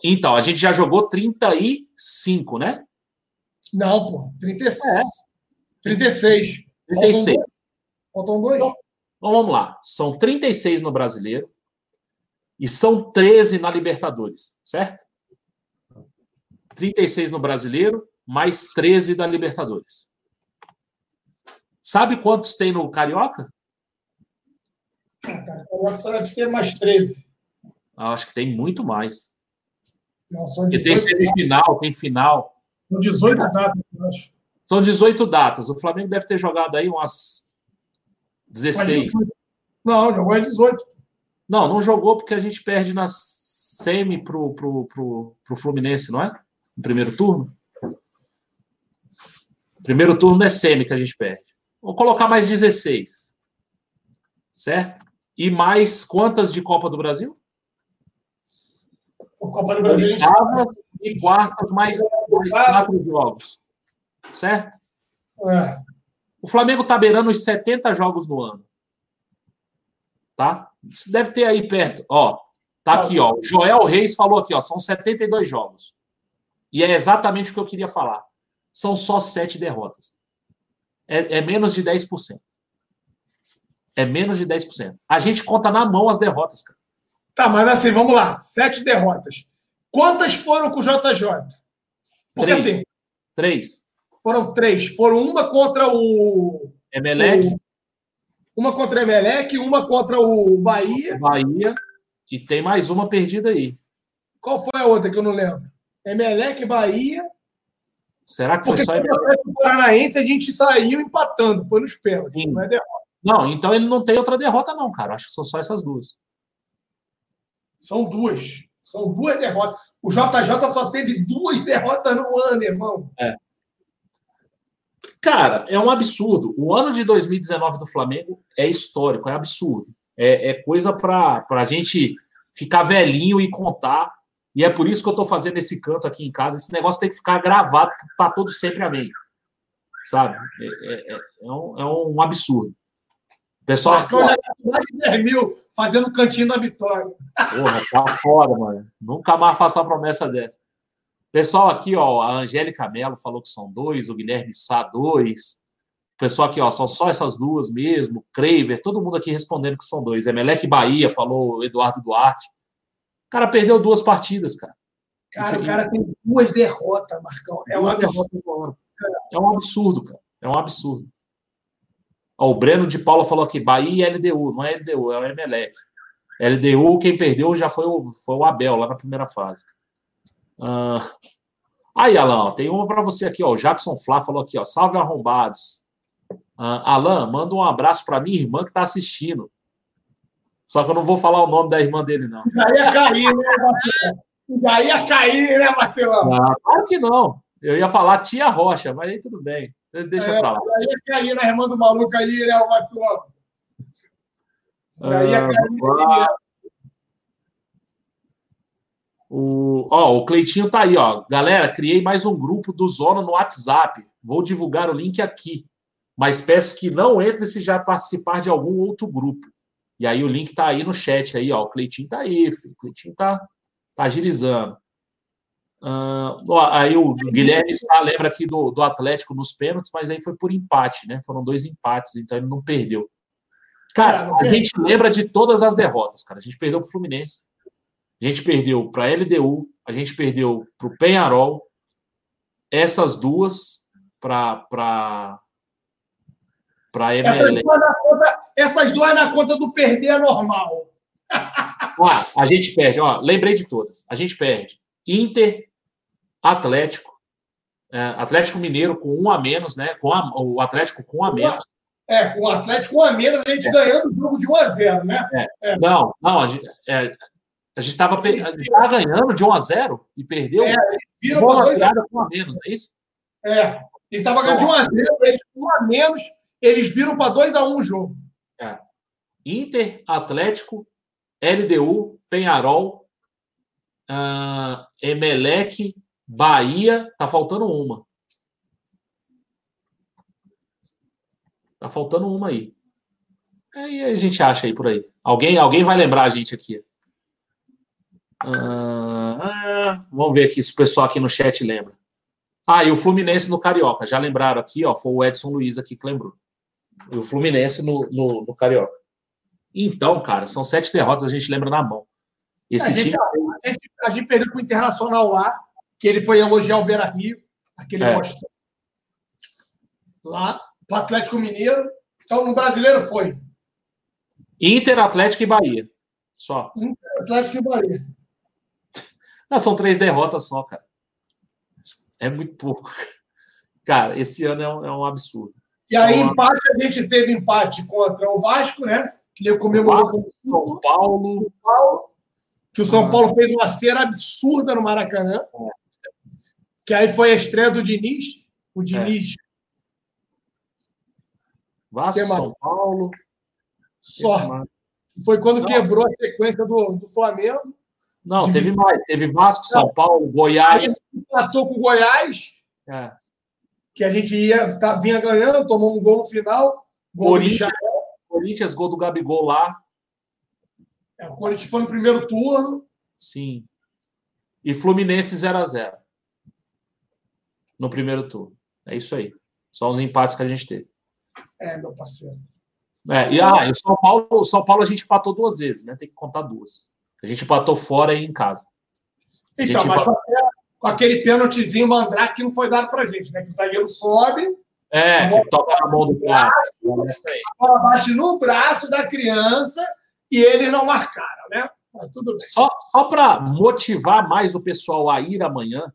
Então, a gente já jogou 35, né? Não, pô. 36. É. 36. 36. Faltam dois. Então, então vamos lá. São 36 no brasileiro e são 13 na Libertadores, certo? 36 no brasileiro, mais 13 da Libertadores. Sabe quantos tem no Carioca? Ah, cara, Carioca só deve ser mais 13. Ah, acho que tem muito mais. Não, são Porque tem semifinal, tem final. São 18 datas, eu acho. São 18 datas. O Flamengo deve ter jogado aí umas 16. Não, jogou em 18. Não, não jogou porque a gente perde na semi pro, pro, pro, pro Fluminense, não é? No primeiro turno. Primeiro turno é semi que a gente perde. Vou colocar mais 16. Certo? E mais quantas de Copa do Brasil? O Copa do Brasil. Oitavas e quartas, mais, mais quatro jogos. Certo? É. O Flamengo está beirando os 70 jogos no ano. Tá? Isso deve ter aí perto. Ó, tá aqui, ó. Joel Reis falou aqui, ó. São 72 jogos. E é exatamente o que eu queria falar. São só sete derrotas. É, é menos de 10%. É menos de 10%. A gente conta na mão as derrotas, cara. Tá, mas assim, vamos lá. Sete derrotas. Quantas foram com o JJ? Porque Três. assim. Três. Foram três. Foram uma contra o. Emelec. O, uma contra o Emelec, uma contra o Bahia. Bahia. E tem mais uma perdida aí. Qual foi a outra que eu não lembro? Emelec, Bahia. Será que foi Porque só Emelec? O Paranaense a gente saiu empatando, foi nos pênaltis, não é. Não, então ele não tem outra derrota, não, cara. Acho que são só essas duas. São duas. São duas derrotas. O JJ só teve duas derrotas no ano, irmão. É. Cara, é um absurdo. O ano de 2019 do Flamengo é histórico, é absurdo. É, é coisa para a gente ficar velhinho e contar. E é por isso que eu estou fazendo esse canto aqui em casa. Esse negócio tem que ficar gravado para todo sempre, amém. Sabe? É, é, é, é um, é um absurdo. Pessoal. Marcou já mais de 10 mil fazendo o cantinho da vitória. Porra, tá foda, mano. Nunca mais faço uma promessa dessa. Pessoal aqui, ó, a Angélica Mello falou que são dois, o Guilherme Sá, dois. O pessoal aqui, ó, são só essas duas mesmo. O Craver, todo mundo aqui respondendo que são dois. Emelec Bahia, falou o Eduardo Duarte. O cara perdeu duas partidas, cara. Cara, o cara tem duas derrotas, Marcão. É um absurdo. É um absurdo, cara. É um absurdo. Ó, o Breno de Paula falou aqui, Bahia e LDU. Não é LDU, é o Emelec. LDU, quem perdeu já foi o, foi o Abel, lá na primeira fase. Uh... Aí, Alan, tem uma para você aqui, ó. O Jackson Flá falou aqui, ó. Salve arrombados. Uh, Alan, manda um abraço para minha irmã que está assistindo. Só que eu não vou falar o nome da irmã dele, não. Aí é cair, né? Já ia cair, né, Marcelão? Ah, claro que não. Eu ia falar tia Rocha, mas aí tudo bem. Deixa É, pra lá. já ia cair na irmã do maluco aí, né, Marcelão? Já ia Ah, cair. lá. O, ó, o Cleitinho tá aí, ó. Galera, criei mais um grupo do Zona no WhatsApp. Vou divulgar o link aqui. Mas peço que não entre se já participar de algum outro grupo. E aí o link tá aí no chat aí, ó. O Cleitinho tá aí, filho. O Cleitinho tá, tá agilizando. Ó, aí o Guilherme Sá lembra aqui do, do Atlético nos pênaltis, mas aí foi por empate, né? Foram dois empates, então ele não perdeu. Cara, É, a gente lembra de todas as derrotas, cara. A gente perdeu pro Fluminense. A gente perdeu para LDU, a gente perdeu para o Penharol, essas duas para para para Essas duas, na conta, essas duas na conta do perder é normal. Ah, a gente perde, ó, lembrei de todas. A gente perde Inter, Atlético, é, Atlético Mineiro com um a menos, né? Com a- o Atlético com um a menos. É, com o Atlético um a menos, a gente ganhando o jogo de 1 a 0 né? Não, não, a gente é, estava ganhando de 1 a 0 e perdeu. É, Bola para dois com um a menos, não é isso? É. Ele estava ganhando de 1 a 0 eles com 1 a menos, eles viram para 2 a 1 o jogo. Inter, Atlético, LDU, Penharol, ah, Emelec, Bahia. Tá faltando uma. Tá faltando uma aí. Aí a gente acha aí por aí. Alguém, alguém vai lembrar a gente aqui. Ah, vamos ver aqui se o pessoal aqui no chat lembra. Ah, e o Fluminense no Carioca. Já lembraram aqui, ó. Foi o Edson Luiz aqui que lembrou. E o Fluminense no, no, no Carioca. Então, cara, são sete derrotas, a gente lembra na mão. Esse a, gente, time. a, gente, a gente perdeu para o Internacional lá, que ele foi elogiar o Beira Rio, aquele É. Lá, para o Atlético Mineiro. Então, no brasileiro foi Inter, Atlético e Bahia. Só. Atlético e Bahia. Não, são três derrotas só, cara. É muito pouco. Cara, esse ano é um, é um absurdo. E aí, Só- empate, a gente teve empate contra o Vasco, né? Que ele comemorou com o São Paulo. São Paulo, que o São Paulo fez uma cera absurda no Maracanã. Que aí foi a estreia do Diniz. O Diniz Vasco, Tem mais. São Paulo. só. Foi quando Não. quebrou a sequência do, do Flamengo. Não, teve mais. Teve Vasco, São Paulo, Goiás. Empatou com o Goiás, É. que a gente ia, tá, vinha ganhando, tomou um gol no final. Gol Corinthians. Corinthians, gol do Gabigol lá. É, O Corinthians foi no primeiro turno. Sim. E Fluminense 0 a 0 No primeiro turno. É isso aí. São os empates que a gente teve. É, meu parceiro. É, e ah, o São Paulo, o São Paulo a gente empatou duas vezes, né? Tem que contar duas. A gente empatou fora e em casa. Então, mas com, aquele- com aquele pênaltizinho mandrake que não foi dado pra gente, né? Que o zagueiro sobe, É, que toca na mão do cara. É isso aí. a bola bate no braço da criança e eles não marcaram, né? Mas tudo bem. Só, só para motivar mais o pessoal a ir amanhã,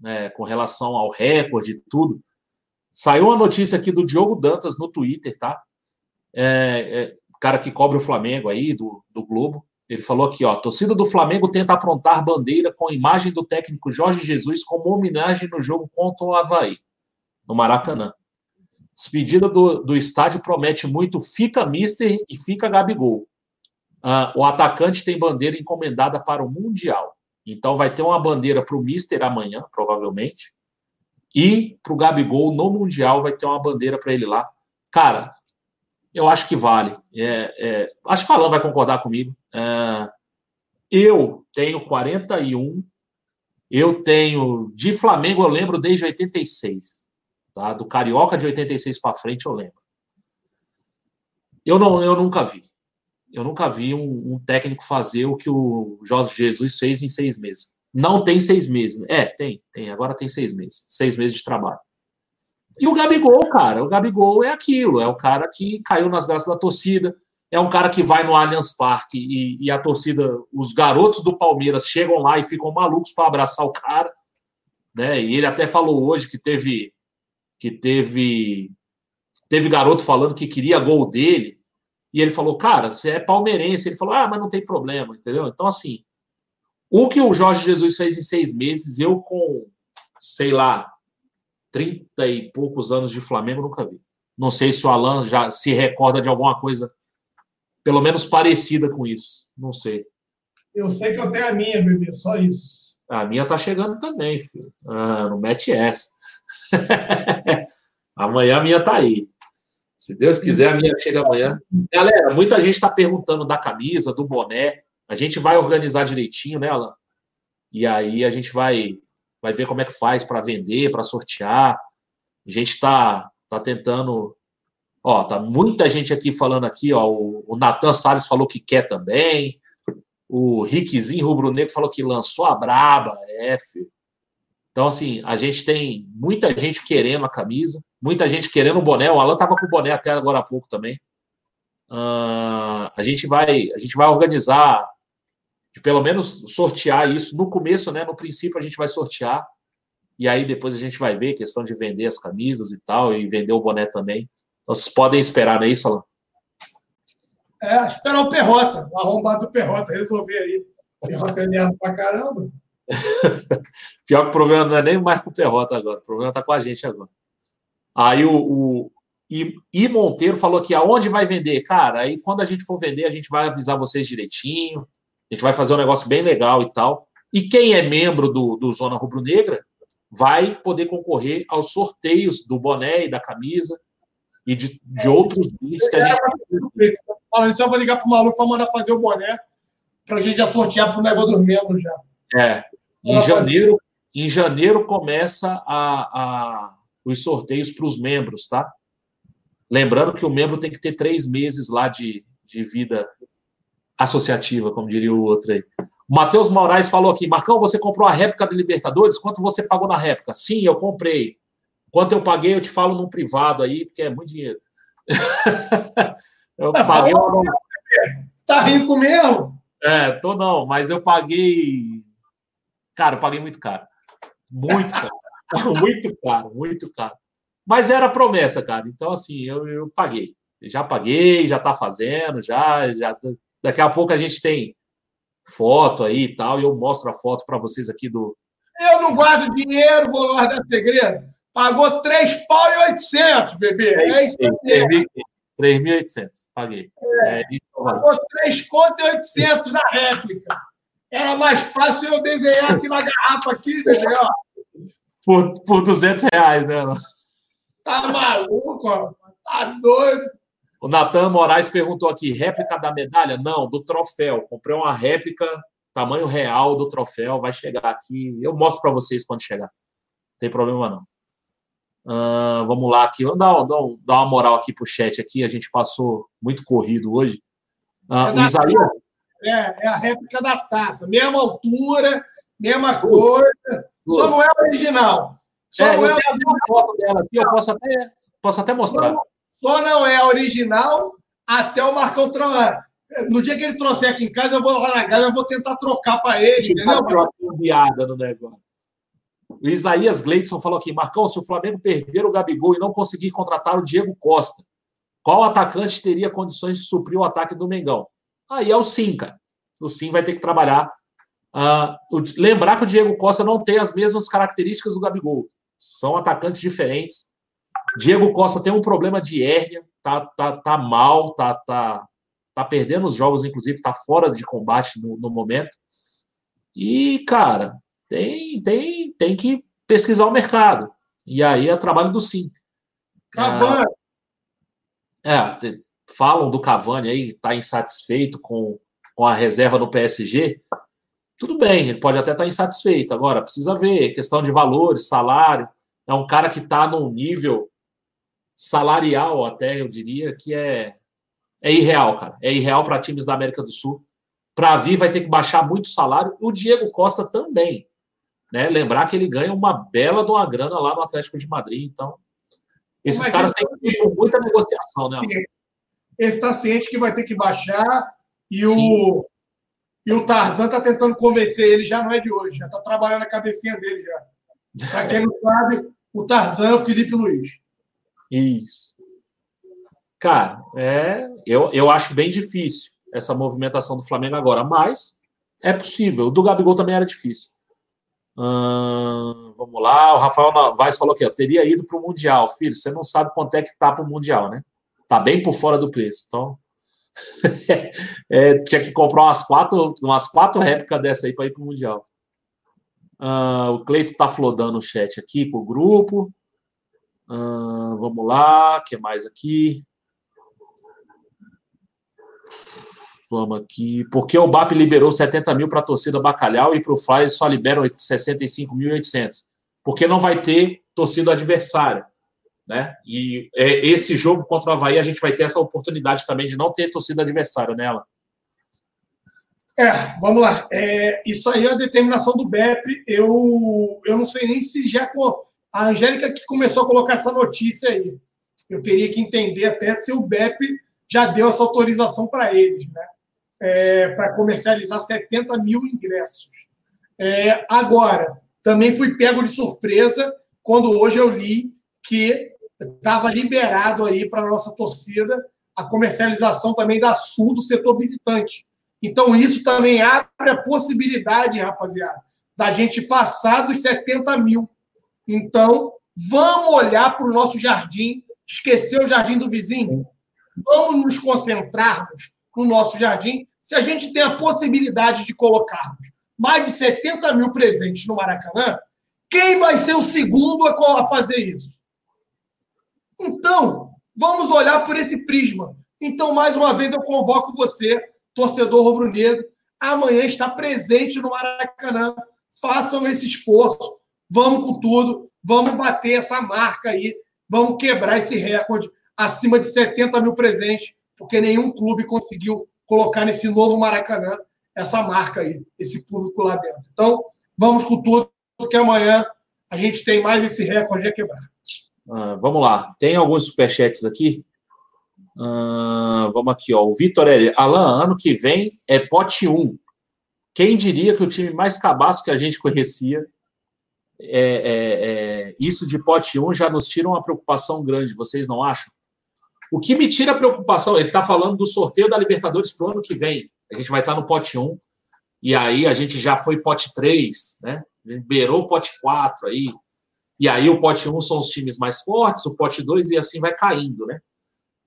né, com relação ao recorde e tudo, saiu uma notícia aqui do Diogo Dantas no Twitter, tá? É, é, cara que cobre o Flamengo aí, do, do Globo, ele falou aqui, ó, torcida do Flamengo tenta aprontar bandeira com a imagem do técnico Jorge Jesus como homenagem no jogo contra o Havaí, no Maracanã. Despedida do, do estádio promete muito fica Mister e fica Gabigol. Ah, o atacante tem bandeira encomendada para o Mundial. Então vai ter uma bandeira para o Mister amanhã, provavelmente. E para o Gabigol no Mundial vai ter uma bandeira para ele lá. Cara, eu acho que vale. É, é, acho que o Alan vai concordar comigo. É, eu tenho 41. Eu tenho. De Flamengo eu lembro desde 86. Tá? Do Carioca de 86 para frente eu lembro. Eu, não, eu nunca vi. Eu nunca vi um, um técnico fazer o que o Jorge Jesus fez em seis meses. Não tem seis meses. É, tem, tem. Agora tem seis meses. Seis meses de trabalho. E o Gabigol, cara, o Gabigol é aquilo, é o cara que caiu nas graças da torcida, é um cara que vai no Allianz Parque e, e a torcida, os garotos do Palmeiras chegam lá e ficam malucos para abraçar o cara, né? E ele até falou hoje que teve que teve teve garoto falando que queria gol dele, e ele falou, cara, você é palmeirense, ele falou, ah, mas não tem problema, entendeu? Então assim, O que o Jorge Jesus fez em seis meses, eu com, sei lá, 30 e poucos anos de Flamengo, nunca vi. Não sei se o Alan já se recorda de alguma coisa, pelo menos parecida com isso. Não sei. Eu sei que eu tenho a minha, bebê, só isso. A minha tá chegando também, filho. Ah, não mete essa. amanhã a minha tá aí. Se Deus quiser, a minha chega amanhã. Galera, muita gente está perguntando da camisa, do boné. A gente vai organizar direitinho, né, Alan? E aí a gente vai, vai ver como é que faz para vender, para sortear. A gente está tá tentando. Ó, tá muita gente aqui falando aqui, ó. O, o Natan Salles falou que quer também. O Rickzinho Rubro Negro falou que lançou a braba. É, filho. Então, assim, a gente tem muita gente querendo a camisa, muita gente querendo o boné. O Alan estava com o boné até agora há pouco também. Uh, a gente vai a gente vai organizar de pelo menos sortear isso no começo, né? No princípio a gente vai sortear e aí depois a gente vai ver questão de vender as camisas e tal e vender o boné também. Então vocês podem esperar, não é isso, Alan? É, esperar o Perrota, o arrombado do Perrota resolver aí. Perrota é merda pra caramba. Pior que o problema não é nem mais com o Perrota agora, o problema está com a gente agora. Aí o, o I, I, Monteiro falou que aonde vai vender? Cara, aí quando a gente for vender, a gente vai avisar vocês direitinho, a gente vai fazer um negócio bem legal e tal. E quem é membro do, do Zona Rubro Negra vai poder concorrer aos sorteios do boné e da camisa e de, de outros brindes que a gente. Falando isso, eu vou ligar para o maluco para mandar fazer o boné para a gente já sortear para o negócio dos membros já. É, em janeiro, em janeiro começa a, a os sorteios para os membros, tá? Lembrando que o membro tem que ter três meses lá de, de vida associativa, como diria o outro aí. O Matheus Moraes falou aqui: Marcão, você comprou a réplica da Libertadores? Quanto você pagou na réplica? Sim, eu comprei. Quanto eu paguei, eu te falo num privado aí, porque é muito dinheiro. eu é, paguei. Uma... Tá rico mesmo? É, tô não, mas eu paguei Cara, eu paguei muito caro. Muito caro. Muito caro, muito caro. Mas era promessa, cara. Então, assim, eu, eu paguei. Já paguei, já tá fazendo, já, já. Daqui a pouco a gente tem foto aí e tal, e eu mostro a foto para vocês aqui do. Eu não guardo dinheiro, vou guardar segredo. Pagou 3 pau e 800, bebê. É isso aí. 3.800, paguei. É, é isso pagou 3 conto e 800 na réplica. Era mais fácil eu desenhar aqui na garrafa, aqui, ó. Por, por 200 reais, né? Tá maluco, ó. Tá doido. O Natan Moraes perguntou aqui: réplica da medalha? Não, do troféu. Comprei uma réplica, tamanho real do troféu. Vai chegar aqui. Eu mostro para vocês quando chegar. Não tem problema não. Uh, vamos lá aqui. Vamos dar, dar, dar, uma moral aqui pro chat aqui. A gente passou muito corrido hoje. Uh, é Isaías. É, é a réplica da taça. Mesma altura, mesma coisa. Só não é original. Só é, não é original. foto dela aqui, eu posso até, posso até mostrar. Só, só não é original até o Marcão trocar. No dia que ele trouxer aqui em casa, eu vou lá na casa, eu vou tentar trocar para ele, entendeu? Uma no negócio. O Isaías Gleidson falou aqui: Marcão, se o Flamengo perder o Gabigol e não conseguir contratar o Diego Costa, qual atacante teria condições de suprir o ataque do Mengão? Aí é o Sim, cara. O Sim vai ter que trabalhar. O, lembrar que o Diego Costa não tem as mesmas características do Gabigol. São atacantes diferentes. Diego Costa tem um problema de hérnia, tá, tá, tá mal, tá, tá, tá perdendo os jogos, inclusive, tá fora de combate no, no momento. E, cara, tem, tem, tem que pesquisar o mercado. E aí é trabalho do Sim. Cavani. Ah, é, falam do Cavani aí, está insatisfeito com, com a reserva no PSG, tudo bem, ele pode até estar tá insatisfeito. Agora, precisa ver questão de valores, salário. É um cara que está num nível salarial, até eu diria, que é, é irreal, cara. É irreal para times da América do Sul. Para vir, vai ter que baixar muito o salário. O Diego Costa também. Né? Lembrar que ele ganha uma bela de uma grana lá no Atlético de Madrid. Então, esses caras têm muita negociação, né? está ciente que vai ter que baixar e o, e o Tarzan está tentando convencer ele, já não é de hoje, já está trabalhando a cabecinha dele já. Para quem não sabe, o Tarzan é o Felipe Luiz. Isso. Cara, é, eu, eu acho bem difícil essa movimentação do Flamengo agora, mas É possível. O do Gabigol também era difícil. Hum, vamos lá. O Rafael Novaes falou aqui, ó, teria ido para o Mundial. Filho, você não sabe quanto é que tá para o Mundial, né? Tá bem por fora do preço. Então, é, tinha que comprar umas quatro, umas quatro réplicas dessa aí para ir para o Mundial. Uh, o Cleito está flodando o chat aqui com o grupo. Uh, vamos lá, o que mais aqui? Vamos aqui. Por que o BAP liberou 70 mil para a torcida Bacalhau e para o Fly só liberam 65.800? Porque não vai ter torcida adversária. Né? E é, esse jogo contra o Havaí, a gente vai ter essa oportunidade também de não ter torcida adversária nela. É, vamos lá. É, isso aí é a determinação do BEP. Eu, eu não sei nem se já. A Angélica que começou a colocar essa notícia aí. Eu teria que entender até se o BEP já deu essa autorização para eles, né? é, para comercializar 70 mil ingressos. É, agora, também fui pego de surpresa quando hoje eu li que estava liberado aí para a nossa torcida a comercialização também da Sul do setor visitante. Então, isso também abre a possibilidade, rapaziada, da gente passar dos 70 mil. Então, vamos olhar para o nosso jardim, esquecer o jardim do vizinho. Vamos nos concentrarmos no nosso jardim se a gente tem a possibilidade de colocarmos mais de 70 mil presentes no Maracanã, quem vai ser o segundo a fazer isso? Então, vamos olhar por esse prisma. Então, mais uma vez, eu convoco você, torcedor rubro-negro, amanhã está presente no Maracanã. Façam esse esforço. Vamos com tudo. Vamos bater essa marca aí. Vamos quebrar esse recorde acima de 70 mil presentes, porque nenhum clube conseguiu colocar nesse novo Maracanã essa marca aí, esse público lá dentro. Então, vamos com tudo, porque amanhã a gente tem mais esse recorde a quebrar. Ah, vamos lá. Tem alguns superchats aqui. Ah, vamos aqui, ó. O Vitor L. Alan, ano que vem é pote 1. Quem diria que o time mais cabaço que a gente conhecia, é, é, é, isso de pote 1 já nos tira uma preocupação grande, vocês não acham? O que me tira a preocupação, ele está falando do sorteio da Libertadores para o ano que vem. A gente vai estar tá no pote 1, e aí a gente já foi pote 3, né? Liberou o pote 4 aí. E aí o pote 1 são os times mais fortes, o pote 2 e assim vai caindo, né?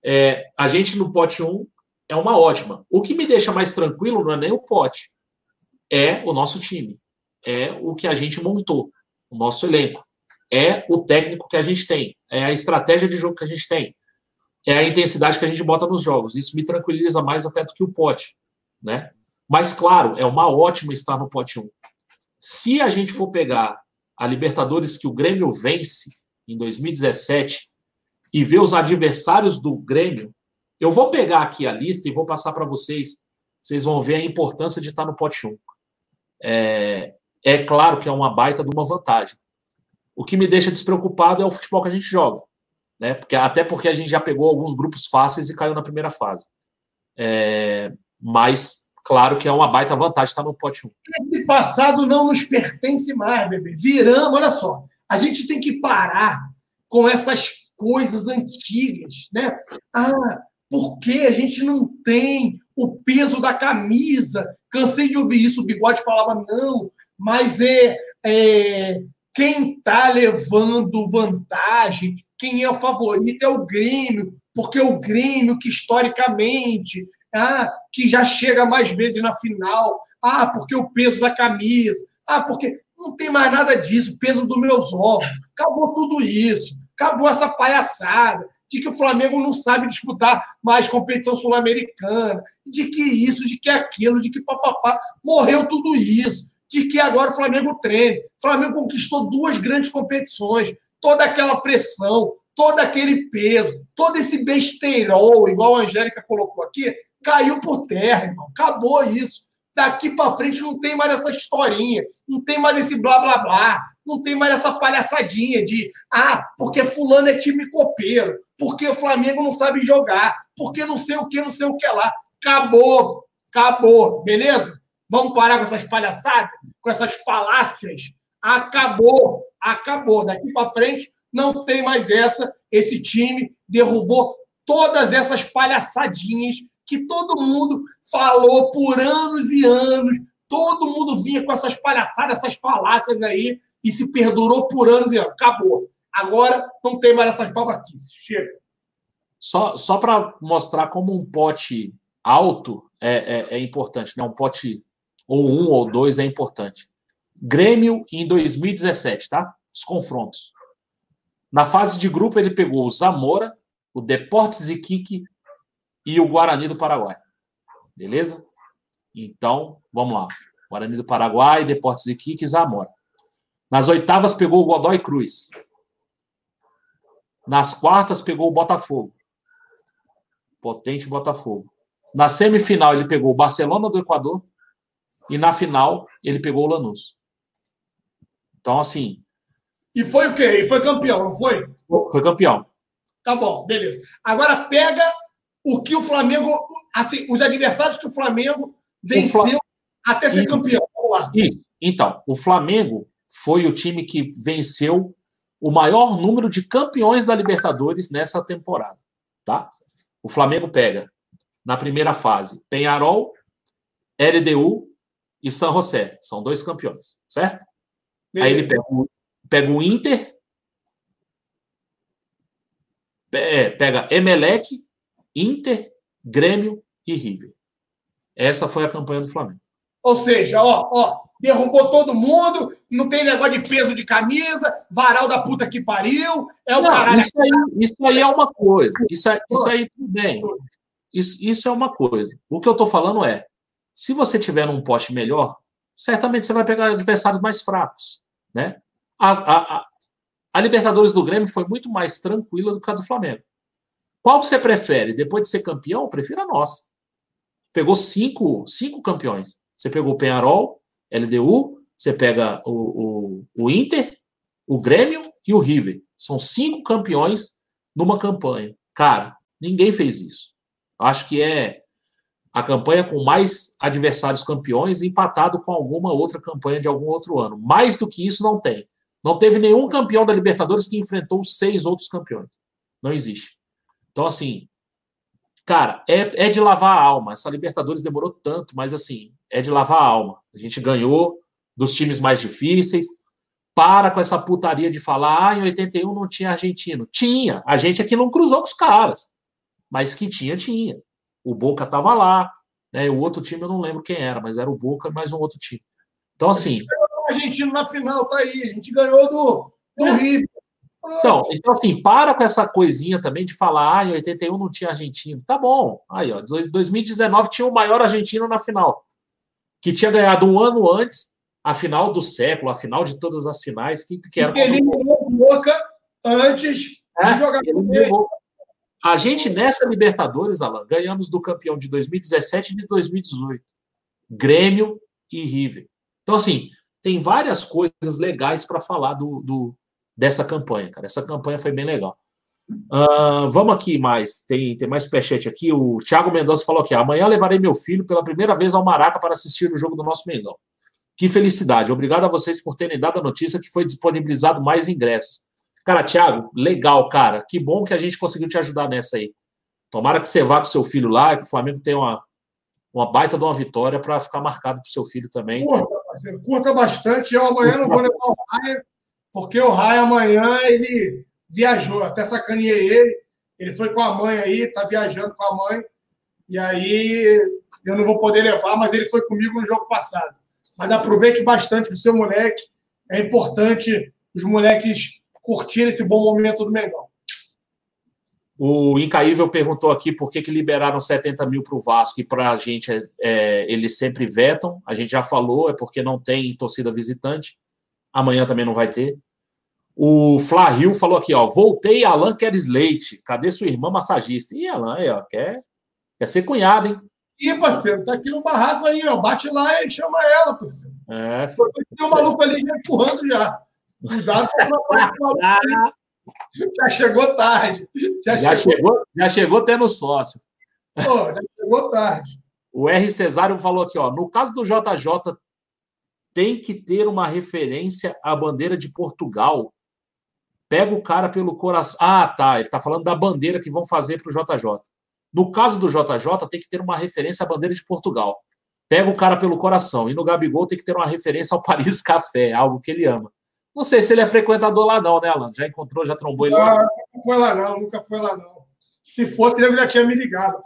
É, a gente no pote 1 é uma ótima. O que me deixa mais tranquilo não é nem o pote, é o nosso time. É o que a gente montou, o nosso elenco. É o técnico que a gente tem, é a estratégia de jogo que a gente tem é a intensidade que a gente bota nos jogos. Isso me tranquiliza mais até do que o pote, né? Mas, claro, é uma ótima estar no pote 1. Se a gente for pegar a Libertadores que o Grêmio vence em 2017 e ver os adversários do Grêmio, eu vou pegar aqui a lista e vou passar para vocês. Vocês vão ver a importância de estar no pote 1. É, é claro que é uma baita de uma vantagem. O que me deixa despreocupado é o futebol que a gente joga né? Porque, até porque a gente já pegou alguns grupos fáceis e caiu na primeira fase. É, mas, claro que é uma baita vantagem estar no pote 1. Esse passado não nos pertence mais, bebê. Viramos, olha só. A gente tem que parar com essas coisas antigas, né? Ah, porque a gente não tem o peso da camisa. Cansei de ouvir isso, o bigode falava, não, mas é, é quem está levando vantagem, quem é o favorito é o Grêmio, porque o Grêmio que historicamente, ah, que já chega mais vezes na final, ah, porque o peso da camisa, ah, porque não tem mais nada disso, peso dos meus ovos, acabou tudo isso, acabou essa palhaçada de que o Flamengo não sabe disputar mais competição sul-americana, de que isso, de que aquilo, de que papapá, morreu tudo isso de que agora o Flamengo treine. O Flamengo conquistou duas grandes competições, toda aquela pressão, todo aquele peso, todo esse besteirol, igual a Angélica colocou aqui, caiu por terra, irmão. Acabou isso. Daqui para frente não tem mais essa historinha, não tem mais esse blá blá blá, não tem mais essa palhaçadinha de ah, porque fulano é time copeiro, porque o Flamengo não sabe jogar, porque não sei o que, não sei o que lá. Acabou, acabou, beleza? Vamos parar com essas palhaçadas, com essas falácias. Acabou, acabou. Daqui para frente não tem mais essa. Esse time derrubou todas essas palhaçadinhas que todo mundo falou por anos e anos. todo mundo vinha com essas palhaçadas, essas falácias aí, e se perdurou por anos e anos. Acabou. Agora não tem mais essas babaquices. Chega. Só, só para mostrar como um pote alto é, é, é, importante, né? Um pote ou um ou dois é importante. Grêmio em 2017, tá? Os confrontos. Na fase de grupo, ele pegou o Zamora, o Deportes Iquique e o Guarani do Paraguai. Beleza? Então, vamos lá. Guarani do Paraguai, Deportes Iquique e Zamora. Nas oitavas, pegou o Godoy Cruz. Nas quartas, pegou o Botafogo. Potente Botafogo. Na semifinal, ele pegou o Barcelona do Equador. E na final, ele pegou o Lanús. Então, assim. E foi o quê? E foi campeão, não foi? Foi campeão. Tá bom, beleza. Agora pega o que o Flamengo. Assim, os adversários que o Flamengo venceu o Flam... até ser campeão. Vamos lá. Isso. Então, o Flamengo foi o time que venceu o maior número de campeões da Libertadores nessa temporada, tá? O Flamengo pega na primeira fase Penharol, LDU e San José. São dois campeões, certo? Beleza. Aí ele pega o, pega o Inter, é, pega Emelec, Inter, Grêmio e River. Essa foi a campanha do Flamengo. Ou seja, ó, ó, derrubou todo mundo, não tem negócio de peso de camisa, varal da puta que pariu, é o não, caralho. Isso aí, isso aí é uma coisa. Isso, isso aí tudo bem. Isso, isso é uma coisa. O que eu estou falando é: se você tiver num poste melhor, certamente você vai pegar adversários mais fracos. Né? A, a, a, a Libertadores do Grêmio foi muito mais tranquila do que a do Flamengo. Qual você prefere? Depois de ser campeão, eu prefiro a nossa. Pegou cinco, cinco campeões. Você pegou o Penharol, LDU, você pega o, o, o Inter, o Grêmio e o River. São cinco campeões numa campanha. Cara, ninguém fez isso. Acho que é a campanha com mais adversários campeões, empatado com alguma outra campanha de algum outro ano. Mais do que isso, não tem. Não teve nenhum campeão da Libertadores que enfrentou seis outros campeões. Não existe. Então, assim, cara, é, é de lavar a alma. Essa Libertadores demorou tanto, mas, assim, é de lavar a alma. A gente ganhou dos times mais difíceis. Para com essa putaria de falar, ah, em 81 não tinha argentino. Tinha. A gente aqui não cruzou com os caras mas que tinha, tinha. O Boca estava lá, né? O outro time eu não lembro quem era, mas era o Boca e mais um outro time. Então, assim. A gente ganhou do Argentino na final, tá aí. A gente ganhou do, do é. River. Então, então, assim, para com essa coisinha também de falar, ah, em 81 não tinha argentino. Tá bom. Aí, ó, 2019 tinha o maior argentino na final, que tinha ganhado um ano antes a final do século, a final de todas as finais, que, que era. Ele eliminou o Boca antes é, de jogar com. A gente, nessa Libertadores, Alan, ganhamos do campeão de 2017 e de 2018. Grêmio e River. Então, assim, tem várias coisas legais para falar do, do, dessa campanha, cara. Essa campanha foi bem legal. Uh, vamos aqui mais. Tem, tem mais superchat aqui. O Thiago Mendonça falou aqui: amanhã levarei meu filho pela primeira vez ao Maraca para assistir o jogo do nosso Mengão. Que felicidade. Obrigado a vocês por terem dado a notícia que foi disponibilizado mais ingressos. Cara, Thiago, legal, cara. Que bom que a gente conseguiu te ajudar nessa aí. Tomara que você vá com seu filho lá, que o Flamengo tenha uma, uma baita de uma vitória para ficar marcado para o seu filho também. Curta, curta bastante. Eu amanhã não vou levar o Raia, porque o Raia amanhã ele viajou. Até sacaneei ele. Ele foi com a mãe aí, tá viajando com a mãe. E aí eu não vou poder levar, mas ele foi comigo no jogo passado. Mas aproveite bastante o seu moleque. É importante os moleques curtir esse bom momento do Mengão. O Incaível perguntou aqui por que, que liberaram 70 mil para o Vasco e para a gente é, é, eles sempre vetam. A gente já falou, é porque não tem torcida visitante. Amanhã também não vai ter. O Flávio falou aqui, ó. Voltei, Alan Queres Leite. Cadê sua irmã massagista? Ih, Alan, aí, ó, quer, quer ser cunhado, hein? Ih, parceiro, tá aqui no barraco aí, ó. Bate lá e chama ela, parceiro. É. Tem um maluco ali já empurrando já. Cuidado com Já chegou tarde. Já, já chegou... chegou... já chegou tendo sócio. Pô, já chegou tarde. O R. Cesário falou aqui, ó. No caso do JJ, tem que ter uma referência à bandeira de Portugal. Pega o cara pelo coração. Ah, tá. Ele tá falando da bandeira que vão fazer para o JJ. No caso do JJ, tem que ter uma referência à bandeira de Portugal. pega o cara pelo coração. E no Gabigol tem que ter uma referência ao Paris Café, algo que ele ama. Não sei se ele é frequentador lá, não, né, Alan? Já encontrou, já trombou ele lá? Nunca foi lá, não, nunca foi lá, não. Se fosse, ele já tinha me ligado.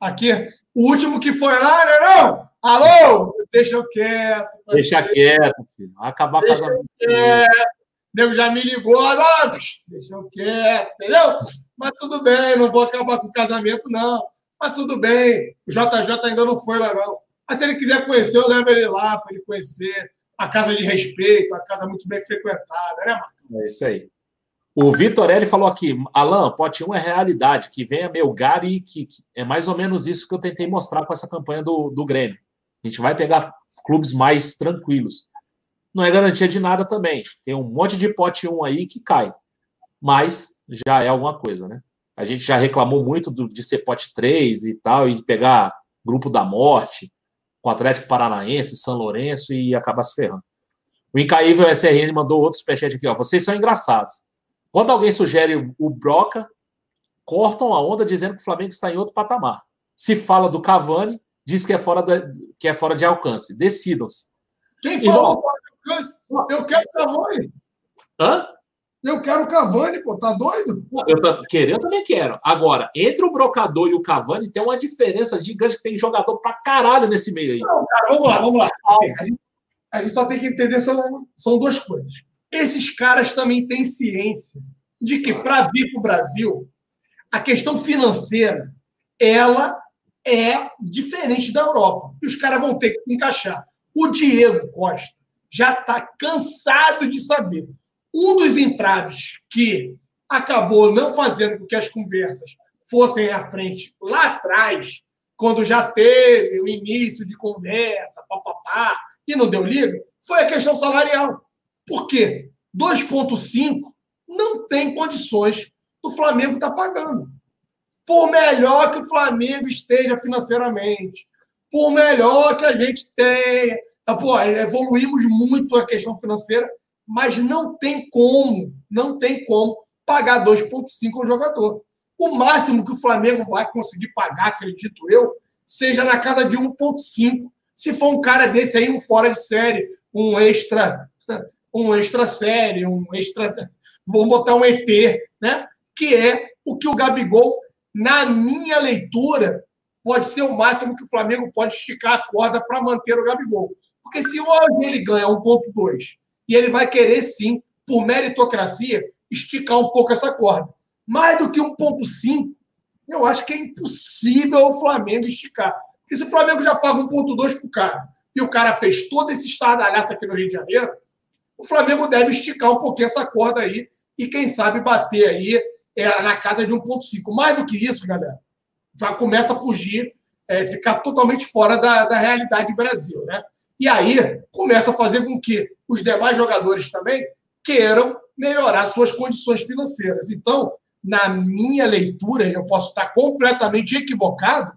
Aqui, o último que foi lá, né, não? Alô? Deixa eu quieto. Deixa quieto, filho. Vai acabar Deixa casamento. quieto. Nego já me ligou, ah, deixa eu quieto, entendeu? Mas tudo bem, não vou acabar com o casamento, não. Mas tudo bem, o JJ ainda não foi lá, não. Mas se ele quiser conhecer, eu levo ele lá para ele conhecer a casa de respeito, a casa muito bem frequentada, né, Marco? É isso aí. O Vitor L falou aqui, Alan, pote 1 é realidade, que venha Melgar e que é mais ou menos isso que eu tentei mostrar com essa campanha do, do Grêmio. A gente vai pegar clubes mais tranquilos. Não é garantia de nada também. Tem um monte de pote 1 aí que cai. Mas já é alguma coisa, né? A gente já reclamou muito do- de ser pote 3 e tal, e pegar grupo da morte, com Atlético Paranaense, São Lourenço e acabar se ferrando. O Incaível SRN mandou outro superchat aqui, ó. Vocês são engraçados. Quando alguém sugere o Broca, cortam a onda dizendo que o Flamengo está em outro patamar. Se fala do Cavani, diz que é fora, da- que é fora de alcance. Decidam-se. Quem falou fora de alcance? Eu quero o Cavani. Hã? Eu quero o Cavani, pô, tá doido? Eu ta- querer, eu também quero. Agora, entre o Brocador e o Cavani tem uma diferença gigante que tem jogador pra caralho nesse meio aí. Não, cara, vamos lá, vamos lá. Assim, a, gente, a gente só tem que entender são, são duas coisas. Esses caras também têm ciência de que para vir para o Brasil, a questão financeira ela é diferente da Europa. E os caras vão ter que se encaixar. O Diego Costa já está cansado de saber. Um dos entraves que acabou não fazendo com que as conversas fossem à frente lá atrás, quando já teve o início de conversa, papapá, e não deu liga, foi a questão salarial. Por quê? 2,5 não tem condições do Flamengo estar pagando. Por melhor que o Flamengo esteja financeiramente, por melhor que a gente tenha. Tá, pô, evoluímos muito a questão financeira, mas não tem como, não tem como pagar 2,5 ao jogador. O máximo que o Flamengo vai conseguir pagar, acredito eu, seja na casa de 1,5. Se for um cara desse aí, um fora de série, um extra, um extra série, um extra. Vamos botar um ET, né? Que é o que o Gabigol, na minha leitura, pode ser o máximo que o Flamengo pode esticar a corda para manter o Gabigol. Porque se hoje ele ganha 1,2 e ele vai querer sim, por meritocracia, esticar um pouco essa corda. Mais do que 1,5, eu acho que é impossível o Flamengo esticar. Porque se o Flamengo já paga 1,2 para o cara e o cara fez todo esse estardalhaço aqui no Rio de Janeiro, o Flamengo deve esticar um pouquinho essa corda aí e, quem sabe, bater aí é, na casa de 1,5. Mais do que isso, galera, já começa a fugir, é, ficar totalmente fora da, da realidade do Brasil, né? E aí começa a fazer com que os demais jogadores também queiram melhorar suas condições financeiras. Então, na minha leitura, eu posso estar completamente equivocado,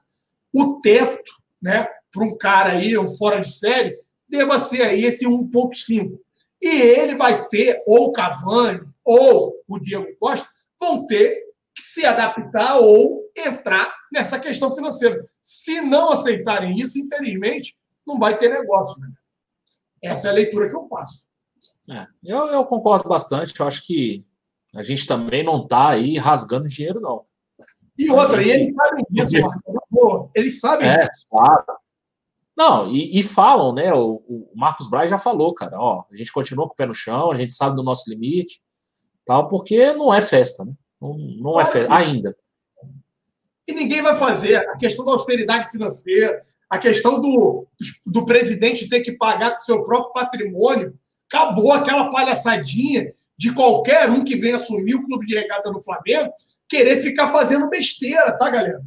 o teto, né, para um cara aí, um fora de série, deva ser aí esse 1,5. E ele vai ter, ou o Cavani, ou o Diego Costa, vão ter que se adaptar ou entrar nessa questão financeira. Se não aceitarem isso, infelizmente, não vai ter negócio. Né? Essa é a leitura que eu faço. É, eu, eu concordo bastante. Eu acho que a gente também não está aí rasgando dinheiro, não. E outra, e eles sabem disso, Marcos. Eles sabem É, disso. claro. Não, e, e falam, né? O, o Marcos Braz já falou, cara, ó, a gente continua com o pé no chão, a gente sabe do nosso limite, tal, porque não é festa, né? Não, não é festa ainda. E ninguém vai fazer a questão da austeridade financeira, a questão do, do presidente ter que pagar com seu próprio patrimônio. Acabou aquela palhaçadinha de qualquer um que venha assumir o clube de regata do Flamengo querer ficar fazendo besteira, tá, galera?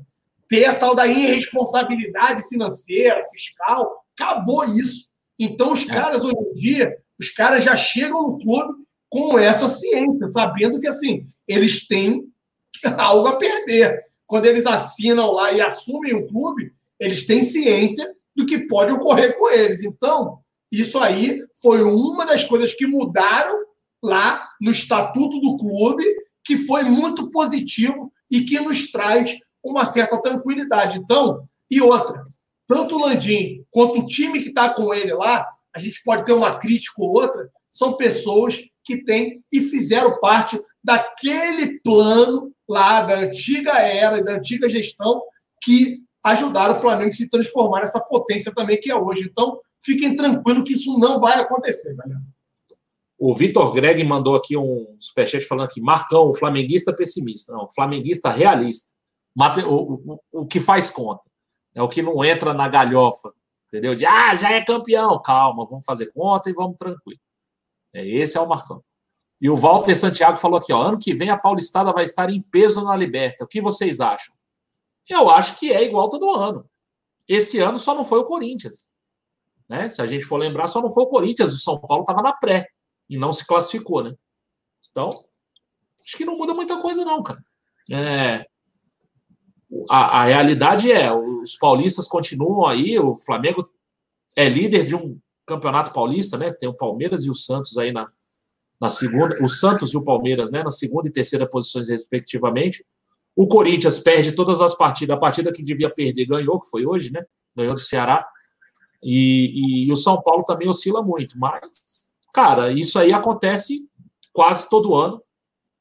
Ter a tal da irresponsabilidade financeira, fiscal. Acabou isso. Então, os caras, hoje em dia, os caras já chegam no clube com essa ciência, sabendo que, assim, eles têm algo a perder. Quando eles assinam lá e assumem o clube, eles têm ciência do que pode ocorrer com eles. Então, isso aí foi uma das coisas que mudaram lá no estatuto do clube, que foi muito positivo e que nos traz uma certa tranquilidade. Então, e outra, tanto o Landim quanto o time que está com ele lá, a gente pode ter uma crítica ou outra, são pessoas que têm e fizeram parte daquele plano lá da antiga era, da antiga gestão, que ajudaram o Flamengo a se transformar nessa potência também que é hoje. Então, fiquem tranquilos que isso não vai acontecer, galera. O Vitor Greg mandou aqui um superchat falando aqui, Marcão, o flamenguista pessimista. Não, flamenguista realista. O, o, o que faz conta. É o que não entra na galhofa, entendeu? De, ah, já é campeão. Calma, vamos fazer conta e vamos tranquilo. É, esse é o Marcão. E o Walter Santiago falou aqui, ó, ano que vem a Paulistada vai estar em peso na Liberta. O que vocês acham? Eu acho que é igual todo ano. Esse ano só não foi o Corinthians. Né? Se a gente for lembrar, só não foi o Corinthians. O São Paulo estava na pré e não se classificou, né? Então, acho que não muda muita coisa, não, cara. É, a, a realidade é, os paulistas continuam aí, o Flamengo é líder de um campeonato paulista, né? Tem o Palmeiras e o Santos aí na, na segunda, o Santos e o Palmeiras, né? Na segunda e terceira posições, respectivamente. O Corinthians perde todas as partidas. A partida que devia perder ganhou, que foi hoje, né? Ganhou do Ceará. E, e, e o São Paulo também oscila muito. Mas, cara, isso aí acontece quase todo ano.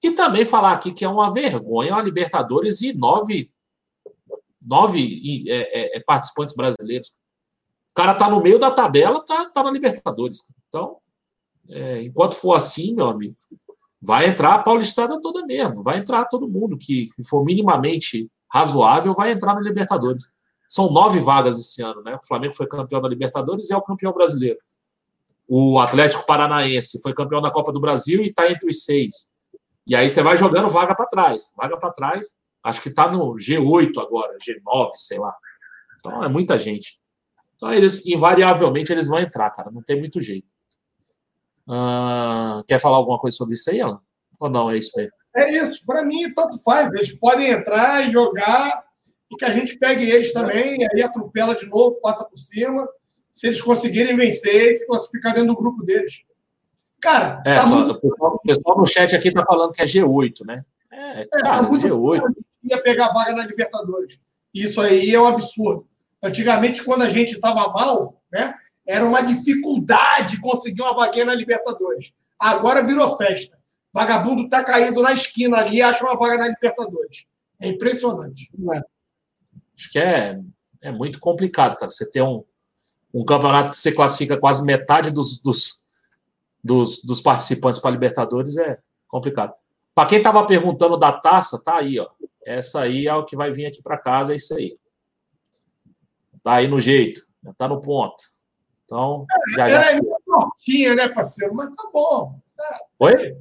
E também falar aqui que é uma vergonha a Libertadores e nove, nove é, é, é, participantes brasileiros. Cara tá no meio da tabela, tá, tá na Libertadores. Então, é, enquanto for assim, meu amigo, vai entrar a Paulistada toda mesmo, vai entrar todo mundo que, que for minimamente razoável, vai entrar na Libertadores. São nove vagas esse ano, né? O Flamengo foi campeão da Libertadores e é o campeão brasileiro. O Atlético Paranaense foi campeão da Copa do Brasil e está entre os seis. E aí você vai jogando vaga para trás, vaga para trás. Acho que está no G8 agora, G9, sei lá. Então é muita gente. Então eles, invariavelmente, eles vão entrar, cara. Não tem muito jeito. Uh, quer falar alguma coisa sobre isso aí, Alan? Ou não, é isso mesmo? É isso, para mim, tanto faz. Eles podem entrar e jogar e que a gente pegue eles também, aí atropela de novo, passa por cima. Se eles conseguirem vencer e se classificar dentro do grupo deles. Cara, é, tá só, muito... o, pessoal, o pessoal no chat aqui tá falando que é G8, né? É, é cara, tá G8. Ia pegar vaga na Libertadores. Isso aí é um absurdo. Antigamente, quando a gente estava mal, né? Era uma dificuldade conseguir uma vaguinha na Libertadores. Agora virou festa. Vagabundo está caindo na esquina ali e acha uma vaga na Libertadores. É impressionante. É. Acho que é, é muito complicado, cara. Você ter um, um campeonato que você classifica quase metade dos, dos, dos, dos participantes para Libertadores é complicado. Para quem estava perguntando da taça, tá aí, ó. Essa aí é o que vai vir aqui para casa, é isso aí. Tá aí no jeito, tá no ponto. Então, já, já... Ela é meio tortinha, né, parceiro? Mas tá bom. Tá. Oi?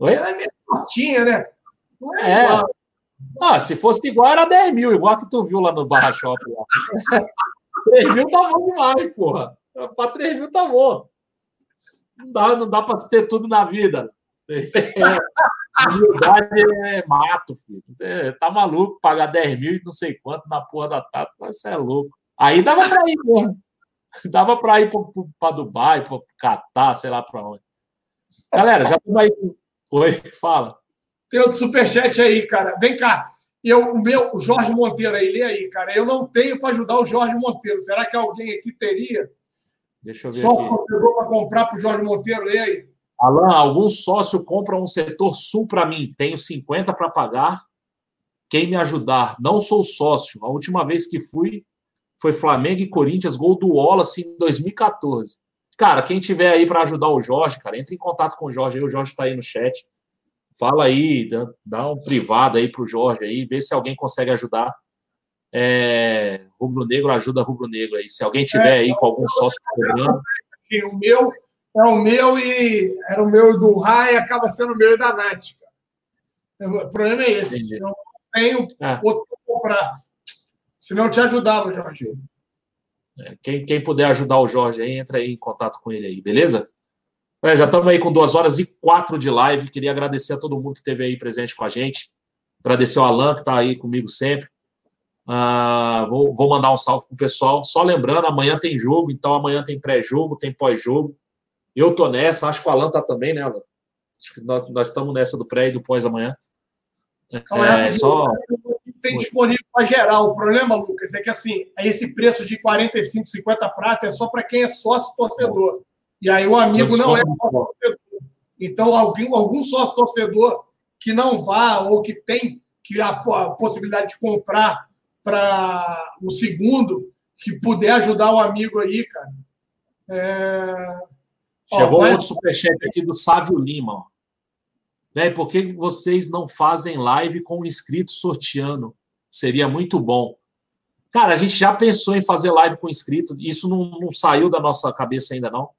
Oi? Ela é meio tortinha, né? Não é, é. Igual. Ah, se fosse igual, era 10 mil, igual que tu viu lá no Barra Shopping. 3 mil tá bom demais, porra. Para 3 mil tá bom. Não dá, não dá para ter tudo na vida. Humildade é mato, filho. Você tá maluco pagar 10 mil e não sei quanto na porra da taça, você é louco. Aí dava para ir mesmo. Dava para ir para Dubai, para Catar, sei lá para onde. Galera, já estamos aí. Oi, fala. Tem outro superchat aí, cara. Vem cá. Eu, o meu, o Jorge Monteiro aí, lê aí, cara. Eu não tenho para ajudar o Jorge Monteiro. Será que alguém aqui teria? Deixa eu ver Só aqui. para comprar para o Jorge Monteiro, lê aí. Alan, algum sócio compra um setor sul para mim. Tenho 50 para pagar. Quem me ajudar? Não sou sócio. A última vez que fui, foi Flamengo e Corinthians, gol do Wallace em 2014. Cara, quem tiver aí para ajudar o Jorge, cara, entre em contato com o Jorge aí, o Jorge está aí no chat. Fala aí, dá, dá um privado aí pro Jorge aí, vê se alguém consegue ajudar. É, Rubro Negro ajuda Rubro Negro aí. Se alguém tiver aí com algum sócio cobrando. O meu é o meu e era o meu do Rai, acaba sendo o meu e da Nath. O problema é esse. Entendi. Eu não tenho é. outro comprar. Se não te ajudava, Jorge. É, quem, quem puder ajudar o Jorge aí, entra aí em contato com ele aí, beleza? É, já estamos aí com duas horas e quatro de live. Queria agradecer a todo mundo que esteve aí presente com a gente. Agradecer ao Alan, que está aí comigo sempre. Uh, vou, vou, mandar um salve pro pessoal. Só lembrando, amanhã tem jogo, então amanhã tem pré-jogo, tem pós-jogo. Eu tô nessa, acho que o Alan tá também, né, Alan? Acho que nós, nós estamos nessa do pré e do pós amanhã. É, é só. Tem disponível para geral. O problema, Lucas, é que assim, esse preço de 45, 50 prata é só para quem é sócio torcedor. E aí o amigo não é sócio torcedor. Então, alguém, algum sócio torcedor que não vá ou que tem que a, a possibilidade de comprar para o segundo, que puder ajudar o amigo aí, cara. É... Chegou ó, vai... outro superchat aqui do Sávio Lima. Né, por que vocês não fazem live com inscrito sorteando? Seria muito bom. Cara, a gente já pensou em fazer live com inscrito, isso não, não saiu da nossa cabeça ainda não.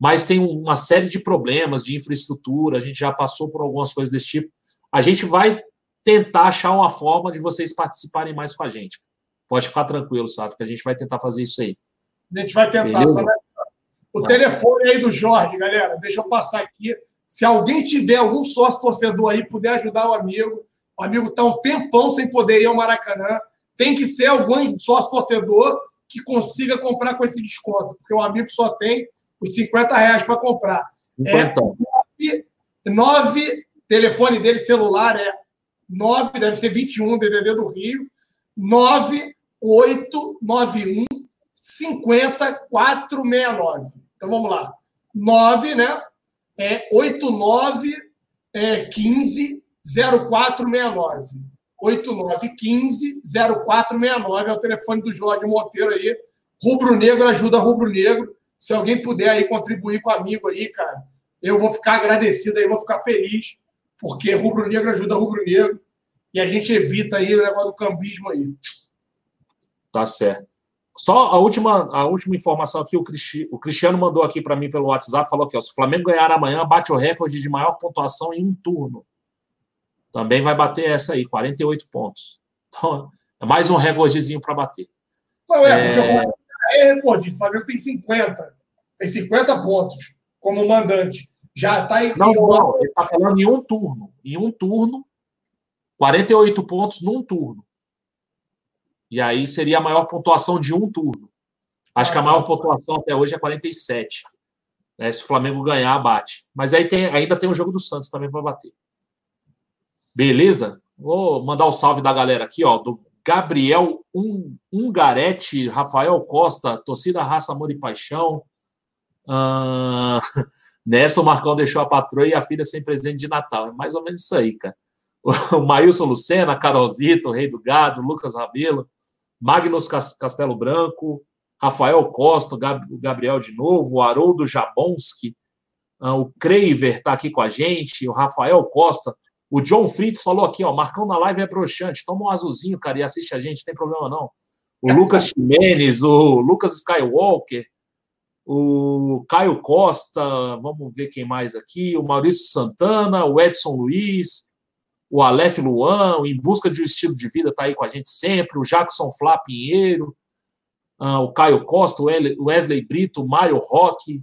Mas tem uma série de problemas de infraestrutura, a gente já passou por algumas coisas desse tipo. A gente vai tentar achar uma forma de vocês participarem mais com a gente. Pode ficar tranquilo, sabe? Que a gente vai tentar fazer isso aí. A gente vai tentar. O telefone aí do Jorge, galera, deixa eu passar aqui. Se alguém tiver algum sócio torcedor aí, puder ajudar o amigo, o amigo está um tempão sem poder ir ao Maracanã. Tem que ser algum sócio torcedor que consiga comprar com esse desconto, porque o amigo só tem os 50 reais para comprar. É 9, 9, telefone dele celular é 9, deve ser 21, DDD do Rio, 9891 50469. Então vamos lá. 9, né? É 89 é, 15 0469. 8915 0469 é o telefone do Jorge Monteiro aí. Rubro Negro ajuda Rubro Negro. Se alguém puder aí contribuir com amigo aí, cara, eu vou ficar agradecido aí, vou ficar feliz, porque Rubro Negro ajuda Rubro Negro e a gente evita aí o negócio do cambismo aí. Tá certo. Só a última, a última informação aqui, o, Cristi, o Cristiano mandou aqui para mim pelo WhatsApp, falou que se o Flamengo ganhar amanhã, bate o recorde de maior pontuação em um turno. Também vai bater essa aí, 48 pontos. Então, é mais um recordezinho para bater. Não é, porque é... o é recorde. O Flamengo tem 50. Tem 50 pontos como mandante. Já está em. Não, não, ele está falando em um turno. Em um turno, 48 pontos num turno. E aí seria a maior pontuação de um turno. Acho que a maior pontuação até hoje é 47. Né? Se o Flamengo ganhar, bate. Mas aí tem, ainda tem o jogo do Santos também para bater. Beleza? Vou mandar o um salve da galera aqui, ó, do Gabriel Ungarete, Rafael Costa, torcida Raça Amor e Paixão. Uh... Nessa o Marcão deixou a patroa e a filha sem presente de Natal. É mais ou menos isso aí, cara. O Maílson Lucena, Carolzito, o Rei do Gado, Lucas Rabelo, Magnus Castelo Branco, Rafael Costa, o Gabriel de novo, o Haroldo Jabonski, ah, o Craver está aqui com a gente, o Rafael Costa, o John Fritz falou aqui, ó, Marcão na live é broxante, toma um azulzinho, cara, e assiste a gente, não tem problema não. O Lucas Ximenes, o Lucas Skywalker, o Caio Costa, vamos ver quem mais aqui, o Maurício Santana, o Edson Luiz, o Aleph Luan, Em Busca de um Estilo de Vida está aí com a gente sempre, o Jackson Flá Pinheiro, uh, o Caio Costa, o Wesley Brito, o Mário Roque,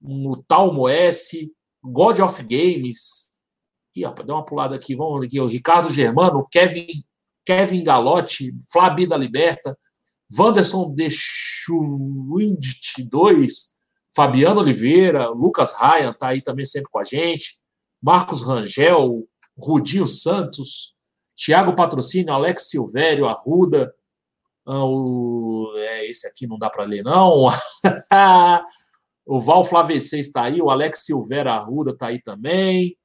o Talmo S, God of Games, Ih, rapaz, dá uma pulada aqui, vamos aqui, o Ricardo Germano, Kevin, Kevin Galotti, Flabi da Liberta, Wanderson Deschwindt 2, Fabiano Oliveira, Lucas Ryan está aí também sempre com a gente, Marcos Rangel, Rudinho Santos, Tiago Patrocínio, Alex Silvério, Arruda, ah, o, é, esse aqui não dá para ler, não. o Val Flavecê está aí, o Alex Silveira Arruda está aí também.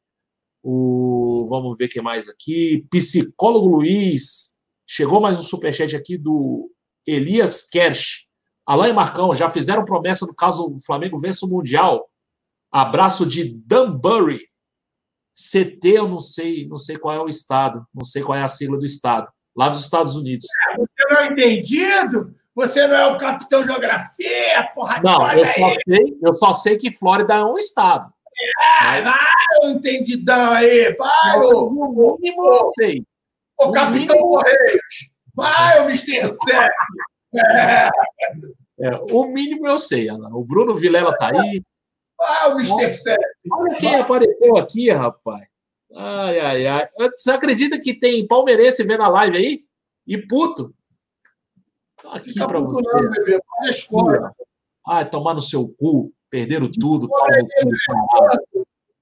O, vamos ver quem mais aqui. Psicólogo Luiz. Chegou mais um superchat aqui do Elias Kersh. Alain e Marcão já fizeram promessa no caso o Flamengo vença o Mundial. Abraço de Danbury. CT, eu não sei, não sei qual é o estado, não sei qual é a sigla do estado, lá dos Estados Unidos. Você não é entendido? Você não é o capitão geografia, porra Não, eu só, sei, eu só sei que Flórida é um estado. É, vai, o entendidão aí, vai, o mínimo eu sei. O, capitão Correios, vai, o Mr. Sec. É. É, o mínimo eu sei, O Bruno Vilela tá aí. Ah, o Mr. Sérgio. Olha quem apareceu aqui, rapaz. Ai, ai, ai. Você acredita que tem palmeirense vendo a live aí? E puto. Tá aqui para você. Não, bebê. Olha Ai, tomar no seu cu. Perderam tudo.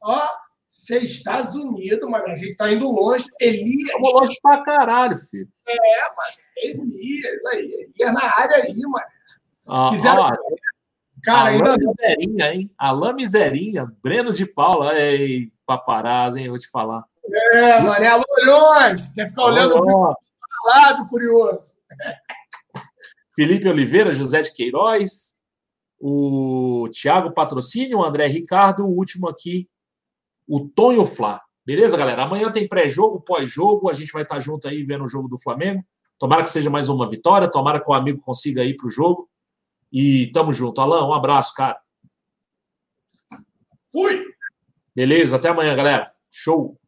Ó, ser Estados Unidos, mas a gente tá indo longe. Elias. Estamos longe pra caralho, filho. É, mano. Elias aí. Elias na área aí, mano. Ah, Quiseram- ó, Cara, Alain ainda Miserinha, hein? Alain Miserinha, Breno de Paula. Ei, paparazzi, hein? Vou te falar. é, mano. É alô, Leões. Quer ficar olhando Ó, lado, curioso. Felipe Oliveira, José de Queiroz, o Thiago Patrocínio, o André Ricardo, o último aqui, o Tonho Flá. Beleza, galera? Amanhã tem pré-jogo, pós-jogo, a gente vai estar junto aí vendo o jogo do Flamengo. Tomara que seja mais uma vitória, tomara que o amigo consiga ir para o jogo. E tamo junto. Alan, um abraço, cara. Fui. Beleza, até amanhã, galera. Show!